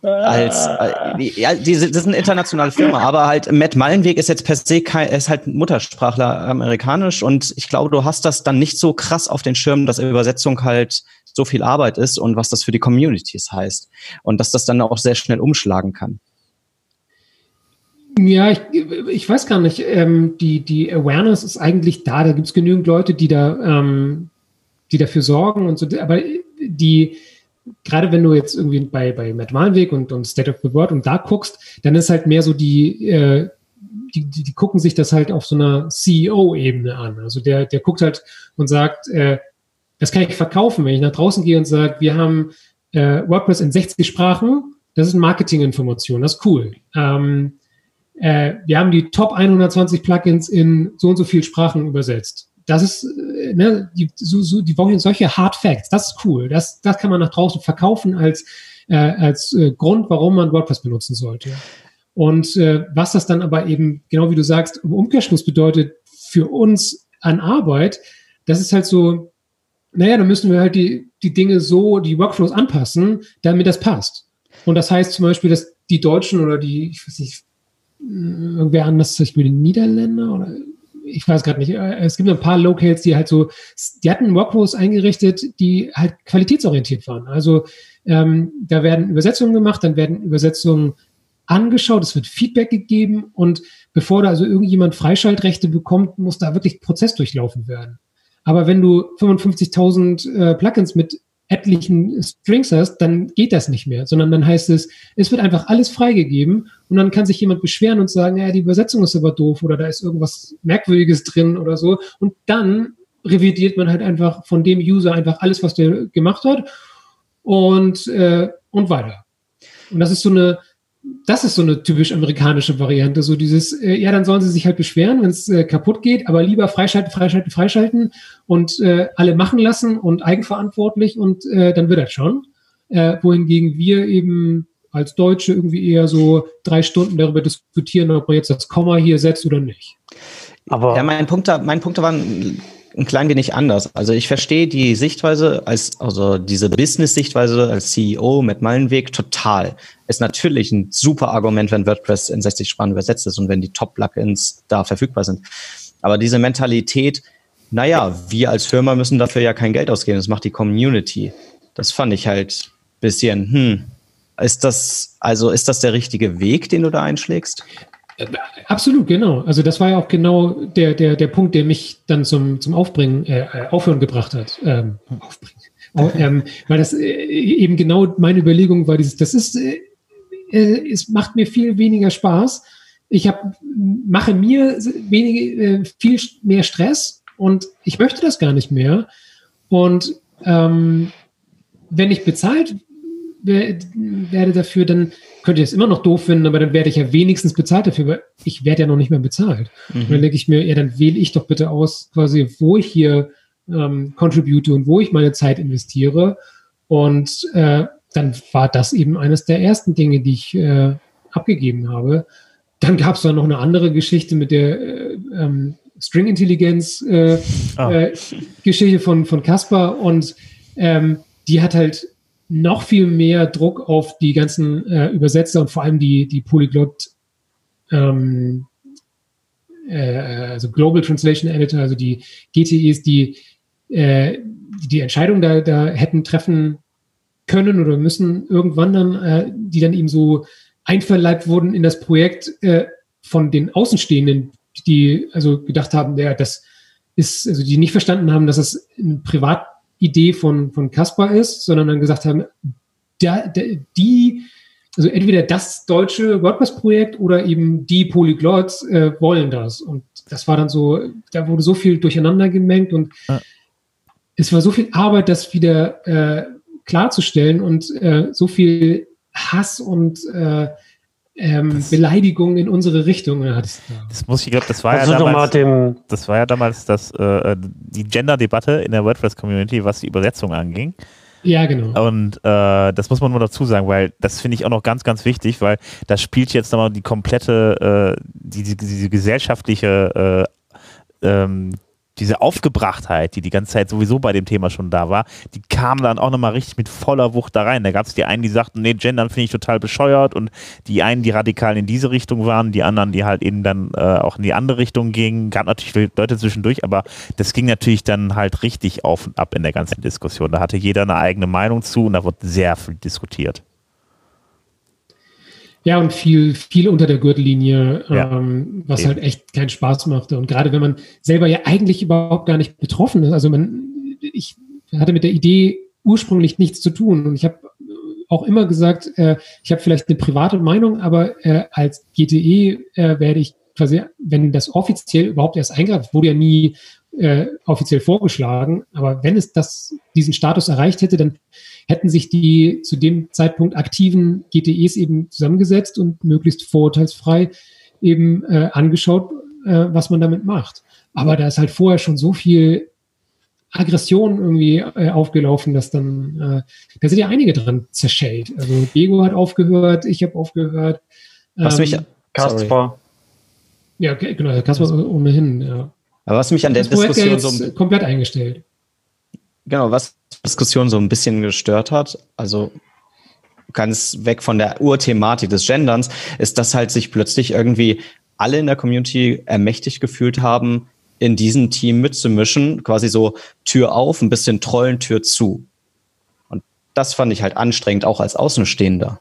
als äh, ja, die, das ist eine internationale Firma, aber halt Matt Mallenweg ist jetzt per se kein, ist halt Muttersprachler amerikanisch und ich glaube, du hast das dann nicht so krass auf den Schirm, dass Übersetzung halt so viel Arbeit ist und was das für die Communities heißt und dass das dann auch sehr schnell umschlagen kann. Ja, ich, ich weiß gar nicht. Ähm, die, die Awareness ist eigentlich da. Da gibt es genügend Leute, die da, ähm, die dafür sorgen und so. Aber die, gerade wenn du jetzt irgendwie bei, bei Matt Malenweg und, und State of the World und da guckst, dann ist halt mehr so die, äh, die, die, die gucken sich das halt auf so einer CEO-Ebene an. Also der, der guckt halt und sagt, äh, das kann ich verkaufen, wenn ich nach draußen gehe und sage, wir haben äh, WordPress in 60 Sprachen, das ist Marketinginformation, das ist cool. Ähm, äh, wir haben die Top 120 Plugins in so und so viel Sprachen übersetzt das ist, äh, ne, die, so, so, die wollen solche Hard Facts, das ist cool. Das, das kann man nach draußen verkaufen als, äh, als äh, Grund, warum man WordPress benutzen sollte. Und äh, was das dann aber eben, genau wie du sagst, im Umkehrschluss bedeutet für uns an Arbeit, das ist halt so, naja, dann müssen wir halt die, die Dinge so, die Workflows anpassen, damit das passt. Und das heißt zum Beispiel, dass die Deutschen oder die, ich weiß nicht, irgendwer anders, ich will die Niederländer oder ich weiß gerade nicht, äh, es gibt ein paar Locals, die halt so, die hatten Workflows eingerichtet, die halt qualitätsorientiert waren. Also ähm, da werden Übersetzungen gemacht, dann werden Übersetzungen angeschaut, es wird Feedback gegeben und bevor da also irgendjemand Freischaltrechte bekommt, muss da wirklich Prozess durchlaufen werden. Aber wenn du 55.000 äh, Plugins mit etlichen Strings hast, dann geht das nicht mehr, sondern dann heißt es, es wird einfach alles freigegeben und dann kann sich jemand beschweren und sagen, ja, die Übersetzung ist aber doof oder da ist irgendwas Merkwürdiges drin oder so und dann revidiert man halt einfach von dem User einfach alles, was der gemacht hat und, äh, und weiter. Und das ist so eine, das ist so eine typisch amerikanische Variante, so dieses, äh, ja, dann sollen sie sich halt beschweren, wenn es äh, kaputt geht, aber lieber freischalten, freischalten, freischalten und äh, alle machen lassen und eigenverantwortlich und äh, dann wird das schon. Äh, wohingegen wir eben als Deutsche irgendwie eher so drei Stunden darüber diskutieren, ob man jetzt das Komma hier setzt oder nicht. Aber ja, mein Punkt, mein Punkt war ein klein wenig anders. Also ich verstehe die Sichtweise als, also diese Business-Sichtweise als CEO mit Meilenweg total. Ist natürlich ein super Argument, wenn WordPress in 60 Sprachen übersetzt ist und wenn die Top-Plugins da verfügbar sind. Aber diese Mentalität, naja, wir als Firma müssen dafür ja kein Geld ausgeben, das macht die Community. Das fand ich halt bisschen, hm, ist das, also ist das der richtige Weg, den du da einschlägst? Absolut, genau. Also das war ja auch genau der, der, der Punkt, der mich dann zum, zum Aufbringen, äh, äh Aufhören gebracht hat. Ähm, aufbringen. Oh, ähm, weil das äh, eben genau meine Überlegung war, dieses, das ist, äh, äh, es macht mir viel weniger Spaß. Ich hab, mache mir wenige, äh, viel mehr Stress und ich möchte das gar nicht mehr. Und ähm, wenn ich bezahlt werde dafür, dann könnte ich es immer noch doof finden, aber dann werde ich ja wenigstens bezahlt dafür, weil ich werde ja noch nicht mehr bezahlt. Mhm. Und dann denke ich mir, ja, dann wähle ich doch bitte aus, quasi, wo ich hier ähm, contribute und wo ich meine Zeit investiere. Und äh, dann war das eben eines der ersten Dinge, die ich äh, abgegeben habe. Dann gab es da noch eine andere Geschichte mit der äh, ähm, String-Intelligenz äh, oh. äh, von, von Caspar und ähm, die hat halt noch viel mehr Druck auf die ganzen äh, Übersetzer und vor allem die, die Polyglot, ähm, äh, also Global Translation Editor, also die GTEs, die äh, die Entscheidung da, da hätten treffen können oder müssen irgendwann dann, äh, die dann eben so einverleibt wurden in das Projekt äh, von den Außenstehenden, die also gedacht haben, ja, das ist, also die nicht verstanden haben, dass es ein Privat Idee von, von Caspar ist, sondern dann gesagt haben, der, der, die, also entweder das deutsche WordPress-Projekt oder eben die Polyglots äh, wollen das. Und das war dann so, da wurde so viel durcheinander gemengt und ja. es war so viel Arbeit, das wieder äh, klarzustellen und äh, so viel Hass und äh, ähm, das, Beleidigung in unsere Richtung. Ja, das, das, muss ich glaube, das war ja damals, das war ja damals das, äh, die Gender-Debatte in der WordPress-Community, was die Übersetzung anging. Ja, genau. Und äh, das muss man nur dazu sagen, weil das finde ich auch noch ganz, ganz wichtig, weil das spielt jetzt nochmal die komplette, äh, die, die, diese gesellschaftliche äh, ähm, diese Aufgebrachtheit, die die ganze Zeit sowieso bei dem Thema schon da war, die kam dann auch nochmal richtig mit voller Wucht da rein. Da gab es die einen, die sagten, nee, Gendern finde ich total bescheuert und die einen, die radikal in diese Richtung waren, die anderen, die halt eben dann äh, auch in die andere Richtung gingen. Gab natürlich Leute zwischendurch, aber das ging natürlich dann halt richtig auf und ab in der ganzen Diskussion. Da hatte jeder eine eigene Meinung zu und da wurde sehr viel diskutiert. Ja, und viel, viel unter der Gürtellinie, ja. ähm, was Eben. halt echt keinen Spaß machte. Und gerade wenn man selber ja eigentlich überhaupt gar nicht betroffen ist, also man, ich hatte mit der Idee ursprünglich nichts zu tun. Und ich habe auch immer gesagt, äh, ich habe vielleicht eine private Meinung, aber äh, als GTE äh, werde ich quasi, wenn das offiziell überhaupt erst eingreift, wurde ja nie äh, offiziell vorgeschlagen, aber wenn es das, diesen Status erreicht hätte, dann hätten sich die zu dem Zeitpunkt aktiven GTEs eben zusammengesetzt und möglichst vorurteilsfrei eben äh, angeschaut, äh, was man damit macht. Aber da ist halt vorher schon so viel Aggression irgendwie äh, aufgelaufen, dass dann, äh, da sind ja einige dran zerschellt. Also Bego hat aufgehört, ich habe aufgehört. Was ähm, mich, Kaspar. Ja, genau, Kaspar ohnehin, ja. Aber was mich an der Diskussion so komplett eingestellt. Genau, was Diskussion so ein bisschen gestört hat, also ganz weg von der Urthematik des Genderns, ist, dass halt sich plötzlich irgendwie alle in der Community ermächtigt gefühlt haben, in diesem Team mitzumischen, quasi so Tür auf, ein bisschen trollen, Tür zu. Und das fand ich halt anstrengend, auch als Außenstehender.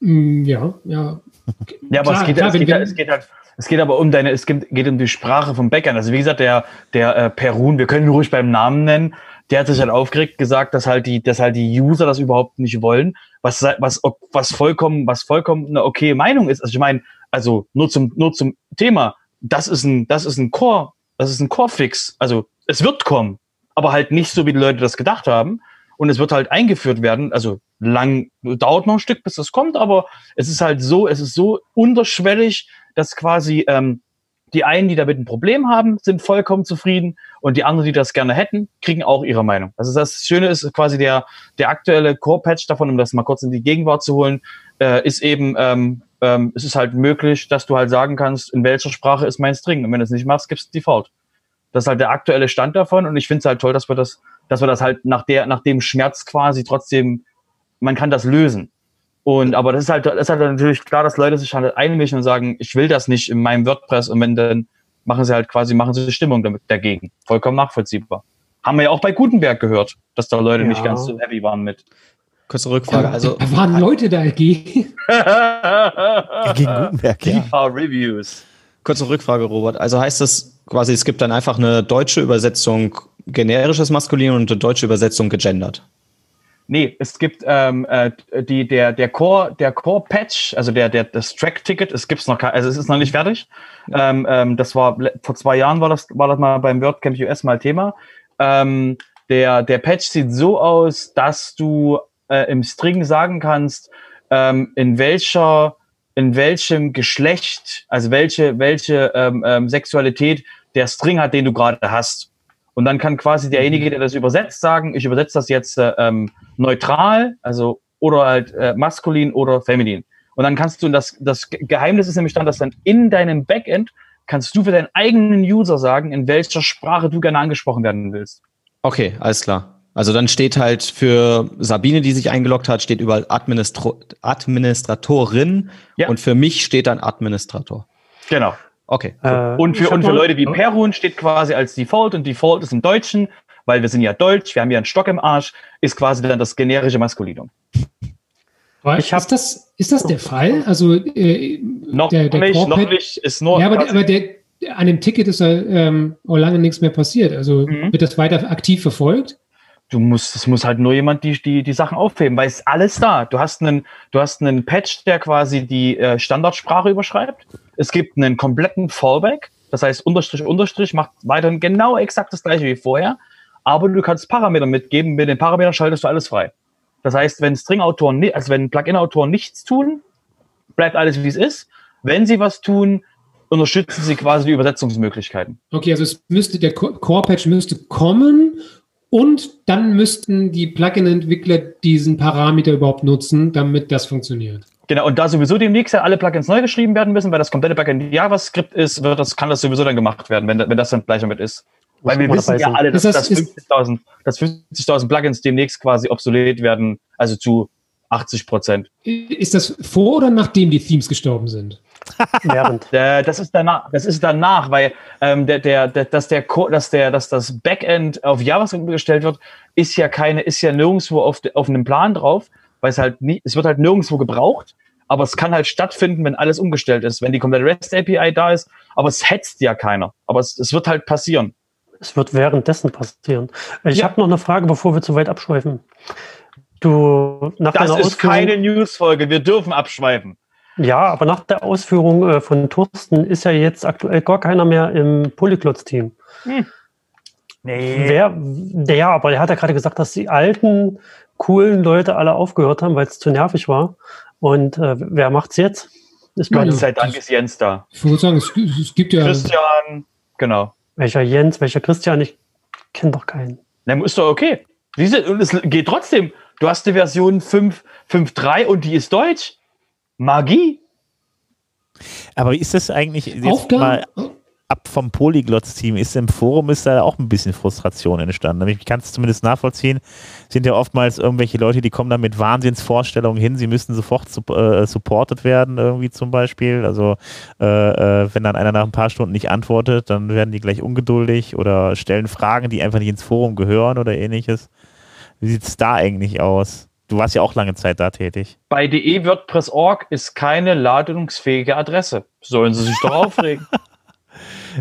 Mm, Ja, ja. Ja, aber Klar, es, geht, klar, es, wenn- geht, wenn- es geht halt, es geht aber um deine, es geht, geht um die Sprache vom Backend. Also wie gesagt, der, der äh, Perun, wir können ihn ruhig beim Namen nennen, der hat sich halt aufgeregt gesagt, dass halt die, dass halt die User das überhaupt nicht wollen, was, was, was vollkommen, was vollkommen eine okay Meinung ist. Also ich meine, also nur zum, nur zum Thema, das ist ein, das ist ein Core, das ist ein Core-Fix. Also es wird kommen, aber halt nicht so, wie die Leute das gedacht haben. Und es wird halt eingeführt werden. Also lang, dauert noch ein Stück, bis das kommt, aber es ist halt so, es ist so unterschwellig, dass quasi ähm, die einen, die damit ein Problem haben, sind vollkommen zufrieden und die anderen, die das gerne hätten, kriegen auch ihre Meinung. Also das Schöne ist quasi der, der aktuelle Core-Patch davon, um das mal kurz in die Gegenwart zu holen, äh, ist eben, ähm, ähm, es ist halt möglich, dass du halt sagen kannst, in welcher Sprache ist mein String. Und wenn du es nicht machst, gibst du Default. Das ist halt der aktuelle Stand davon und ich finde es halt toll, dass wir das, dass wir das halt nach der, nach dem Schmerz quasi trotzdem, man kann das lösen. Und aber das ist halt, das ist halt natürlich klar, dass Leute sich halt einmischen und sagen, ich will das nicht in meinem WordPress und wenn dann machen sie halt quasi, machen sie Stimmung damit dagegen. Vollkommen nachvollziehbar. Haben wir ja auch bei Gutenberg gehört, dass da Leute Ja. nicht ganz so happy waren mit. Kurze Rückfrage. Da, Also, da waren Leute da, G. Gegen Gutenberg, ja. Reviews. kurze Rückfrage, Robert. Also heißt das quasi, es gibt dann einfach eine deutsche Übersetzung generisches Maskulin und eine deutsche Übersetzung gegendert. Nee, es gibt ähm, äh, die, der, der Core, der Core-Patch, also der, der, das Track-Ticket, es gibt's noch also es ist noch nicht fertig. Ähm, ähm, das war vor zwei Jahren war das, war das mal beim WordCamp US mal Thema. Ähm, der, der Patch sieht so aus, dass du äh, im String sagen kannst, ähm, in welcher, in welchem Geschlecht, also welche, welche ähm, ähm, Sexualität der String hat, den du gerade hast. Und dann kann quasi derjenige, der das übersetzt, sagen, ich übersetze das jetzt äh, ähm, neutral, also oder halt äh, maskulin oder feminin. Und dann kannst du, das, das Geheimnis ist nämlich dann, dass dann in deinem Backend kannst du für deinen eigenen User sagen, in welcher Sprache du gerne angesprochen werden willst. Okay, alles klar. Also dann steht halt für Sabine, die sich eingeloggt hat, steht überall Administro Administratorin Ja. und für mich steht dann Administrator. Genau. Okay. Äh, Und für, und für Leute wie Perun steht quasi als Default und Default ist im Deutschen, weil wir sind ja Deutsch, wir haben ja einen Stock im Arsch, ist quasi dann das generische Maskulinum. Aber Ich hab- ist, das, ist das der Fall? Also äh, Noch der, der nicht, noch nicht, ist nur Ja, aber, aber der, an dem Ticket ist ja ähm, auch lange nichts mehr passiert. Also Mhm. wird das weiter aktiv verfolgt? Du musst, es muss halt nur jemand die, die, die Sachen aufheben, weil es ist alles da. Du hast einen, du hast einen Patch, der quasi die äh, Standardsprache überschreibt. Es gibt einen kompletten Fallback. Das heißt, Unterstrich, Unterstrich macht weiterhin genau exakt das gleiche wie vorher. Aber du kannst Parameter mitgeben. Mit den Parametern schaltest du alles frei. Das heißt, wenn String-Autoren, also wenn Plugin-Autoren nichts tun, bleibt alles wie es ist. Wenn sie was tun, unterstützen sie quasi die Übersetzungsmöglichkeiten. Okay, also es müsste der Co- Core-Patch müsste kommen und dann müssten die Plugin-Entwickler diesen Parameter überhaupt nutzen, damit das funktioniert. Genau, und da sowieso demnächst ja alle Plugins neu geschrieben werden müssen, weil das komplette Backend JavaScript ist, wird das, kann das sowieso dann gemacht werden, wenn, wenn das dann gleich damit ist. Weil wir wissen ja alle, dass, das- dass ist- 50.000 dass 50.000 Plugins demnächst quasi obsolet werden, also zu 80 Prozent. Ist das vor oder nachdem die Themes gestorben sind? Während. Äh, das ist danach, das ist danach, weil ähm, der, der, der, dass der dass der, dass das Backend auf JavaScript gestellt wird, ist ja keine, ist ja nirgendwo auf, auf einem Plan drauf, weil es halt nie, es wird halt nirgendwo gebraucht, aber es kann halt stattfinden, wenn alles umgestellt ist, wenn die komplette REST API da ist, aber es hetzt ja keiner, aber es, es wird halt passieren. Es wird währenddessen passieren. Ich Ja. habe noch eine Frage, bevor wir zu weit abschweifen. Du, nach Das ist Ausführung, keine Newsfolge, wir dürfen abschweifen. Ja, aber nach der Ausführung äh, von Thorsten ist ja jetzt aktuell gar keiner mehr im Polyglots-Team. Nee. Wer, der, ja, aber er hat ja gerade gesagt, dass die alten, coolen Leute alle aufgehört haben, weil es zu nervig war. Und äh, wer macht's jetzt? Ist Ja, bei Gott sei Dank ist Jens da. Ich würde sagen, es, es gibt ja. Christian, genau. welcher Jens, welcher Christian? Ich kenne doch keinen. Na, ist doch okay. Diese, und es geht trotzdem. Du hast die Version 5, 5.3 und die ist deutsch. Magie. Aber ist das eigentlich jetzt Aufgaben, mal ab vom Polyglots-Team ist im Forum ist da auch ein bisschen Frustration entstanden. Ich kann es zumindest nachvollziehen. Sind ja oftmals irgendwelche Leute, die kommen da mit Wahnsinnsvorstellungen hin, sie müssten sofort äh, supported werden, irgendwie zum Beispiel. Also äh, äh, wenn dann einer nach ein paar Stunden nicht antwortet, dann werden die gleich ungeduldig oder stellen Fragen, die einfach nicht ins Forum gehören oder ähnliches. Wie sieht es da eigentlich aus? Du warst ja auch lange Zeit da tätig. Bei de WordPress.org ist keine ladungsfähige Adresse. Sollen sie sich doch aufregen.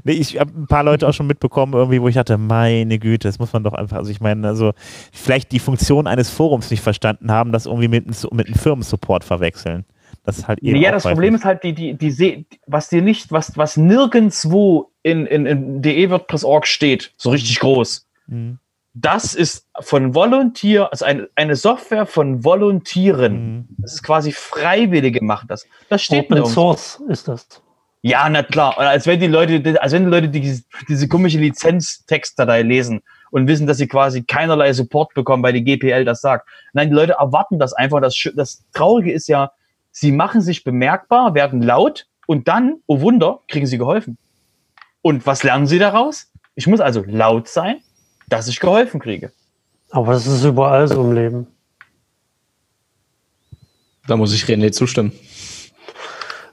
Nee, ich habe ein paar Leute auch schon mitbekommen, irgendwie, wo ich hatte, meine Güte, das muss man doch einfach, also ich meine, also vielleicht die Funktion eines Forums nicht verstanden haben, das irgendwie mit, mit einem Firmensupport verwechseln. Das ist halt eben Ja, das Problem ist halt, die, die, die, was dir nicht, was, was nirgendwo in, in, in de WordPress.org steht, so richtig groß. Mhm das ist von Volunteer, also eine, eine Software von Volontieren. Mhm. Das ist quasi Freiwillige machen das. Das steht Open Source ist das. Ja, na klar. Als wenn die Leute, als wenn die Leute die, diese komische Lizenztextdatei lesen und wissen, dass sie quasi keinerlei Support bekommen, weil die GPL das sagt. Nein, die Leute erwarten das einfach. Das, das Traurige ist ja, sie machen sich bemerkbar, werden laut und dann, oh Wunder, kriegen sie geholfen. Und was lernen sie daraus? Ich muss also laut sein, dass ich geholfen kriege. Aber das ist überall so im Leben. Da muss ich René zustimmen.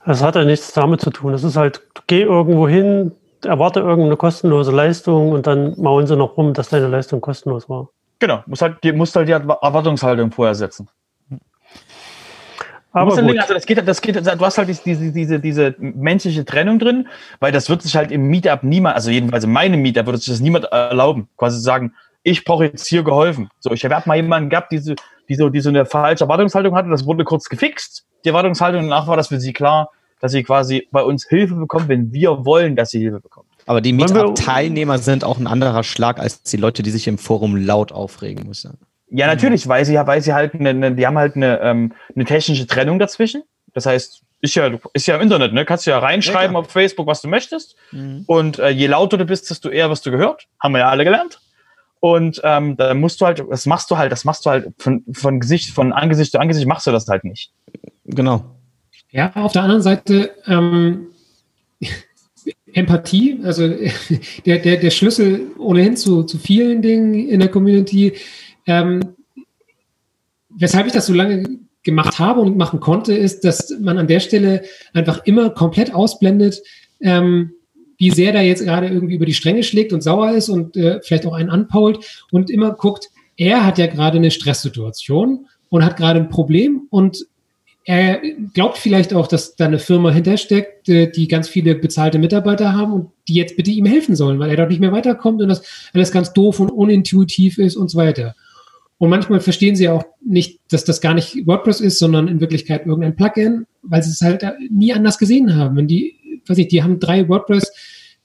Das hat ja nichts damit zu tun. Das ist halt, geh irgendwo hin, erwarte irgendeine kostenlose Leistung und dann maulen sie noch rum, dass deine Leistung kostenlos war. Genau, muss halt, musst halt die Erwartungshaltung vorher setzen. Aber gut. also das geht, das geht, du hast halt diese, diese, diese menschliche Trennung drin, weil das wird sich halt im Meetup niemand, also jedenfalls in meinem Meetup würde sich das niemand erlauben, quasi sagen, ich brauche jetzt hier geholfen. So, ich habe mal jemanden gehabt, die so, die so, die so eine falsche Erwartungshaltung hatte, das wurde kurz gefixt, die Erwartungshaltung, und danach war das für sie klar, dass sie quasi bei uns Hilfe bekommt, wenn wir wollen, dass sie Hilfe bekommt. Aber die Meetup-Teilnehmer sind auch ein anderer Schlag als die Leute, die sich im Forum laut aufregen müssen. Ja, natürlich, weil sie, weil sie halt eine, eine die haben halt eine, ähm, eine technische Trennung dazwischen. Das heißt, ist ja, ist ja im Internet, ne? Kannst du ja reinschreiben ja, auf Facebook, was du möchtest. Mhm. Und äh, je lauter du bist, desto eher wirst du gehört. Haben wir ja alle gelernt. Und ähm, da musst du halt, das machst du halt, das machst du halt von, von Gesicht, von Angesicht zu Angesicht machst du das halt nicht. Genau. Ja, auf der anderen Seite ähm, Empathie, also der, der, der Schlüssel ohnehin zu, zu vielen Dingen in der Community ähm, weshalb ich das so lange gemacht habe und machen konnte, ist, dass man an der Stelle einfach immer komplett ausblendet, ähm, wie sehr da jetzt gerade irgendwie über die Stränge schlägt und sauer ist und äh, vielleicht auch einen anpault und immer guckt, er hat ja gerade eine Stresssituation und hat gerade ein Problem und er glaubt vielleicht auch, dass da eine Firma hintersteckt, äh, die ganz viele bezahlte Mitarbeiter haben und die jetzt bitte ihm helfen sollen, weil er dort nicht mehr weiterkommt und das alles ganz doof und unintuitiv ist und so weiter. Und manchmal verstehen sie auch nicht, dass das gar nicht WordPress ist, sondern in Wirklichkeit irgendein Plugin, weil sie es halt nie anders gesehen haben. Wenn die, weiß ich, die haben drei WordPress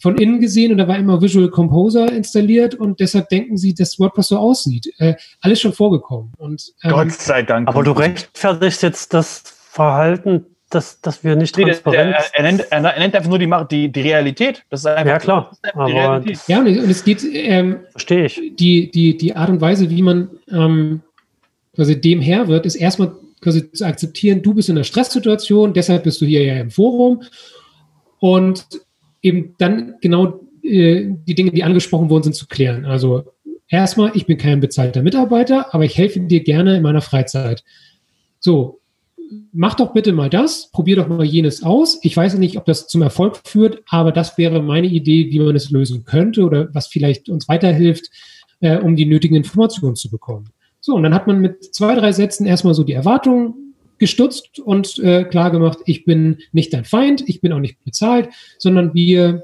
von innen gesehen und da war immer Visual Composer installiert und deshalb denken sie, dass WordPress so aussieht. Äh, alles schon vorgekommen. Und, ähm, Gott sei Dank. Aber du rechtfertigst jetzt das Verhalten dass, dass wir nicht transparent der, er, nennt, er, nennt, einfach nur die, die, die Realität. Das ist einfach, ja, klar. Aber ja, und es geht, ähm, verstehe ich. Die, die, die Art und Weise, wie man ähm, quasi dem Herr wird, ist erstmal quasi zu akzeptieren, du bist in einer Stresssituation, deshalb bist du hier ja im Forum. Und eben dann genau äh, die Dinge, die angesprochen worden sind, zu klären. Also erstmal, ich bin kein bezahlter Mitarbeiter, aber ich helfe dir gerne in meiner Freizeit. So, mach doch bitte mal das, probier doch mal jenes aus. Ich weiß nicht, ob das zum Erfolg führt, aber das wäre meine Idee, wie man es lösen könnte oder was vielleicht uns weiterhilft, äh, um die nötigen Informationen zu bekommen. So, und dann hat man mit zwei, drei Sätzen erstmal so die Erwartungen gestutzt und äh, klar ich bin nicht dein Feind, ich bin auch nicht bezahlt, sondern wir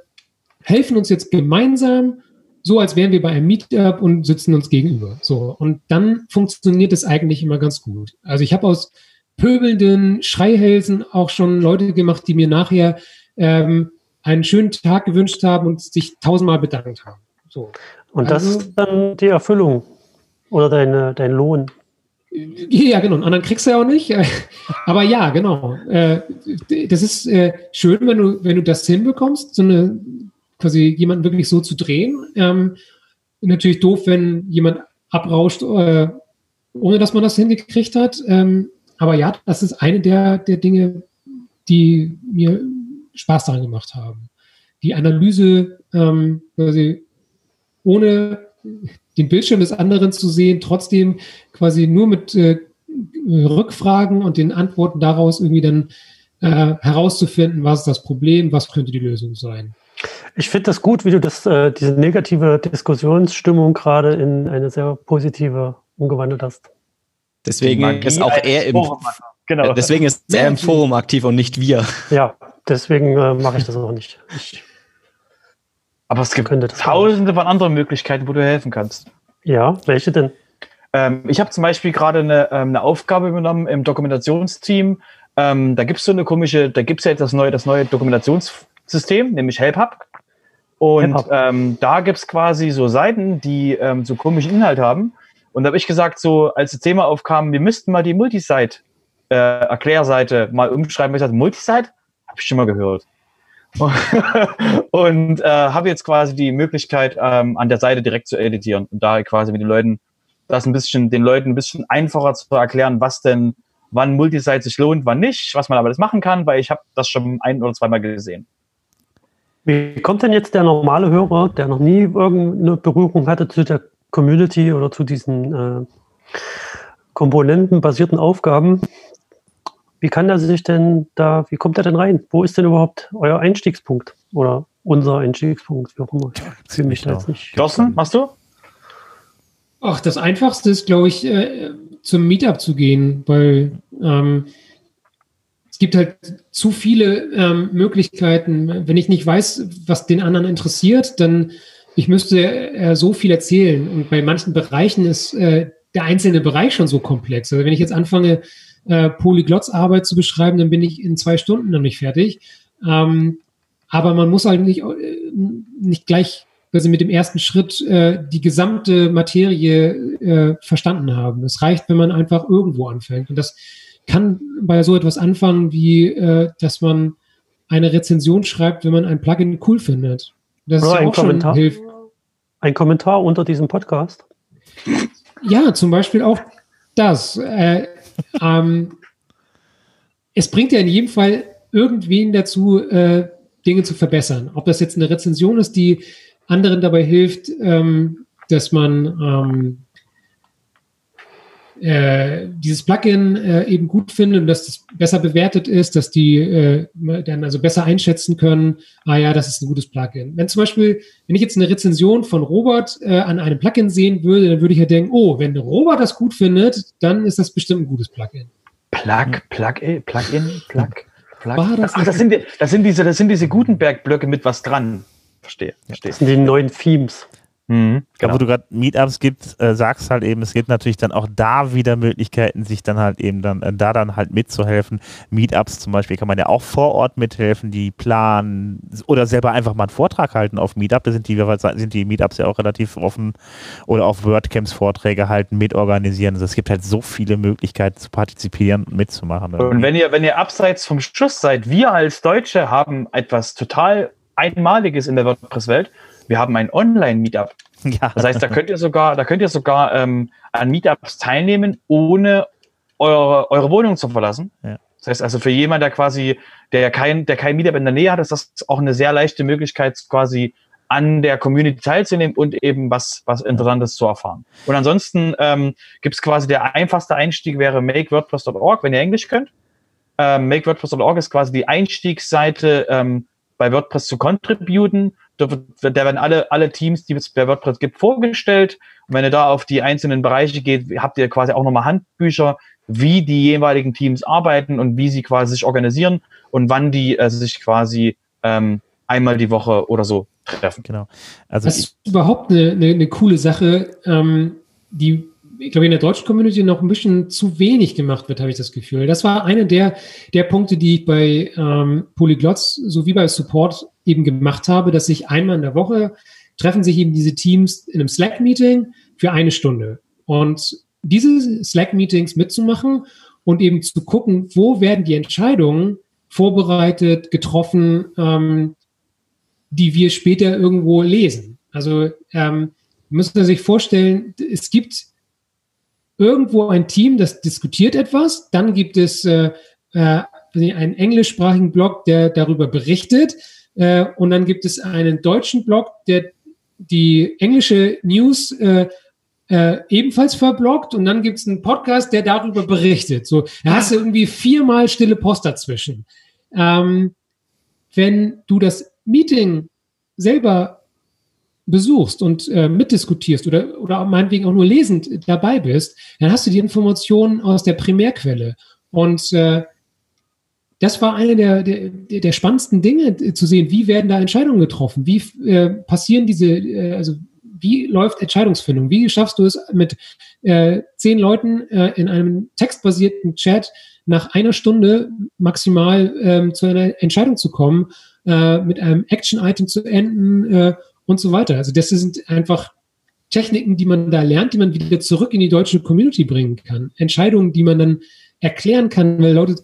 helfen uns jetzt gemeinsam, so als wären wir bei einem Meetup und sitzen uns gegenüber. So, und dann funktioniert es eigentlich immer ganz gut. Also ich habe aus pöbelnden Schreihälsen auch schon Leute gemacht, die mir nachher ähm, einen schönen Tag gewünscht haben und sich tausendmal bedankt haben. So. Und das also, ist dann die Erfüllung oder deine, dein Lohn. Ja, genau. Und anderen kriegst du ja auch nicht. Aber ja, genau. Äh, das ist äh, schön, wenn du, wenn du das hinbekommst, so eine, quasi jemanden wirklich so zu drehen. Ähm, natürlich doof, wenn jemand abrauscht, äh, ohne dass man das hingekriegt hat. Ähm, aber ja, das ist eine der, der Dinge, die mir Spaß daran gemacht haben. Die Analyse ähm, quasi ohne den Bildschirm des anderen zu sehen, trotzdem quasi nur mit äh, Rückfragen und den Antworten daraus irgendwie dann äh, herauszufinden, was ist das Problem, was könnte die Lösung sein. Ich finde das gut, wie du das, äh, diese negative Diskussionsstimmung gerade in eine sehr positive umgewandelt hast. Deswegen ist auch er im, Genau. deswegen ist er im Forum aktiv und nicht wir. Ja, deswegen äh, mache ich das auch nicht. Ich, Aber es gibt tausende von anderen Möglichkeiten, wo du helfen kannst. ja, welche denn? Ähm, ich habe zum Beispiel gerade eine, ähm, eine Aufgabe übernommen im Dokumentationsteam. Ähm, da gibt es so eine komische, da gibt es ja jetzt das neue, das neue Dokumentationssystem, nämlich HelpHub. Und HelpHub. ähm, da gibt es quasi so Seiten, die ähm, so komischen Inhalt haben. Und da habe ich gesagt, so als das Thema aufkam, wir müssten mal die Multisite äh, Erklärseite mal umschreiben. Ich sagte, Multisite? Habe ich schon mal gehört. und äh, habe jetzt quasi die Möglichkeit, ähm, an der Seite direkt zu editieren und da quasi mit den Leuten das ein bisschen, den Leuten ein bisschen einfacher zu erklären, was denn, wann Multisite sich lohnt, wann nicht, was man aber das machen kann, weil ich habe das schon ein oder zweimal gesehen. Wie kommt denn jetzt der normale Hörer, der noch nie irgendeine Berührung hatte zu der Community oder zu diesen äh, komponentenbasierten Aufgaben? Wie kann er sich denn da, wie kommt er denn rein? Wo ist denn überhaupt euer Einstiegspunkt? Oder unser Einstiegspunkt, wie auch immer. Ich fühle mich da jetzt nicht. Thorsten, machst du? Ach, das Einfachste ist, glaube ich, äh, zum Meetup zu gehen, weil ähm, es gibt halt zu viele ähm, Möglichkeiten. Wenn ich nicht weiß, was den anderen interessiert, dann ich müsste äh, so viel erzählen. Und bei manchen Bereichen ist äh, der einzelne Bereich schon so komplex. Also wenn ich jetzt anfange, äh, Polyglots-Arbeit zu beschreiben, dann bin ich in zwei Stunden noch nicht fertig. Ähm, aber man muss halt nicht, äh, nicht gleich also mit dem ersten Schritt äh, die gesamte Materie äh, verstanden haben. Es reicht, wenn man einfach irgendwo anfängt. Und das kann bei so etwas anfangen, wie äh, dass man eine Rezension schreibt, wenn man ein Plugin cool findet. Das Oder ist ja auch schon Kommentar. hilft. Ein Kommentar unter diesem Podcast. Ja, zum Beispiel auch das. Äh, ähm, es bringt ja in jedem Fall irgendwen dazu, äh, Dinge zu verbessern. Ob das jetzt eine Rezension ist, die anderen dabei hilft, ähm, dass man ähm, äh, dieses Plugin äh, eben gut findet und dass das besser bewertet ist, dass die äh, dann also besser einschätzen können, ah ja, das ist ein gutes Plugin. Wenn zum Beispiel, wenn ich jetzt eine Rezension von Robert äh, an einem Plugin sehen würde, dann würde ich ja denken, oh, wenn Robert das gut findet, dann ist das bestimmt ein gutes Plugin. Plug, Plug, äh, Plugin, Plug, Plug. War das Ach, das sind, die, das sind diese, das sind diese Gutenberg-Blöcke mit was dran. Verstehe, verstehe. Das sind die neuen Themes. Mhm, genau. wo du gerade Meetups gibt, äh, sagst halt eben, es gibt natürlich dann auch da wieder Möglichkeiten, sich dann halt eben dann äh, da dann halt mitzuhelfen. Meetups zum Beispiel kann man ja auch vor Ort mithelfen, die planen oder selber einfach mal einen Vortrag halten auf Meetup. Da sind die, sind die Meetups ja auch relativ offen oder auf WordCamps Vorträge halten, mitorganisieren. Also es gibt halt so viele Möglichkeiten zu partizipieren und mitzumachen. Und wenn ihr, wenn ihr abseits vom Schuss seid, wir als Deutsche haben etwas total Einmaliges in der WordPress-Welt. Wir haben ein Online-Meetup. ja, Das heißt, da könnt ihr sogar, da könnt ihr sogar ähm, an Meetups teilnehmen, ohne eure, eure Wohnung zu verlassen. Ja. Das heißt also für jemanden, der quasi, der kein, der kein Meetup in der Nähe hat, ist das auch eine sehr leichte Möglichkeit, quasi an der Community teilzunehmen und eben was, was Interessantes zu erfahren. Und ansonsten ähm, gibt es quasi der einfachste Einstieg wäre makewordpress.org, wenn ihr Englisch könnt. Ähm, makewordpress.org ist quasi die Einstiegsseite ähm, bei WordPress zu contributen. Da, wird, da werden alle, alle Teams, die es bei WordPress gibt, vorgestellt. Und wenn ihr da auf die einzelnen Bereiche geht, habt ihr quasi auch nochmal Handbücher, wie die jeweiligen Teams arbeiten und wie sie quasi sich organisieren und wann die äh, sich quasi ähm, einmal die Woche oder so treffen. genau. Also Das ist überhaupt eine, eine, eine coole Sache, ähm, die, ich glaube, in der deutschen Community noch ein bisschen zu wenig gemacht wird, habe ich das Gefühl. Das war einer der, der Punkte, die ich bei ähm, Polyglots sowie bei Support eben gemacht habe, dass sich einmal in der Woche treffen sich eben diese Teams in einem Slack-Meeting für eine Stunde. Und diese Slack-Meetings mitzumachen und eben zu gucken, wo werden die Entscheidungen vorbereitet, getroffen, ähm, die wir später irgendwo lesen. Also ähm, müssen Sie sich vorstellen, es gibt irgendwo ein Team, das diskutiert etwas, dann gibt es äh, äh, einen englischsprachigen Blog, der darüber berichtet, Äh, und dann gibt es einen deutschen Blog, der die englische News äh, äh, ebenfalls verblockt und dann gibt es einen Podcast, der darüber berichtet. So, da hast du irgendwie viermal stille Post dazwischen. Ähm, wenn du das Meeting selber besuchst und äh, mitdiskutierst oder, oder meinetwegen auch nur lesend dabei bist, dann hast du die Informationen aus der Primärquelle. Und äh, das war eine der, der, der spannendsten Dinge äh, zu sehen. Wie werden da Entscheidungen getroffen? Wie äh, passieren diese, äh, also wie läuft Entscheidungsfindung? Wie schaffst du es mit äh, zehn Leuten äh, in einem textbasierten Chat nach einer Stunde maximal ähm, zu einer Entscheidung zu kommen, äh, mit einem Action-Item zu enden und so weiter? Also das sind einfach Techniken, die man da lernt, die man wieder zurück in die deutsche Community bringen kann. Entscheidungen, die man dann erklären kann, weil Leute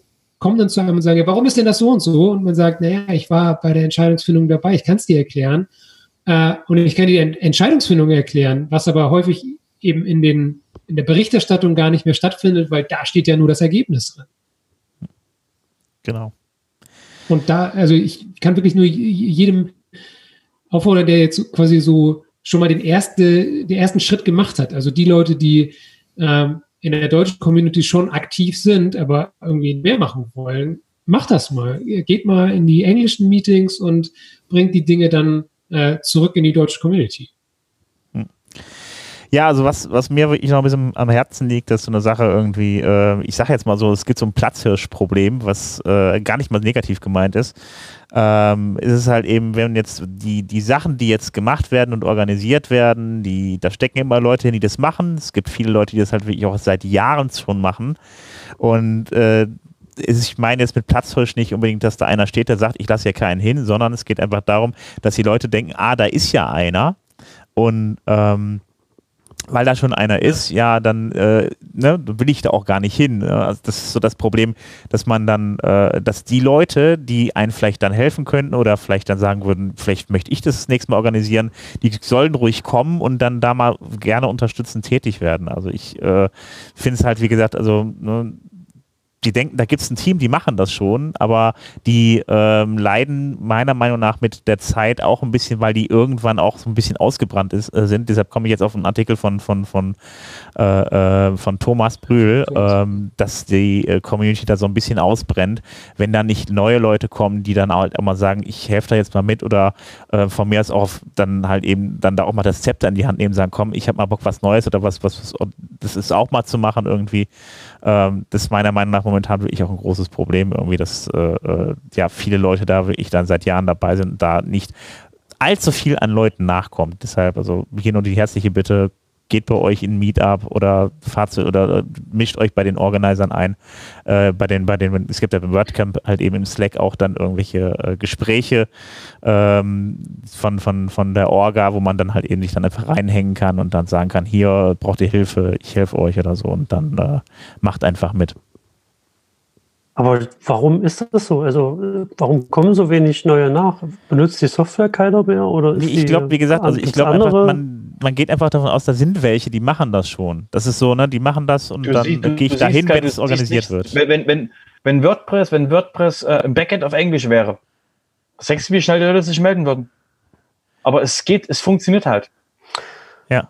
kommen dann zu einem und sagen, ja, warum ist denn das so und so? Und man sagt, naja, ich war bei der Entscheidungsfindung dabei, ich kann es dir erklären. Äh, und ich kann die Entscheidungsfindung erklären, was aber häufig eben in, den, in der Berichterstattung gar nicht mehr stattfindet, weil da steht ja nur das Ergebnis drin. Genau. Und da, also ich kann wirklich nur jedem auffordern, der jetzt quasi so schon mal den, erste, den ersten Schritt gemacht hat. Also die Leute, die ähm, in der deutschen Community schon aktiv sind, aber irgendwie mehr machen wollen, macht das mal. Geht mal in die englischen Meetings und bringt die Dinge dann äh, zurück in die deutsche Community. Hm. Ja, also was, was mir wirklich noch ein bisschen am Herzen liegt, ist so eine Sache irgendwie, äh, ich sage jetzt mal so, es gibt so ein Platzhirschproblem, was äh, gar nicht mal negativ gemeint ist. Ähm, ist es halt eben, wenn jetzt die, die Sachen, die jetzt gemacht werden und organisiert werden, die, da stecken immer Leute hin, die das machen. Es gibt viele Leute, die das halt wirklich auch seit Jahren schon machen. Und äh, ich meine jetzt mit Platzhirsch nicht unbedingt, dass da einer steht, der sagt, ich lasse hier keinen hin, sondern es geht einfach darum, dass die Leute denken, ah, da ist ja einer. Und ähm, weil da schon einer ist, ja, dann äh, ne, will ich da auch gar nicht hin. Also das ist so das Problem, dass man dann, äh, dass die Leute, die einen vielleicht dann helfen könnten oder vielleicht dann sagen würden, vielleicht möchte ich das, das nächste Mal organisieren, die sollen ruhig kommen und dann da mal gerne unterstützend tätig werden. Also ich äh, finde es halt, wie gesagt, also ne, die denken, da gibt es ein Team, die machen das schon, aber die ähm, leiden meiner Meinung nach mit der Zeit auch ein bisschen, weil die irgendwann auch so ein bisschen ausgebrannt ist, äh, sind. Deshalb komme ich jetzt auf einen Artikel von, von, von, äh, äh von Thomas Brühl, ähm, dass die äh, Community da so ein bisschen ausbrennt, wenn da nicht neue Leute kommen, die dann halt auch mal sagen, ich helfe da jetzt mal mit oder äh, von mir aus auch dann halt eben dann da auch mal das Zepter in die Hand nehmen, sagen, komm, ich habe mal Bock was Neues oder was, was, was das ist auch mal zu machen irgendwie. Ähm, das ist meiner Meinung nach momentan wirklich auch ein großes Problem, irgendwie, dass äh, äh, ja viele Leute da wirklich dann seit Jahren dabei sind und da nicht allzu viel an Leuten nachkommt. Deshalb, also hier nur die herzliche Bitte, geht bei euch in Meetup oder fahrt oder äh, mischt euch bei den Organisern ein. Äh, bei den, bei den, es gibt ja beim WordCamp halt eben im Slack auch dann irgendwelche äh, Gespräche ähm, von, von, von der Orga, wo man dann halt eben sich dann einfach reinhängen kann und dann sagen kann, hier braucht ihr Hilfe, ich helfe euch oder so und dann äh, macht einfach mit. Aber warum ist das so? Also, warum kommen so wenig neue nach? Benutzt die Software keiner mehr? Oder ich glaube, wie gesagt, also ich glaube einfach, man, man geht einfach davon aus, da sind welche, die machen das schon. Das ist so, ne, die machen das und du dann gehe ich dahin, wenn es organisiert wird. Wenn, wenn, wenn WordPress, wenn WordPress äh, im Backend auf Englisch wäre, du, wie schnell die Leute sich melden würden? Aber es geht, es funktioniert halt. Ja.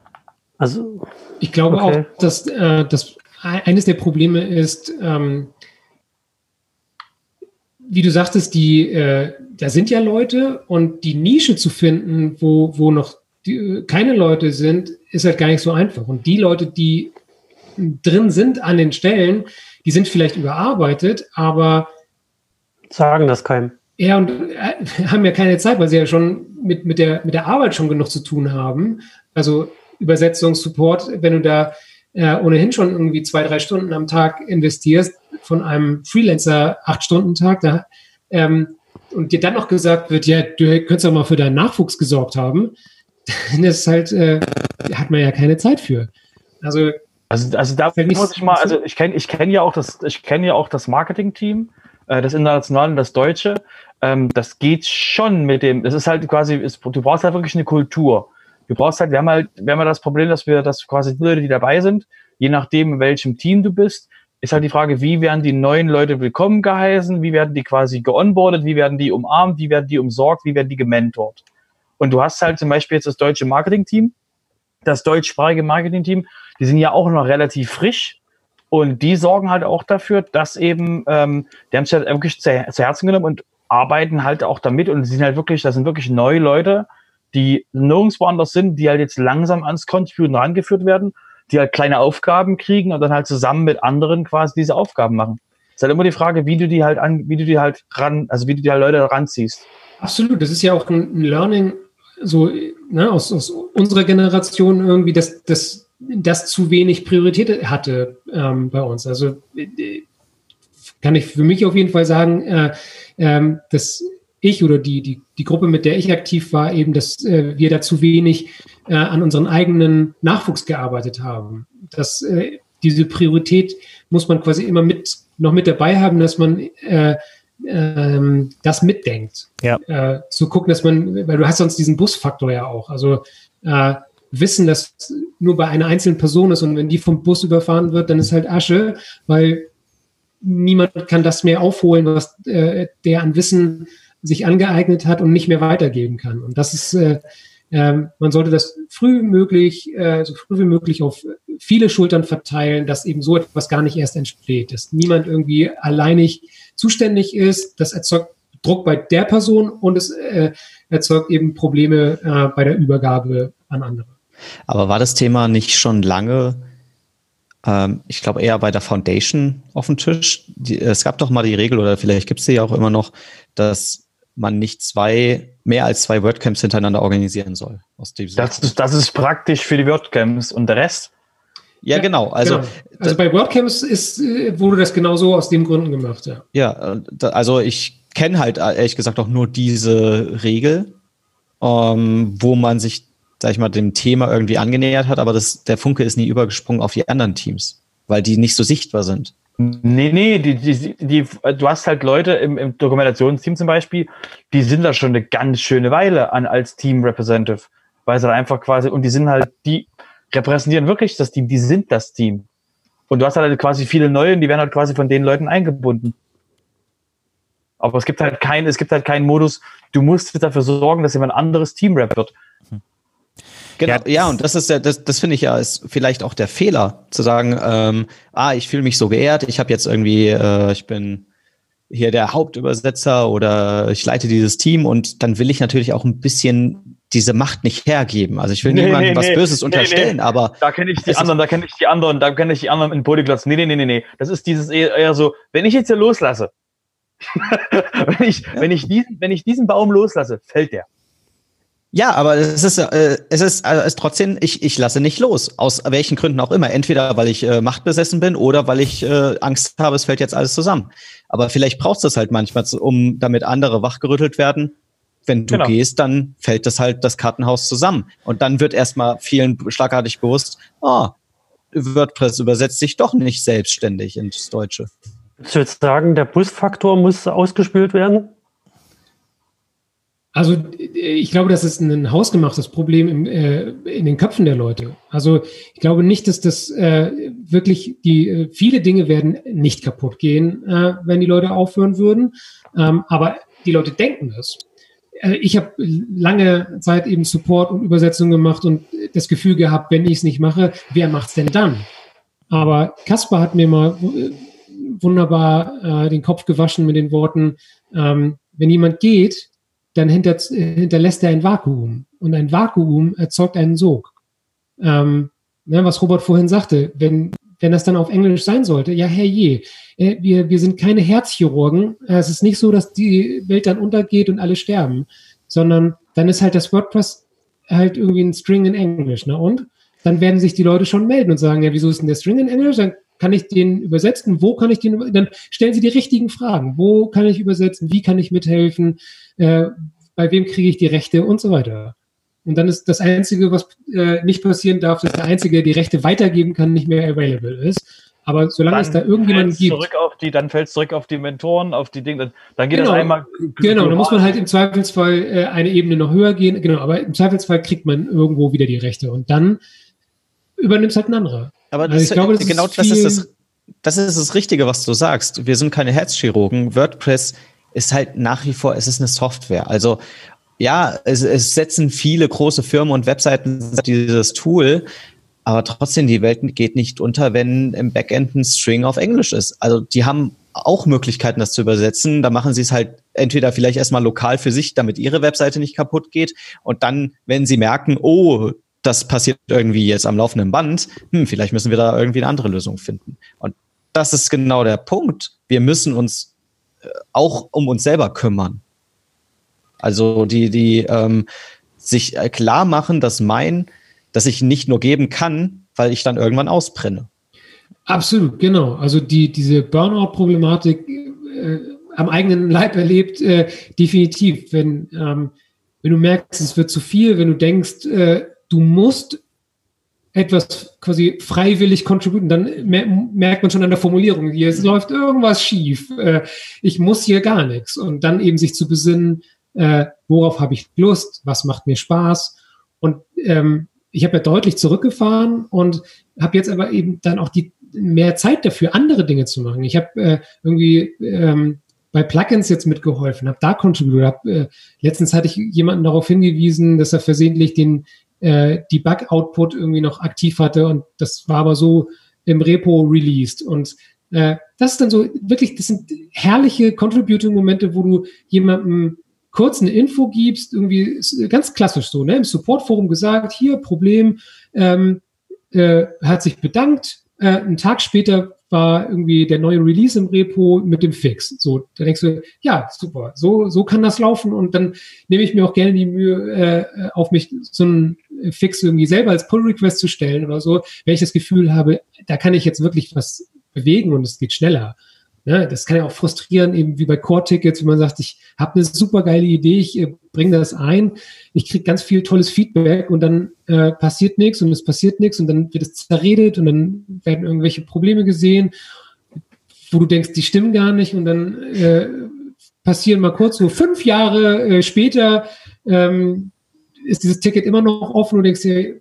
Also, ich glaube okay. auch, dass, äh, dass eines der Probleme ist, ähm, wie du sagtest, die, äh, da sind ja Leute und die Nische zu finden, wo, wo noch die, äh, keine Leute sind, ist halt gar nicht so einfach. Und die Leute, die drin sind an den Stellen, die sind vielleicht überarbeitet, aber sagen das keinem. Ja, und äh, haben ja keine Zeit, weil sie ja schon mit, mit, der, mit der Arbeit schon genug zu tun haben. Also Übersetzung, Support, wenn du da äh, ohnehin schon irgendwie zwei, drei Stunden am Tag investierst von einem Freelancer acht Stunden Tag da, ähm, und dir dann noch gesagt wird, ja, du könntest doch mal für deinen Nachwuchs gesorgt haben, dann ist halt, äh, hat man ja keine Zeit für. Also, also, also da muss ich mal, also ich kenne ich kenn ja auch das, ich kenne ja auch das Marketing-Team, äh, das internationale und das deutsche. Ähm, das geht schon mit dem, das ist halt quasi, ist, du brauchst halt wirklich eine Kultur. Du brauchst halt, wir haben halt, wir haben halt das Problem, dass wir, dass quasi die Leute, die dabei sind, je nachdem, in welchem Team du bist, ist halt die Frage, wie werden die neuen Leute willkommen geheißen, wie werden die quasi geonboardet, wie werden die umarmt, wie werden die umsorgt, wie werden die gementort. Und du hast halt zum Beispiel jetzt das deutsche Marketing-Team, das deutschsprachige Marketing-Team, die sind ja auch noch relativ frisch und die sorgen halt auch dafür, dass eben, ähm, die haben es halt wirklich zu, zu Herzen genommen und arbeiten halt auch damit und sind halt wirklich, das sind wirklich neue Leute, die nirgendwo anders sind, die halt jetzt langsam ans Contributen rangeführt werden die halt kleine Aufgaben kriegen und dann halt zusammen mit anderen quasi diese Aufgaben machen. Es ist halt immer die Frage, wie du die halt an, wie du die halt ran, also wie du die halt Leute ranziehst. Absolut, das ist ja auch ein Learning, so ne, aus, aus unserer Generation irgendwie, dass das, das zu wenig Priorität hatte ähm, bei uns. Also äh, kann ich für mich auf jeden Fall sagen, äh, äh, dass ich oder die, die, die Gruppe, mit der ich aktiv war, eben, dass äh, wir da zu wenig äh, an unseren eigenen Nachwuchs gearbeitet haben. Dass äh, diese Priorität muss man quasi immer mit noch mit dabei haben, dass man äh, ähm, das mitdenkt. Ja. Äh, zu gucken, dass man, weil du hast sonst diesen Busfaktor ja auch. Also äh, wissen, dass nur bei einer einzelnen Person ist und wenn die vom Bus überfahren wird, dann ist halt Asche, weil niemand kann das mehr aufholen, was äh, der an Wissen sich angeeignet hat und nicht mehr weitergeben kann. Und das ist, äh, äh, man sollte das früh möglich, äh, so früh wie möglich auf viele Schultern verteilen, dass eben so etwas gar nicht erst entsteht, dass niemand irgendwie alleinig zuständig ist. Das erzeugt Druck bei der Person und es äh, erzeugt eben Probleme äh, bei der Übergabe an andere. Aber war das Thema nicht schon lange ähm, ich glaube eher bei der Foundation auf dem Tisch. Die, es gab doch mal die Regel, oder vielleicht gibt es sie ja auch immer noch, dass man nicht zwei, mehr als zwei WordCamps hintereinander organisieren soll. Aus das, ist, das ist praktisch für die WordCamps und der Rest? Ja, genau. Also, genau. also bei WordCamps ist, äh, wurde das genauso aus dem Gründen gemacht, ja. Ja, also ich kenne halt ehrlich gesagt auch nur diese Regel, ähm, wo man sich, sag ich mal, dem Thema irgendwie angenähert hat, aber das, der Funke ist nie übergesprungen auf die anderen Teams, weil die nicht so sichtbar sind. Nee, nee, die, die, die, du hast halt Leute im, im Dokumentationsteam zum Beispiel, die sind da schon eine ganz schöne Weile an als Team Representative, weil sie halt einfach quasi, und die sind halt, die repräsentieren wirklich das Team, die sind das Team. Und du hast halt quasi viele neue, und die werden halt quasi von den Leuten eingebunden. Aber es gibt halt keinen, es gibt halt keinen Modus, du musst dafür sorgen, dass jemand anderes Team-Rap wird. Genau, ja, ja, und das ist ja, das, das finde ich ja, ist vielleicht auch der Fehler, zu sagen, ähm, ah, ich fühle mich so geehrt, ich habe jetzt irgendwie, äh, ich bin hier der Hauptübersetzer oder ich leite dieses Team und dann will ich natürlich auch ein bisschen diese Macht nicht hergeben. Also ich will nee, niemandem nee, was Böses nee, unterstellen, nee. aber. Da kenne ich die anderen, da kenne ich die anderen, da kenne ich die anderen in Bodyglots. Nee, nee, nee, nee, nee. Das ist dieses eher, eher so, wenn ich jetzt hier loslasse, wenn ich, ja. wenn ich diesen, wenn ich diesen Baum loslasse, fällt der. Ja, aber es ist, äh, es ist, äh, es ist trotzdem, ich, ich lasse nicht los. Aus welchen Gründen auch immer. Entweder weil ich äh, machtbesessen bin oder weil ich äh, Angst habe, es fällt jetzt alles zusammen. Aber vielleicht brauchst du es halt manchmal, um damit andere wachgerüttelt werden. Wenn du genau. gehst, dann fällt das halt das Kartenhaus zusammen. Und dann wird erstmal vielen schlagartig bewusst, oh, WordPress übersetzt sich doch nicht selbstständig ins Deutsche. Willst du jetzt sagen, der Busfaktor muss ausgespült werden? Also ich glaube, das ist ein hausgemachtes Problem im, äh, in den Köpfen der Leute. Also ich glaube nicht, dass das äh, wirklich die äh, viele Dinge werden nicht kaputt gehen, äh, wenn die Leute aufhören würden. Ähm, aber die Leute denken das. Äh, ich habe lange Zeit eben Support und Übersetzung gemacht und das Gefühl gehabt, wenn ich es nicht mache, wer macht's denn dann? Aber Kaspar hat mir mal wunderbar äh, den Kopf gewaschen mit den Worten, ähm, wenn jemand geht, dann hinter, hinterlässt er ein Vakuum. Und ein Vakuum erzeugt einen Sog. Ähm, ne, was Robert vorhin sagte, wenn, wenn das dann auf Englisch sein sollte, ja herrje, äh, wir, wir sind keine Herzchirurgen. Äh, es ist nicht so, dass die Welt dann untergeht und alle sterben, sondern dann ist halt das WordPress halt irgendwie ein String in Englisch. Ne? Und dann werden sich die Leute schon melden und sagen, ja, wieso ist denn der String in Englisch? Dann kann ich den übersetzen? Wo kann ich den Dann stellen Sie die richtigen Fragen. Wo kann ich übersetzen? Wie kann ich mithelfen? Äh, bei wem kriege ich die Rechte und so weiter. Und dann ist das Einzige, was äh, nicht passieren darf, dass der Einzige, der die Rechte weitergeben kann, nicht mehr available ist. Aber solange dann es da irgendjemanden gibt. Zurück auf die, dann fällt es zurück auf die Mentoren, auf die Dinge. Dann geht genau, das einmal. Genau, da muss man halt im Zweifelsfall äh, eine Ebene noch höher gehen. Genau, aber im Zweifelsfall kriegt man irgendwo wieder die Rechte. Und dann übernimmt es halt ein anderer. Aber das, also ich glaube, das genau ist das ist das das ist das Richtige, was du sagst. Wir sind keine Herzchirurgen. WordPress ist halt nach wie vor, es ist eine Software. Also ja, es, es setzen viele große Firmen und Webseiten dieses Tool, aber trotzdem, die Welt geht nicht unter, wenn im Backend ein String auf Englisch ist. Also die haben auch Möglichkeiten, das zu übersetzen. Da machen sie es halt entweder vielleicht erstmal lokal für sich, damit ihre Webseite nicht kaputt geht. Und dann, wenn sie merken, oh, das passiert irgendwie jetzt am laufenden Band, hm, vielleicht müssen wir da irgendwie eine andere Lösung finden. Und das ist genau der Punkt. Wir müssen uns äh, auch um uns selber kümmern. Also die, die ähm, sich äh, klar machen, dass mein, dass ich nicht nur geben kann, weil ich dann irgendwann ausbrenne. Absolut, genau. Also die, diese Burnout-Problematik äh, am eigenen Leib erlebt, äh, definitiv. Wenn, ähm, wenn du merkst, es wird zu viel, wenn du denkst, äh, du musst etwas quasi freiwillig contributen, dann merkt man schon an der Formulierung, hier läuft irgendwas schief, äh, ich muss hier gar nichts. Und dann eben sich zu besinnen, äh, worauf habe ich Lust, was macht mir Spaß. Und ähm, ich habe ja deutlich zurückgefahren und habe jetzt aber eben dann auch die mehr Zeit dafür, andere Dinge zu machen. Ich habe äh, irgendwie ähm, bei Plugins jetzt mitgeholfen, habe da contributed. Hab, äh, letztens hatte ich jemanden darauf hingewiesen, dass er versehentlich den äh, Debug-Output irgendwie noch aktiv hatte und das war aber so im Repo released. Und äh, das ist dann so wirklich, das sind herrliche Contributing-Momente, wo du jemandem kurz eine Info gibst, irgendwie ganz klassisch so, ne, im Support-Forum gesagt, hier Problem, ähm, äh, hat sich bedankt, äh, einen Tag später war irgendwie der neue Release im Repo mit dem Fix. So, da denkst du, ja, super, so, so kann das laufen und dann nehme ich mir auch gerne die Mühe, äh, auf mich so einen Fix irgendwie selber als Pull-Request zu stellen oder so, wenn ich das Gefühl habe, da kann ich jetzt wirklich was bewegen und es geht schneller. Ne, das kann ja auch frustrieren, eben wie bei Core-Tickets, wenn man sagt, ich habe eine super geile Idee, ich äh, bringe das ein, ich kriege ganz viel tolles Feedback und dann äh, passiert nichts und es passiert nichts und dann wird es zerredet und dann werden irgendwelche Probleme gesehen, wo du denkst, die stimmen gar nicht und dann äh, passieren mal kurz so fünf Jahre äh, später ähm, ist dieses Ticket immer noch offen und denkst dir,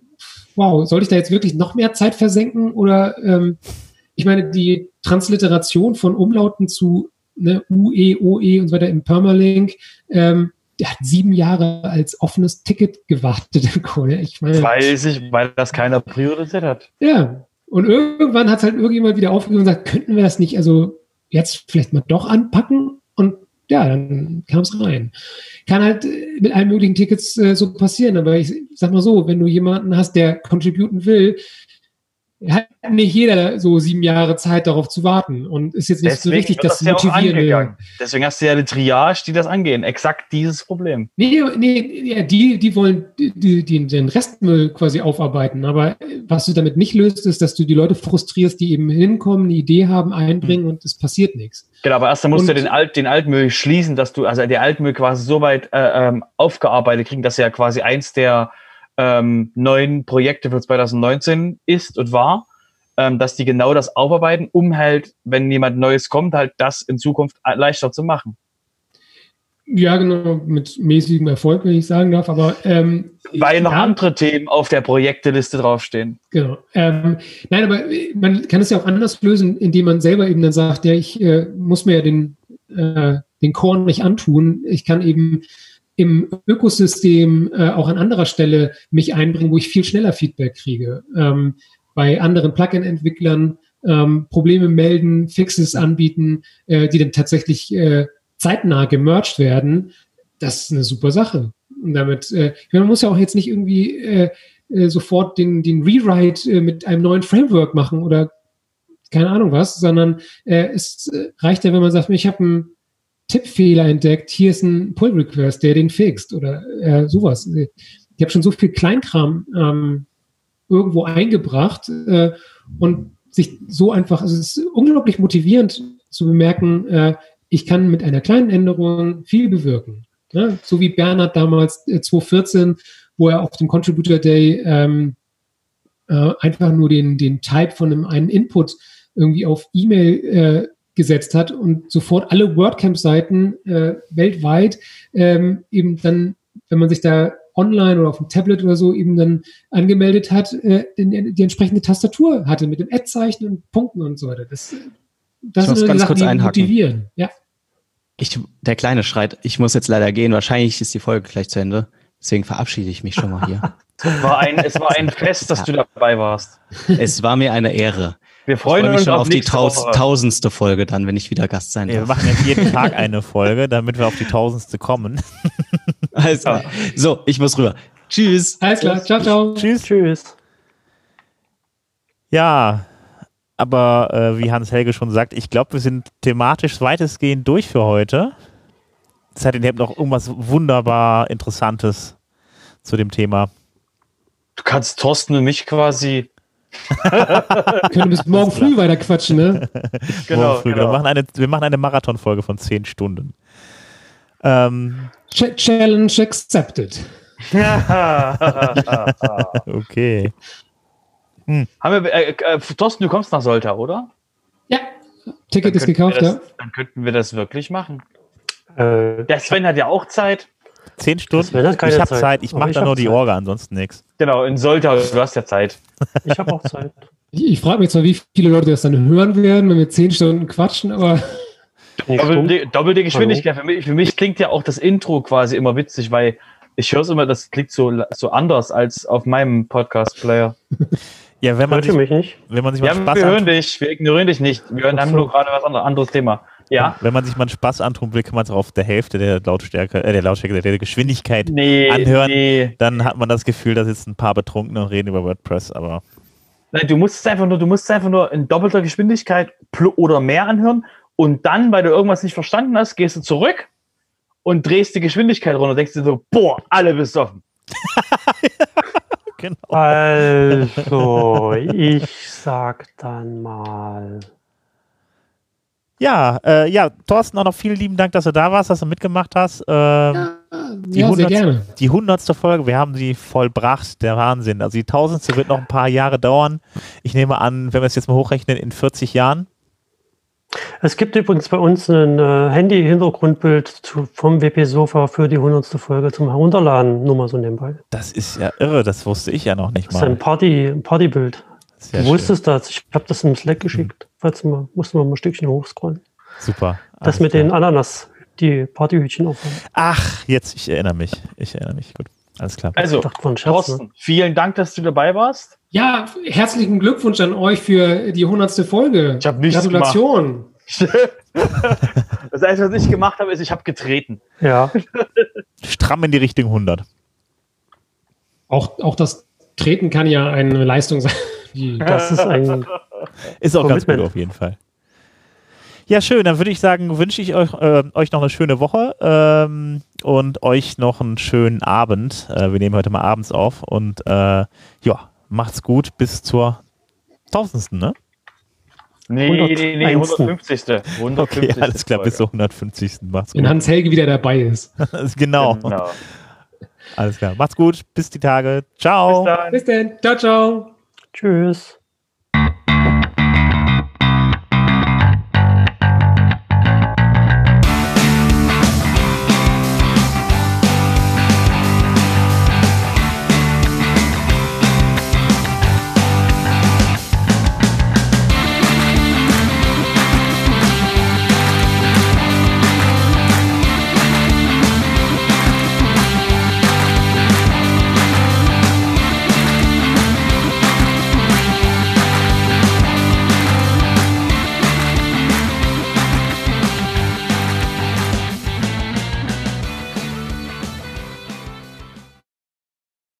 wow, soll ich da jetzt wirklich noch mehr Zeit versenken oder ähm, ich meine, die Transliteration von Umlauten zu ne, UE, OE und so weiter im Permalink, ähm, der hat sieben Jahre als offenes Ticket gewartet. Ich meine, weil, sich, weil das keiner priorisiert hat. Ja. Und irgendwann hat es halt irgendjemand wieder aufgegeben und gesagt, könnten wir das nicht also jetzt vielleicht mal doch anpacken? Und ja, dann kam es rein. Kann halt mit allen möglichen Tickets äh, so passieren, aber ich sag mal so, wenn du jemanden hast, der contributen will, hat nicht jeder so sieben Jahre Zeit, darauf zu warten und ist jetzt nicht Deswegen so richtig das, das motivierende. Deswegen hast du ja eine Triage, die das angehen. Exakt dieses Problem. Nee, nee, die, die wollen die, die, den Restmüll quasi aufarbeiten. Aber was du damit nicht löst, ist, dass du die Leute frustrierst, die eben hinkommen, eine Idee haben, einbringen mhm. und es passiert nichts. Genau, aber erst dann musst und, du den, Alt, den Altmüll schließen, dass du, also der Altmüll quasi so weit äh, ähm, aufgearbeitet kriegen, dass er ja quasi eins der ähm, neuen Projekte für 2019 ist und war, ähm, dass die genau das aufarbeiten, um halt, wenn jemand Neues kommt, halt das in Zukunft leichter zu machen. Ja, genau, mit mäßigem Erfolg, wenn ich sagen darf, aber ähm, weil noch ja, andere Themen auf der Projekteliste draufstehen. Genau. Ähm, nein, aber man kann es ja auch anders lösen, indem man selber eben dann sagt, ja, ich äh, muss mir ja den, äh, den Korn nicht antun. Ich kann eben im Ökosystem äh, auch an anderer Stelle mich einbringen, wo ich viel schneller Feedback kriege. Ähm, bei anderen Plugin-Entwicklern ähm, Probleme melden, Fixes anbieten, äh, die dann tatsächlich äh, zeitnah gemerged werden. Das ist eine super Sache. Und damit, äh, man muss ja auch jetzt nicht irgendwie äh, äh, sofort den, den Rewrite äh, mit einem neuen Framework machen oder keine Ahnung was, sondern äh, es äh, reicht ja, wenn man sagt, ich habe ein Tippfehler entdeckt, hier ist ein Pull-Request, der den fixt oder äh, sowas. Ich habe schon so viel Kleinkram ähm, irgendwo eingebracht äh, und sich so einfach, also es ist unglaublich motivierend zu bemerken, äh, ich kann mit einer kleinen Änderung viel bewirken. Ne? So wie Bernhard damals äh, 2014, wo er auf dem Contributor Day ähm, äh, einfach nur den, den Type von einem einen Input irgendwie auf E-Mail äh, gesetzt hat und sofort alle WordCamp-Seiten äh, weltweit ähm, eben dann, wenn man sich da online oder auf dem Tablet oder so eben dann angemeldet hat, äh, den, die entsprechende Tastatur hatte mit dem Ad-Zeichen und Punkten und so weiter. Das, das sind ganz Sachen, kurz die einhaken. motivieren. Ja. Ich, der Kleine schreit, ich muss jetzt leider gehen. Wahrscheinlich ist die Folge gleich zu Ende. Deswegen verabschiede ich mich schon mal hier. Es war ein, es war ein Fest, dass du dabei warst. es war mir eine Ehre. Wir freuen uns schon auf die taus Woche. tausendste Folge dann, wenn ich wieder Gast sein Nee, wir darf. machen jetzt jeden Tag eine Folge, damit wir auf die tausendste kommen. Alles klar. So, ich muss rüber. Tschüss. Alles klar. Ciao, ciao. Tschüss. Tschüss. Ja, aber äh, wie Hans-Helge schon sagt, ich glaube, wir sind thematisch weitestgehend durch für heute. Es hat ihr habt noch irgendwas wunderbar Interessantes zu dem Thema. Du kannst Thorsten und mich quasi. Wir können bis morgen früh weiter quatschen, ne? Genau, Morgen früh. Wir genau. machen eine, wir machen eine Marathonfolge von zehn Stunden. Ähm, Ch Challenge accepted. okay. Haben wir, äh, äh, Thorsten, du kommst nach Solta, oder? Ja. Ticket ist könnten gekauft, wir ja. das, Dann könnten wir das wirklich machen. Äh, Der Sven hat ja auch Zeit. Zehn Stunden? Hat keine Ich habe Zeit, Zeit. Ich mache da nur die Zeit. Orga, ansonsten nichts. Genau, in Solta, du hast ja Zeit. ich habe auch Zeit. Ich, ich frage mich zwar, wie viele Leute das dann hören werden, wenn wir zehn Stunden quatschen, aber. Doppelte, doppelte Geschwindigkeit. Für mich, für mich klingt ja auch das Intro quasi immer witzig, weil ich höre es immer, das klingt so, so anders als auf meinem Podcast-Player. Ja, wenn man Hört sich, mich nicht? wenn man sich mal Ja, Spaß wir hören dich, wir ignorieren dich nicht. Wir hören, haben nur gerade was anderes, anderes Thema. Ja? wenn man sich mal einen Spaß antun will, kann man es auf der Hälfte der Lautstärke, äh, der Lautstärke, der Geschwindigkeit Nee, anhören. nee. Dann hat man das Gefühl, da sitzen ein paar Betrunkene reden über WordPress, aber Nein, du musst es einfach nur, du musst es einfach nur in doppelter Geschwindigkeit oder mehr anhören und dann, weil du irgendwas nicht verstanden hast, gehst du zurück und drehst die Geschwindigkeit runter, denkst dir so, boah, alle besoffen. genau. Also, ich sag dann mal. Ja, äh, ja, Thorsten, auch noch vielen lieben Dank, dass du da warst, dass du mitgemacht hast. Ähm, Die ja, sehr 100. gerne. Die hundertste Folge, wir haben sie vollbracht, der Wahnsinn. Also die tausendste wird noch ein paar Jahre dauern. Ich nehme an, wenn wir es jetzt mal hochrechnen, in 40 Jahren. Es gibt übrigens bei uns ein äh, Handy-Hintergrundbild vom WP-Sofa für die 100. Folge zum Herunterladen. Nur mal so nebenbei. Das ist ja irre, das wusste ich ja noch nicht Das ist ein mal. Party, Partybild. Du schön. wusstest das. Ich habe das im Slack geschickt. Falls mal, mussten wir mal ein Stückchen hochscrollen. Super. Das mit klar. den Ananas, die Partyhütchen aufhaben. Ach, jetzt, ich erinnere mich. Ich erinnere mich. Gut. Alles klar. Also, Scherz, ne? Thorsten, vielen Dank, dass du dabei warst. Ja, herzlichen Glückwunsch an euch für die 100. Folge. Ich hab nichts Gratulation. Das Einzige, was ich gemacht habe, ist, ich habe getreten. Ja, Stramm in die Richtung 100. Auch, auch das Treten kann ja eine Leistung sein. Das ist ein. Ist auch ganz gut Commitment. auf jeden Fall. Ja, schön. Dann würde ich sagen, wünsche ich euch, äh, euch noch eine schöne Woche ähm, und euch noch einen schönen Abend. Äh, wir nehmen heute mal abends auf und äh, ja, macht's gut bis zur tausendsten, ne? Nee, nee, nee, 101. 150. 150. Okay, alles klar, bis Folge. zur 150. Macht's wenn gut. Hans Helge wieder dabei ist. genau. Genau. Alles klar. Macht's gut. Bis die Tage. Bis Ciao. dann. Bis dann. Ciao, ciao. Tschüss.